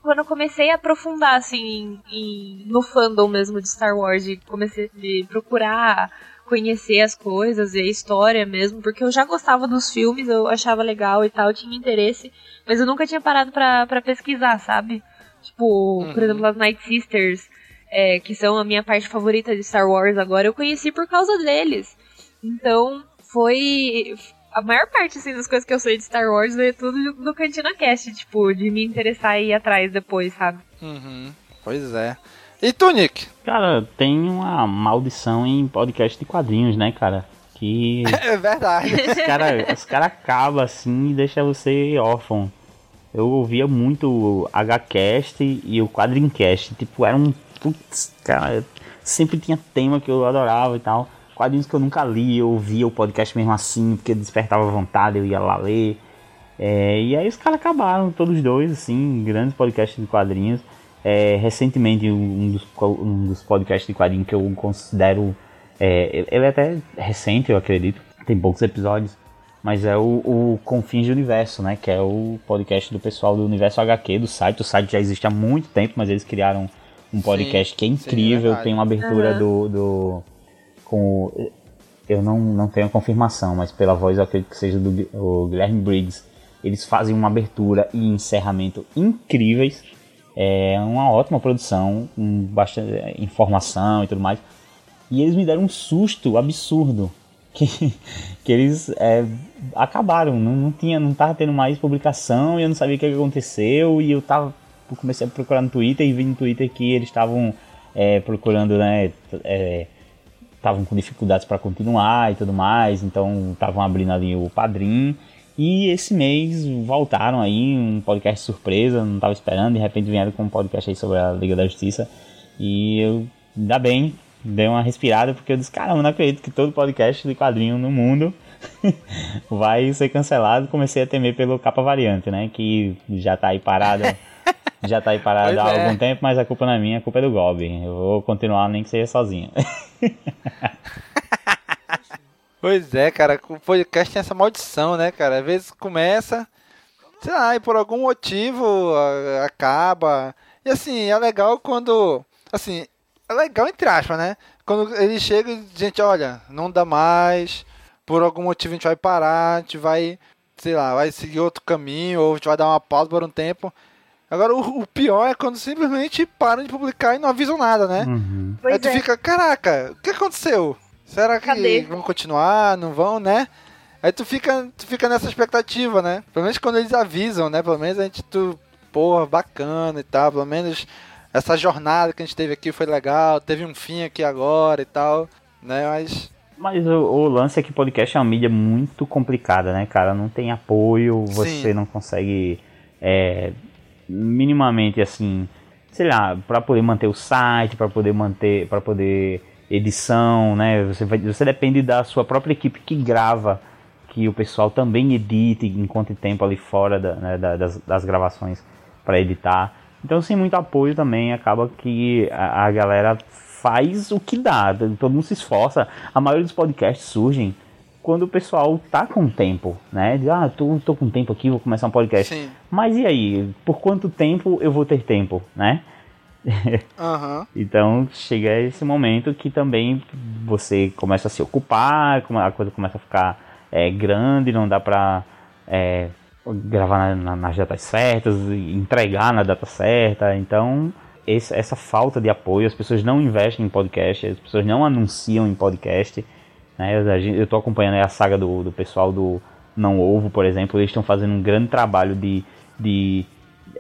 quando eu comecei a aprofundar assim em- em- no fandom mesmo de Star Wars, de comecei de procurar conhecer as coisas e a história mesmo, porque eu já gostava dos filmes, eu achava legal e tal, tinha interesse, mas eu nunca tinha parado pra, pra pesquisar, sabe? Tipo, por exemplo, as Night Sisters, é, que são a minha parte favorita de Star Wars agora, eu conheci por causa deles. Então, foi. A maior parte assim, das coisas que eu sei de Star Wars veio tudo do Cantina Cast, tipo, de me interessar e ir atrás depois, sabe? Uhum, pois é. E tu, Nick? Cara, tem uma maldição em podcast de quadrinhos, né, cara? Que É verdade. os caras cara acabam assim e deixa você órfão. Eu ouvia muito o HCast e o Quadrincast. Tipo, era um. Putz, cara, sempre tinha tema que eu adorava e tal. Quadrinhos que eu nunca li, eu ouvia o podcast mesmo assim, porque despertava vontade, eu ia lá ler. É, e aí os caras acabaram, todos os dois, assim, grandes podcasts de quadrinhos. É, recentemente, um dos, um dos podcasts de quadrinhos que eu considero. É, ele é até recente, eu acredito, tem poucos episódios. Mas é o, o Confins do Universo, né? Que é o podcast do pessoal do Universo HQ, do site. O site já existe há muito tempo, mas eles criaram um podcast que é sim, é incrível. tem uma abertura Aham. do, do. com o- eu não, não tenho a confirmação, mas pela voz eu acredito que seja do Guilherme Briggs. Eles fazem uma abertura e encerramento incríveis. É uma ótima produção, com bastante é, informação e tudo mais. E eles me deram um susto absurdo. Que, que eles é, acabaram, não, não tinha, não tava tendo mais publicação e eu não sabia o que aconteceu. E eu tava. comecei a procurar no Twitter e vi no Twitter que eles estavam é, procurando, né? é, estavam com dificuldades para continuar e tudo mais, então estavam abrindo ali o padrinho. E esse mês voltaram aí, um podcast surpresa, não estava esperando, de repente vieram com um podcast aí sobre a Liga da Justiça. E eu, ainda bem, dei uma respirada, porque eu disse, caramba, não acredito que todo podcast de quadrinho no mundo vai ser cancelado. Comecei a temer pelo capa variante, né? Que já tá aí parada. Já tá aí parada Pois há é. algum tempo, mas a culpa não é minha, a culpa é do Goblin. Eu vou continuar nem que seja sozinho. Pois é, cara, o podcast tem essa maldição, né, cara? Às vezes começa, sei lá, e por algum motivo a- acaba. E assim, é legal quando. Assim, é legal entre aspas, né? Quando ele chega e gente, olha, não dá mais, por algum motivo a gente vai parar, a gente vai, sei lá, vai seguir outro caminho, ou a gente vai dar uma pausa por um tempo. Agora, o, o pior é quando simplesmente param de publicar e não avisam nada, né? Uhum. Aí tu é. fica, caraca, o que aconteceu? Será que Cadê? vão continuar? Não vão, né? Aí tu fica, tu fica nessa expectativa, né? Pelo menos quando eles avisam, né? Pelo menos a gente, tu, porra, bacana e tal. Pelo menos essa jornada que a gente teve aqui foi legal. Teve um fim aqui agora e tal, né? Mas, Mas o, o lance é que podcast é uma mídia muito complicada, né, cara? Não tem apoio, você Sim. não consegue é, minimamente assim, sei lá, para poder manter o site, para poder manter, para poder edição, né? Você, vai, você depende da sua própria equipe que grava, que o pessoal também edite, encontre tempo ali fora da, né, da, das, das gravações para editar. Então, sem muito apoio também, acaba que a, a, galera faz o que dá, todo mundo se esforça. A maioria dos podcasts surgem quando o pessoal tá com tempo, né? Ah, tô, tô com tempo aqui, vou começar um podcast. Sim. Mas e aí? Por quanto tempo eu vou ter tempo, né? Aham. Então chega esse momento que também você começa a se ocupar, a coisa começa a ficar é, grande, não dá pra é, gravar na, na, nas datas certas, entregar na data certa. Então esse, essa falta de apoio, as pessoas não investem em podcast, as pessoas não anunciam em podcast. Né? Eu estou acompanhando a saga do, do pessoal do Não Ovo, por exemplo, eles estão fazendo um grande trabalho de, de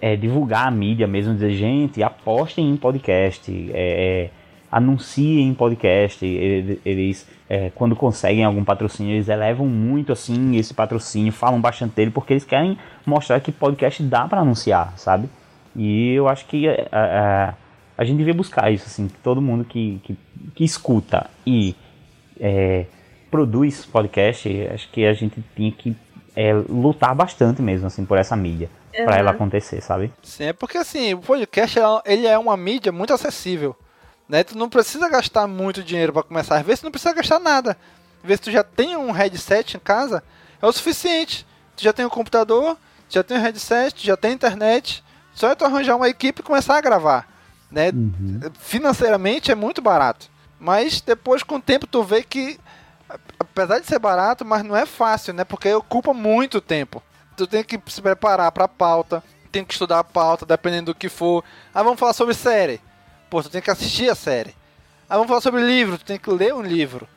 é, divulgar a mídia mesmo, dizer, gente, apostem em podcast, é, é, anunciem em podcast, eles, é, quando conseguem algum patrocínio, eles elevam muito assim esse patrocínio, falam bastante dele, porque eles querem mostrar que podcast dá para anunciar, sabe? E eu acho que a, é, a, a gente devia buscar isso, assim, todo mundo que, que, que escuta e é, produz podcast, acho que a gente tinha que é, lutar bastante mesmo, assim, por essa mídia. Uhum. para ela acontecer, sabe? Sim, é porque assim, o podcast ele é uma mídia muito acessível. Né? Tu não precisa gastar muito dinheiro para começar. Às vezes tu não precisa gastar nada. Às vezes tu já tem um headset em casa, é o suficiente. Tu já tem um computador, já tem um headset, já tem internet. Só é tu arranjar uma equipe e começar a gravar. Né? Uhum. Financeiramente é muito barato. Mas depois com o tempo tu vê que apesar de ser barato, mas não é fácil, né? Porque ocupa muito tempo. Tu tem que se preparar pra pauta, tem que estudar a pauta, dependendo do que for. Ah, vamos falar sobre série. Pô, tu tem que assistir a série. Ah, vamos falar sobre livro, tu tem que ler um livro.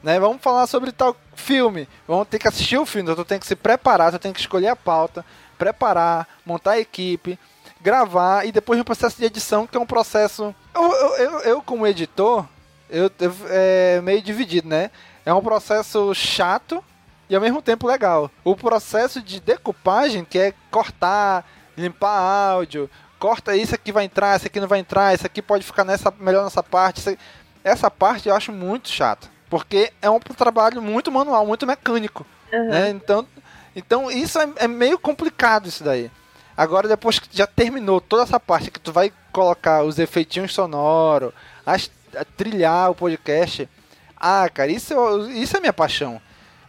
Né? Vamos falar sobre tal filme. Vamos ter que assistir o filme, então tu tem que se preparar, tu tem que escolher a pauta, preparar, montar a equipe, gravar e depois um processo de edição, que é um processo. Eu, eu, eu, eu como editor, eu, eu é meio dividido, né? É um processo chato e ao mesmo tempo legal. O processo de decupagem, que é cortar, limpar áudio, corta isso aqui vai entrar, isso aqui não vai entrar, isso aqui pode ficar nessa melhor nessa parte. Essa parte eu acho muito chata, porque é um trabalho muito manual, muito mecânico. Uhum. Né? Então, então isso é, é meio complicado isso daí. Agora, depois que já terminou toda essa parte que tu vai colocar os efeitinhos sonoros, as, trilhar o podcast, ah, cara, isso, isso é minha paixão.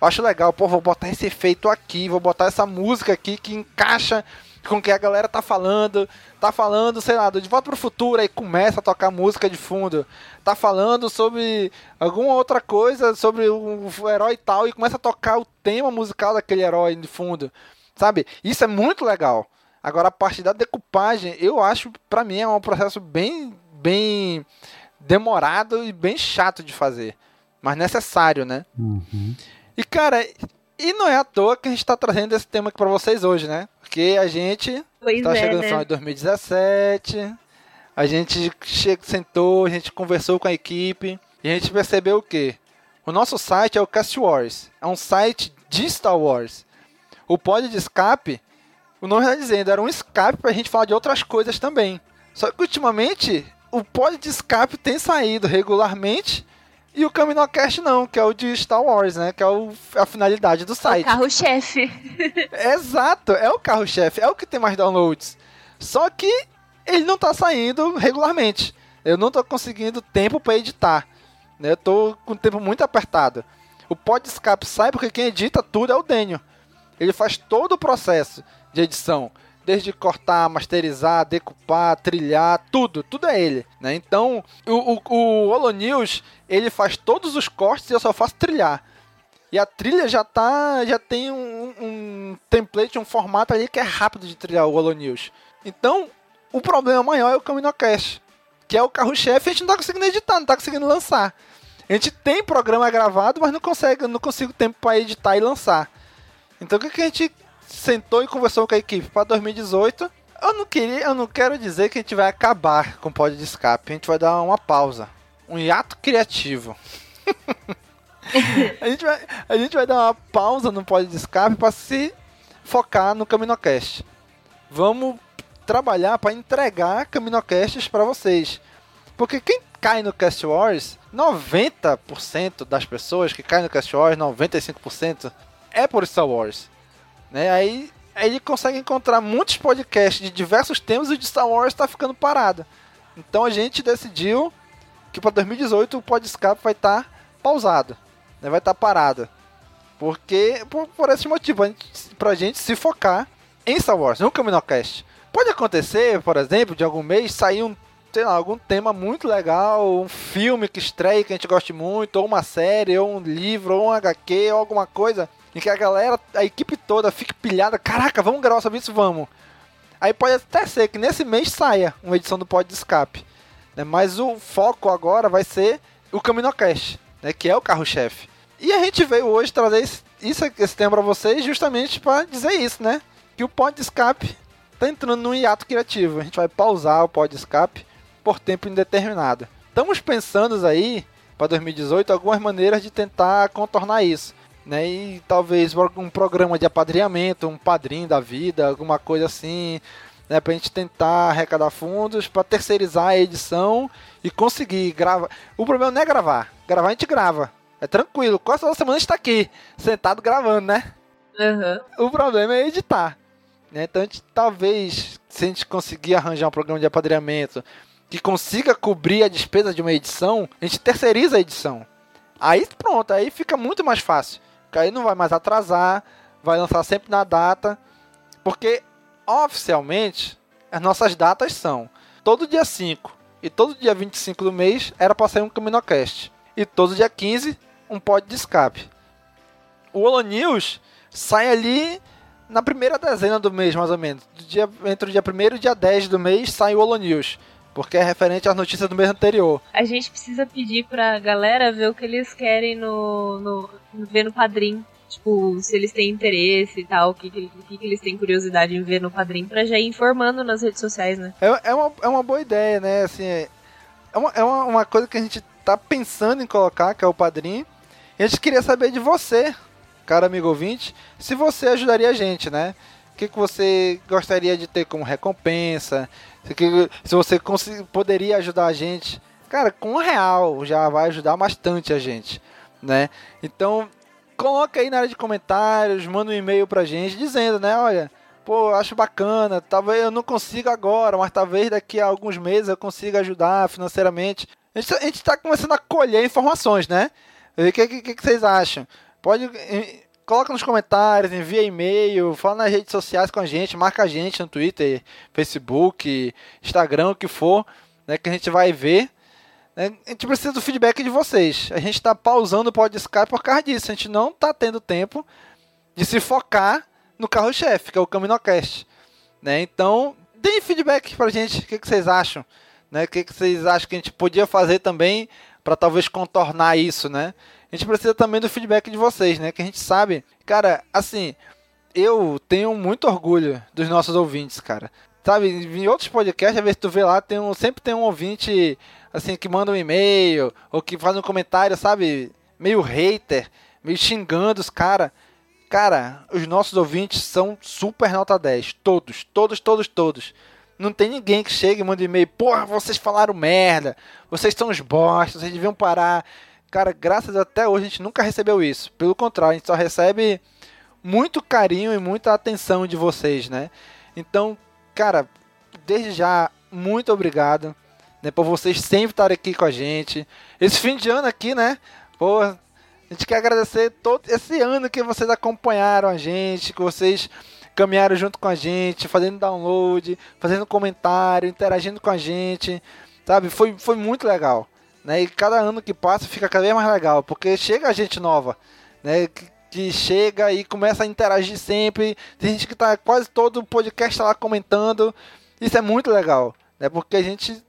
Acho legal, pô, vou botar esse efeito aqui, vou botar essa música aqui que encaixa com o que a galera tá falando. Tá falando, sei lá, de volta pro futuro, aí começa a tocar música de fundo. Tá falando sobre alguma outra coisa, sobre o herói tal, e começa a tocar o tema musical daquele herói de fundo. Sabe? Isso é muito legal. Agora a parte da decupagem, eu acho, para mim, é um processo bem, bem demorado e bem chato de fazer mas necessário, né? Uhum. E cara, e não é à toa que a gente tá trazendo esse tema aqui pra vocês hoje, né? Porque a gente pois tá é, chegando né? no final de 2017, a gente che sentou, a gente conversou com a equipe e a gente percebeu o quê? O nosso site é o Cast Wars, é um site de Star Wars. O pod de escape, o nome está dizendo, era um escape pra gente falar de outras coisas também. Só que ultimamente o pod de escape tem saído regularmente e o Caminocast não, que é o de Star Wars, né? Que é o, a finalidade do site. O carro-chefe. Exato, é o carro-chefe, é o que tem mais downloads. Só que ele não tá saindo regularmente. Eu não tô conseguindo tempo para editar. Né? Eu tô com o tempo muito apertado. O Pod Escape sai porque quem edita tudo é o Daniel. Ele faz todo o processo de edição desde cortar, masterizar, decupar, trilhar, tudo, tudo é ele, né? Então, o, o, o Holo News, ele faz todos os cortes e eu só faço trilhar. E a trilha já tá, já tem um, um template, um formato ali que é rápido de trilhar o Holo News. Então, o problema maior é o CaminoCast, que é o carro-chefe, a gente não tá conseguindo editar, não tá conseguindo lançar. A gente tem programa gravado, mas não consegue, não consigo tempo para editar e lançar. Então o que, que a gente sentou e conversou com a equipe para 2018. Eu não queria, eu não quero dizer que a gente vai acabar com o pod de escape. A gente vai dar uma pausa, um hiato criativo. a, gente vai, a gente vai dar uma pausa no pod de escape para se focar no Caminocast. Vamos trabalhar para entregar Caminocasts para vocês. Porque quem cai no Cast Wars, 90% das pessoas que caem no Cast Wars, 95% é por Star Wars. Né? Aí, ele consegue encontrar muitos podcasts de diversos temas e o de Star Wars está ficando parado. Então a gente decidiu que para 2018 o Podscape vai estar tá pausado, né? vai estar tá parado. Porque, por, por esse motivo, a gente, pra gente se focar em Star Wars, no Caminocast. Pode acontecer, por exemplo, de algum mês sair um, sei lá, algum tema muito legal, um filme que estreia que a gente goste muito, ou uma série, ou um livro, ou um HQ, ou alguma coisa, em que a galera, a equipe toda fique pilhada, caraca, vamos gravar sobre isso, vamos. Aí pode até ser que nesse mês saia uma edição do Pod de Escape. Né? Mas o foco agora vai ser o Caminocast, né? que é o carro-chefe. E a gente veio hoje trazer esse, isso, esse tema para vocês justamente para dizer isso, né? Que o Pod Escape tá entrando num hiato criativo. A gente vai pausar o Pod Escape por tempo indeterminado. Estamos pensando aí para 2018 algumas maneiras de tentar contornar isso. Né, e talvez um programa de apadrinhamento, um padrinho da vida, alguma coisa assim, né, para a gente tentar arrecadar fundos para terceirizar a edição e conseguir gravar. O problema não é gravar, gravar a gente grava, é tranquilo. Quase toda semana a gente tá aqui, sentado gravando, né? Uhum. O problema é editar. Né? Então a gente, talvez, se a gente conseguir arranjar um programa de apadrinhamento que consiga cobrir a despesa de uma edição, a gente terceiriza a edição. Aí pronto, aí fica muito mais fácil. Porque aí não vai mais atrasar, vai lançar sempre na data. Porque oficialmente as nossas datas são todo dia 5 e todo dia 25 do mês era para sair um Caminocast. E todo dia 15 um pod de escape. O Holo News sai ali na primeira dezena do mês, mais ou menos. Do dia, entre o dia 1 e o dia 10 do mês sai o Holo News. Porque é referente às notícias do mês anterior. A gente precisa pedir pra galera ver o que eles querem no. no, ver no padrinho. Tipo, se eles têm interesse e tal, o que, que, que, eles têm curiosidade em ver no padrinho, pra já ir informando nas redes sociais, né? É, é, uma, é uma boa ideia, né? Assim, é, uma, é uma, uma coisa que a gente tá pensando em colocar, que é o padrinho. E a gente queria saber de você, cara amigo ouvinte, se você ajudaria a gente, né? O que, que você gostaria de ter como recompensa? Se, se você poderia ajudar a gente. Cara, com um real já vai ajudar bastante a gente, né? Então, coloca aí na área de comentários, manda um e-mail pra gente dizendo, né? Olha, pô, acho bacana, talvez eu não consiga agora, mas talvez daqui a alguns meses eu consiga ajudar financeiramente. A gente, a gente tá começando a colher informações, né? O que, que, que vocês acham? Pode. Coloca nos comentários, envia e-mail, fala nas redes sociais com a gente, marca a gente no Twitter, Facebook, Instagram, o que for, né, que a gente vai ver. Né, a gente precisa do feedback de vocês. A gente está pausando o podcast por causa disso. A gente não está tendo tempo de se focar no carro-chefe, que é o Caminocast. Né? Então, deem feedback pra gente. O que, que vocês acham? Né? O que, que vocês acham que a gente podia fazer também para talvez contornar isso, né? Gente precisa também do feedback de vocês, né? Que a gente sabe, cara, assim, eu tenho muito orgulho dos nossos ouvintes, cara. Sabe, em outros podcasts, às vezes tu vê lá, tem um, sempre tem um ouvinte, assim, que manda um e-mail, ou que faz um comentário, sabe, meio hater, meio xingando os caras. Cara, os nossos ouvintes são super nota 10. Todos, todos, todos, todos. Não tem ninguém que chegue e manda e-mail, porra, vocês falaram merda, vocês são os bostas, vocês deviam parar. Cara, graças até hoje a gente nunca recebeu isso. Pelo contrário, a gente só recebe muito carinho e muita atenção de vocês, né? Então, cara, desde já, muito obrigado né, por vocês sempre estarem aqui com a gente. Esse fim de ano aqui, né? Pô, a gente quer agradecer todo esse ano que vocês acompanharam a gente, que vocês caminharam junto com a gente, fazendo download, fazendo comentário, interagindo com a gente, sabe? Foi, foi muito legal, né? E cada ano que passa fica cada vez mais legal, porque chega gente nova, né? Que, que chega e começa a interagir sempre. Tem gente que tá quase todo o podcast lá comentando. Isso é muito legal, né? Porque a gente,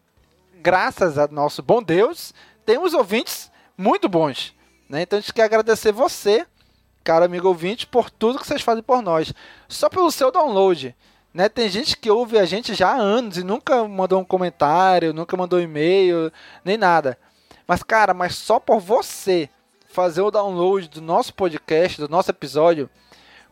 graças ao nosso bom Deus, temos ouvintes muito bons, né? Então a gente quer agradecer você cara amigo ouvinte, por tudo que vocês fazem por nós. Só pelo seu download. Né? Tem gente que ouve a gente já há anos e nunca mandou um comentário, nunca mandou um e-mail, nem nada. Mas, cara, mas só por você fazer o download do nosso podcast, do nosso episódio,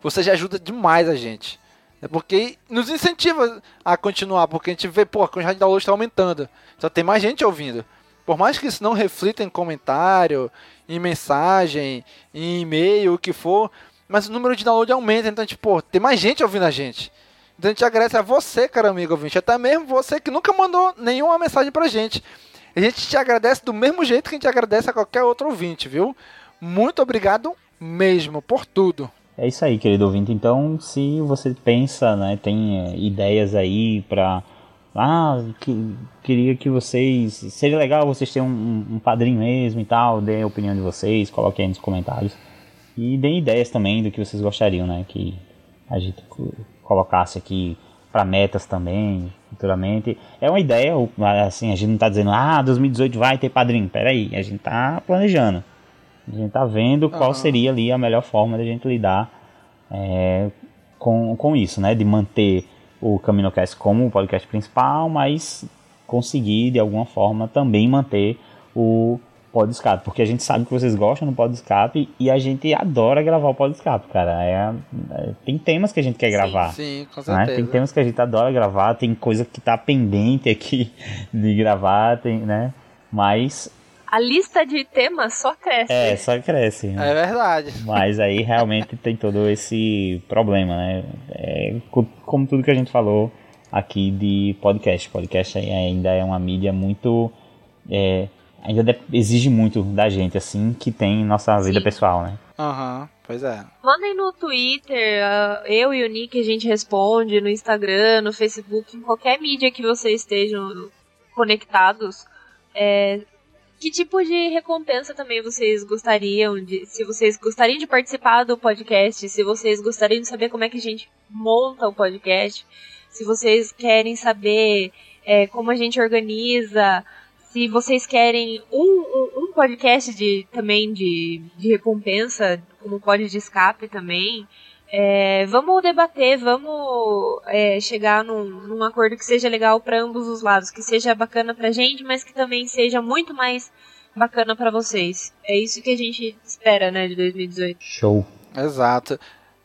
você já ajuda demais a gente. É porque nos incentiva a continuar, porque a gente vê, pô, a quantidade de download está aumentando. Então tem mais gente ouvindo. Por mais que isso não reflita em comentário, em mensagem, em e-mail, o que for, mas o número de download aumenta, então, tipo, tem mais gente ouvindo a gente. Então a gente agradece a você, cara amigo ouvinte, até mesmo você que nunca mandou nenhuma mensagem pra gente. A gente te agradece do mesmo jeito que a gente agradece a qualquer outro ouvinte, viu? Muito obrigado mesmo por tudo. É isso aí, querido ouvinte. Então, se você pensa, né, tem é, ideias aí pra. Ah, que, queria que vocês. Seria legal vocês terem um, um padrinho mesmo e tal. Deem a opinião de vocês, coloquem aí nos comentários. E deem ideias também do que vocês gostariam, né? Que a gente colocasse aqui para metas também, futuramente. É uma ideia, assim, a gente não tá dizendo, ah, 2018 vai ter padrinho. Peraí, a gente tá planejando. A gente tá vendo qual seria ali a melhor forma de a gente lidar é, com, com isso, né? De manter o CaminoCast como o podcast principal, mas conseguir de alguma forma também manter o Pod Escape, porque a gente sabe que vocês gostam do Pod Escape e a gente adora gravar o Pod Escape, cara. É, é- tem temas que a gente quer gravar. Sim, com né? certeza. Tem temas que a gente adora gravar, tem coisa que tá pendente aqui de gravar, tem, né? Mas A lista de temas só cresce. é, só cresce. né? É verdade. Mas aí realmente tem todo esse problema, né? É, co- como tudo que a gente falou aqui de podcast. Podcast ainda é uma mídia muito. é, ainda exige muito da gente, assim, que tem nossa vida Sim. pessoal, né? Aham, pois é. Mandem no Twitter, ah, eu e o Nick a gente responde, no Instagram, no Facebook, em qualquer mídia que vocês estejam conectados. É, que tipo de recompensa também vocês gostariam de. Se vocês gostariam de participar do podcast, se vocês gostariam de saber como é que a gente monta o podcast, se vocês querem saber é, como a gente organiza, se vocês querem um, um, um podcast de, também de, de recompensa, como pode de escape também. É, vamos debater, vamos é, chegar num, num acordo que seja legal para ambos os lados, que seja bacana pra gente, mas que também seja muito mais bacana pra vocês. É isso que a gente espera, né, de 2018. Show. Exato.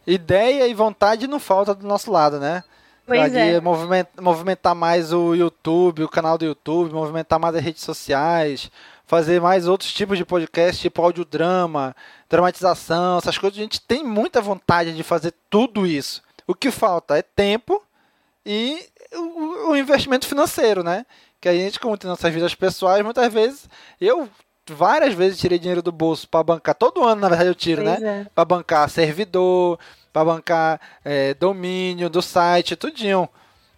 Ideia e vontade não falta do nosso lado, né? Pois é. movimen- movimentar mais o YouTube, o canal do YouTube, movimentar mais as redes sociais, fazer mais outros tipos de podcast, tipo audiodrama, dramatização, essas coisas. A gente tem muita vontade de fazer tudo isso. O que falta é tempo e o, o investimento financeiro, né? Que a gente, como tem nossas vidas pessoais, muitas vezes, eu várias vezes tirei dinheiro do bolso para bancar, todo ano na verdade eu tiro, né? Pois é. para bancar servidor, para bancar é, domínio do site, tudinho.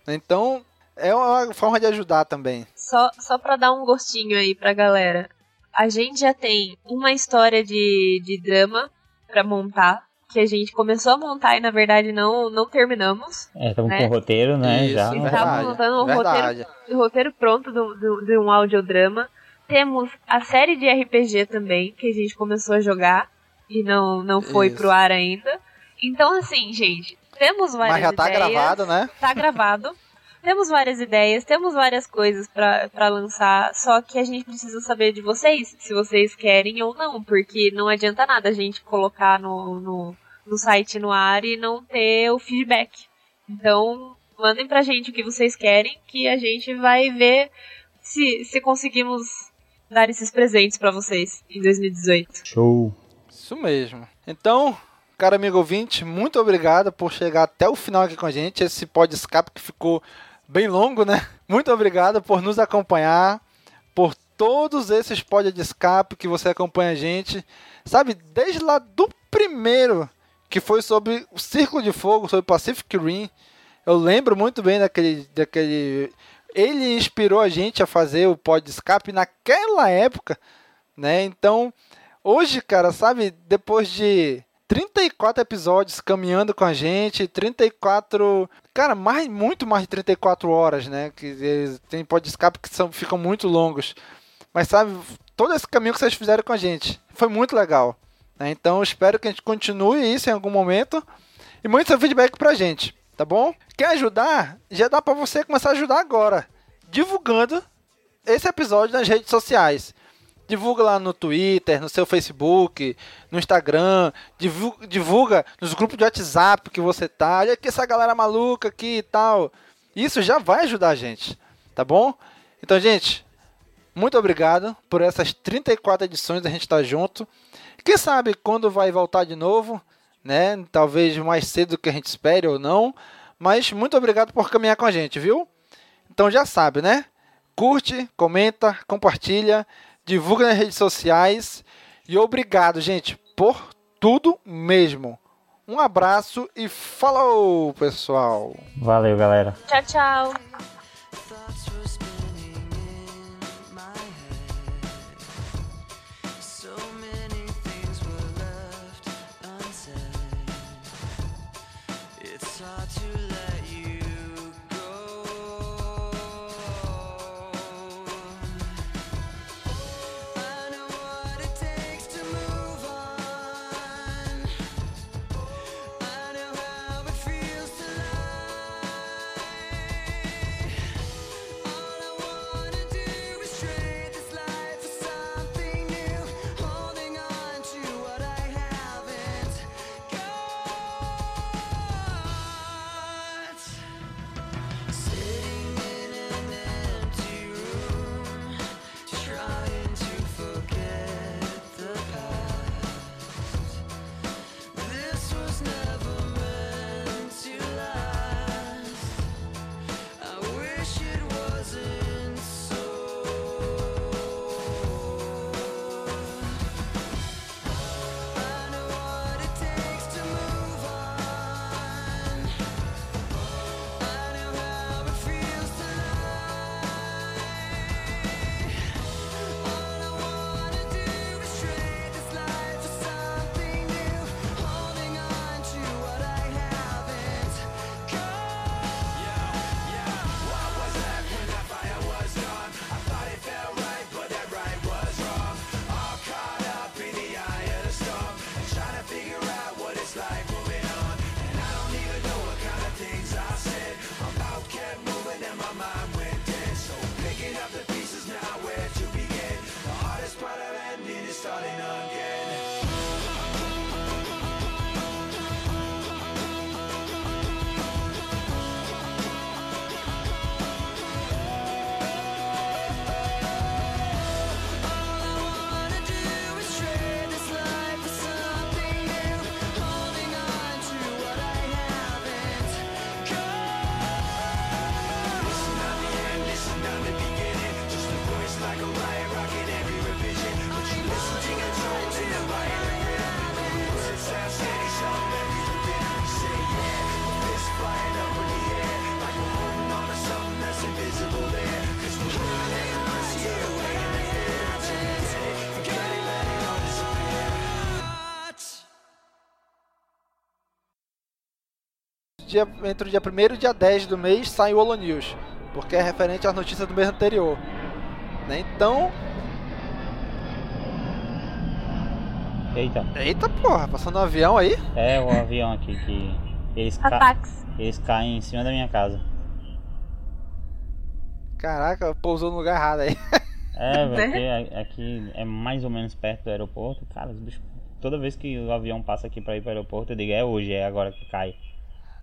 Então, é uma forma de ajudar também. Só, só pra dar um gostinho aí pra galera. A gente já tem uma história de, de drama pra montar. Que a gente começou a montar e na verdade não, não terminamos. É, estamos Né? com o roteiro, né? Isso, já. Então, verdade, montando o verdade. o roteiro pronto do, do- de um audiodrama. Temos a série de RPG também, que a gente começou a jogar e não, não foi Isso. pro ar ainda. Então, assim, gente, temos várias Mas já tá ideias. gravado, né? Tá gravado. Temos várias ideias, temos várias coisas pra pra lançar, só que a gente precisa saber de vocês, se vocês querem ou não, porque não adianta nada a gente colocar no, no, no site no ar e não ter o feedback. Então, mandem pra gente o que vocês querem, que a gente vai ver se, se conseguimos dar esses presentes pra vocês em 2018. Show. Isso mesmo. Então, cara amigo ouvinte, muito obrigado por chegar até o final aqui com a gente. Esse pod escape que ficou bem longo, né? Muito obrigado por nos acompanhar, por todos esses pod de escape que você acompanha a gente. Sabe, desde lá do primeiro, que foi sobre o Círculo de Fogo, sobre Pacific Rim. Eu lembro muito bem daquele, daquele. Ele inspirou a gente a fazer o pod escape naquela época, né? Então, hoje, cara, sabe, depois de 34 episódios caminhando com a gente, 34, cara, mais muito mais de 34 horas, né? Que tem pod escape que são, ficam muito longos. Mas sabe, todo esse caminho que vocês fizeram com a gente foi muito legal. né? Então, espero que a gente continue isso em algum momento e mande seu feedback pra gente, tá bom? Quer ajudar? Já dá pra você começar a ajudar agora, divulgando esse episódio nas redes sociais. Divulga lá no Twitter, no seu Facebook, no Instagram, divulga, divulga nos grupos de WhatsApp que você tá. Olha aqui essa galera maluca aqui e tal. Isso já vai ajudar a gente, tá bom? Então, gente, muito obrigado por essas 34 edições da gente estar junto. Quem sabe quando vai voltar de novo, né? Talvez mais cedo do que a gente espere ou não. Mas muito obrigado por caminhar com a gente, viu? Então já sabe, né? Curte, comenta, compartilha, divulga nas redes sociais. E obrigado, gente, por tudo mesmo. Um abraço e falou, pessoal! Valeu, galera. Tchau, tchau. It's hard to let Dia, entre o dia 1 e o dia 10 do mês sai o Holo News, porque é referente às notícias do mês anterior. Né? Então, Eita, eita porra, passando um avião aí? é o avião aqui que eles, ca... Ataques. eles caem em cima da minha casa. Caraca, pousou no lugar errado aí. É, Né? porque aqui é mais ou menos perto do aeroporto. Cara, os bichos, toda vez que o avião passa aqui pra ir pro aeroporto, eu digo, é hoje, é agora que cai.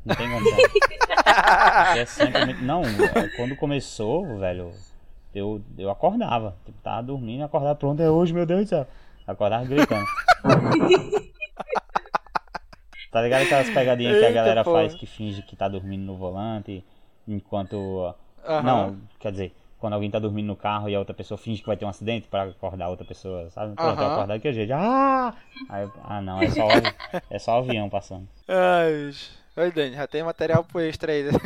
Não tem. Porque é. Não, é, quando começou, velho, eu, eu acordava. Tipo, tava dormindo, acordava pronto, é hoje, meu Deus do céu. Acordava gritando. tá ligado aquelas pegadinhas que a Eita, galera porra. faz que finge que tá dormindo no volante, enquanto Aham. não, quer dizer, quando alguém tá dormindo no carro e a outra pessoa finge que vai ter um acidente pra acordar a outra pessoa, sabe? Pronto, eu Aham. acordar daquele jeito. Ah! Aí, ah, não, é só, é só avião passando. Ai, bicho. Oi, Dani, já tem material pro extra aí. né?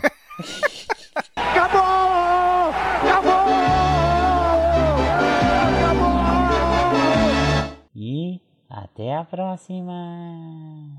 E até a próxima!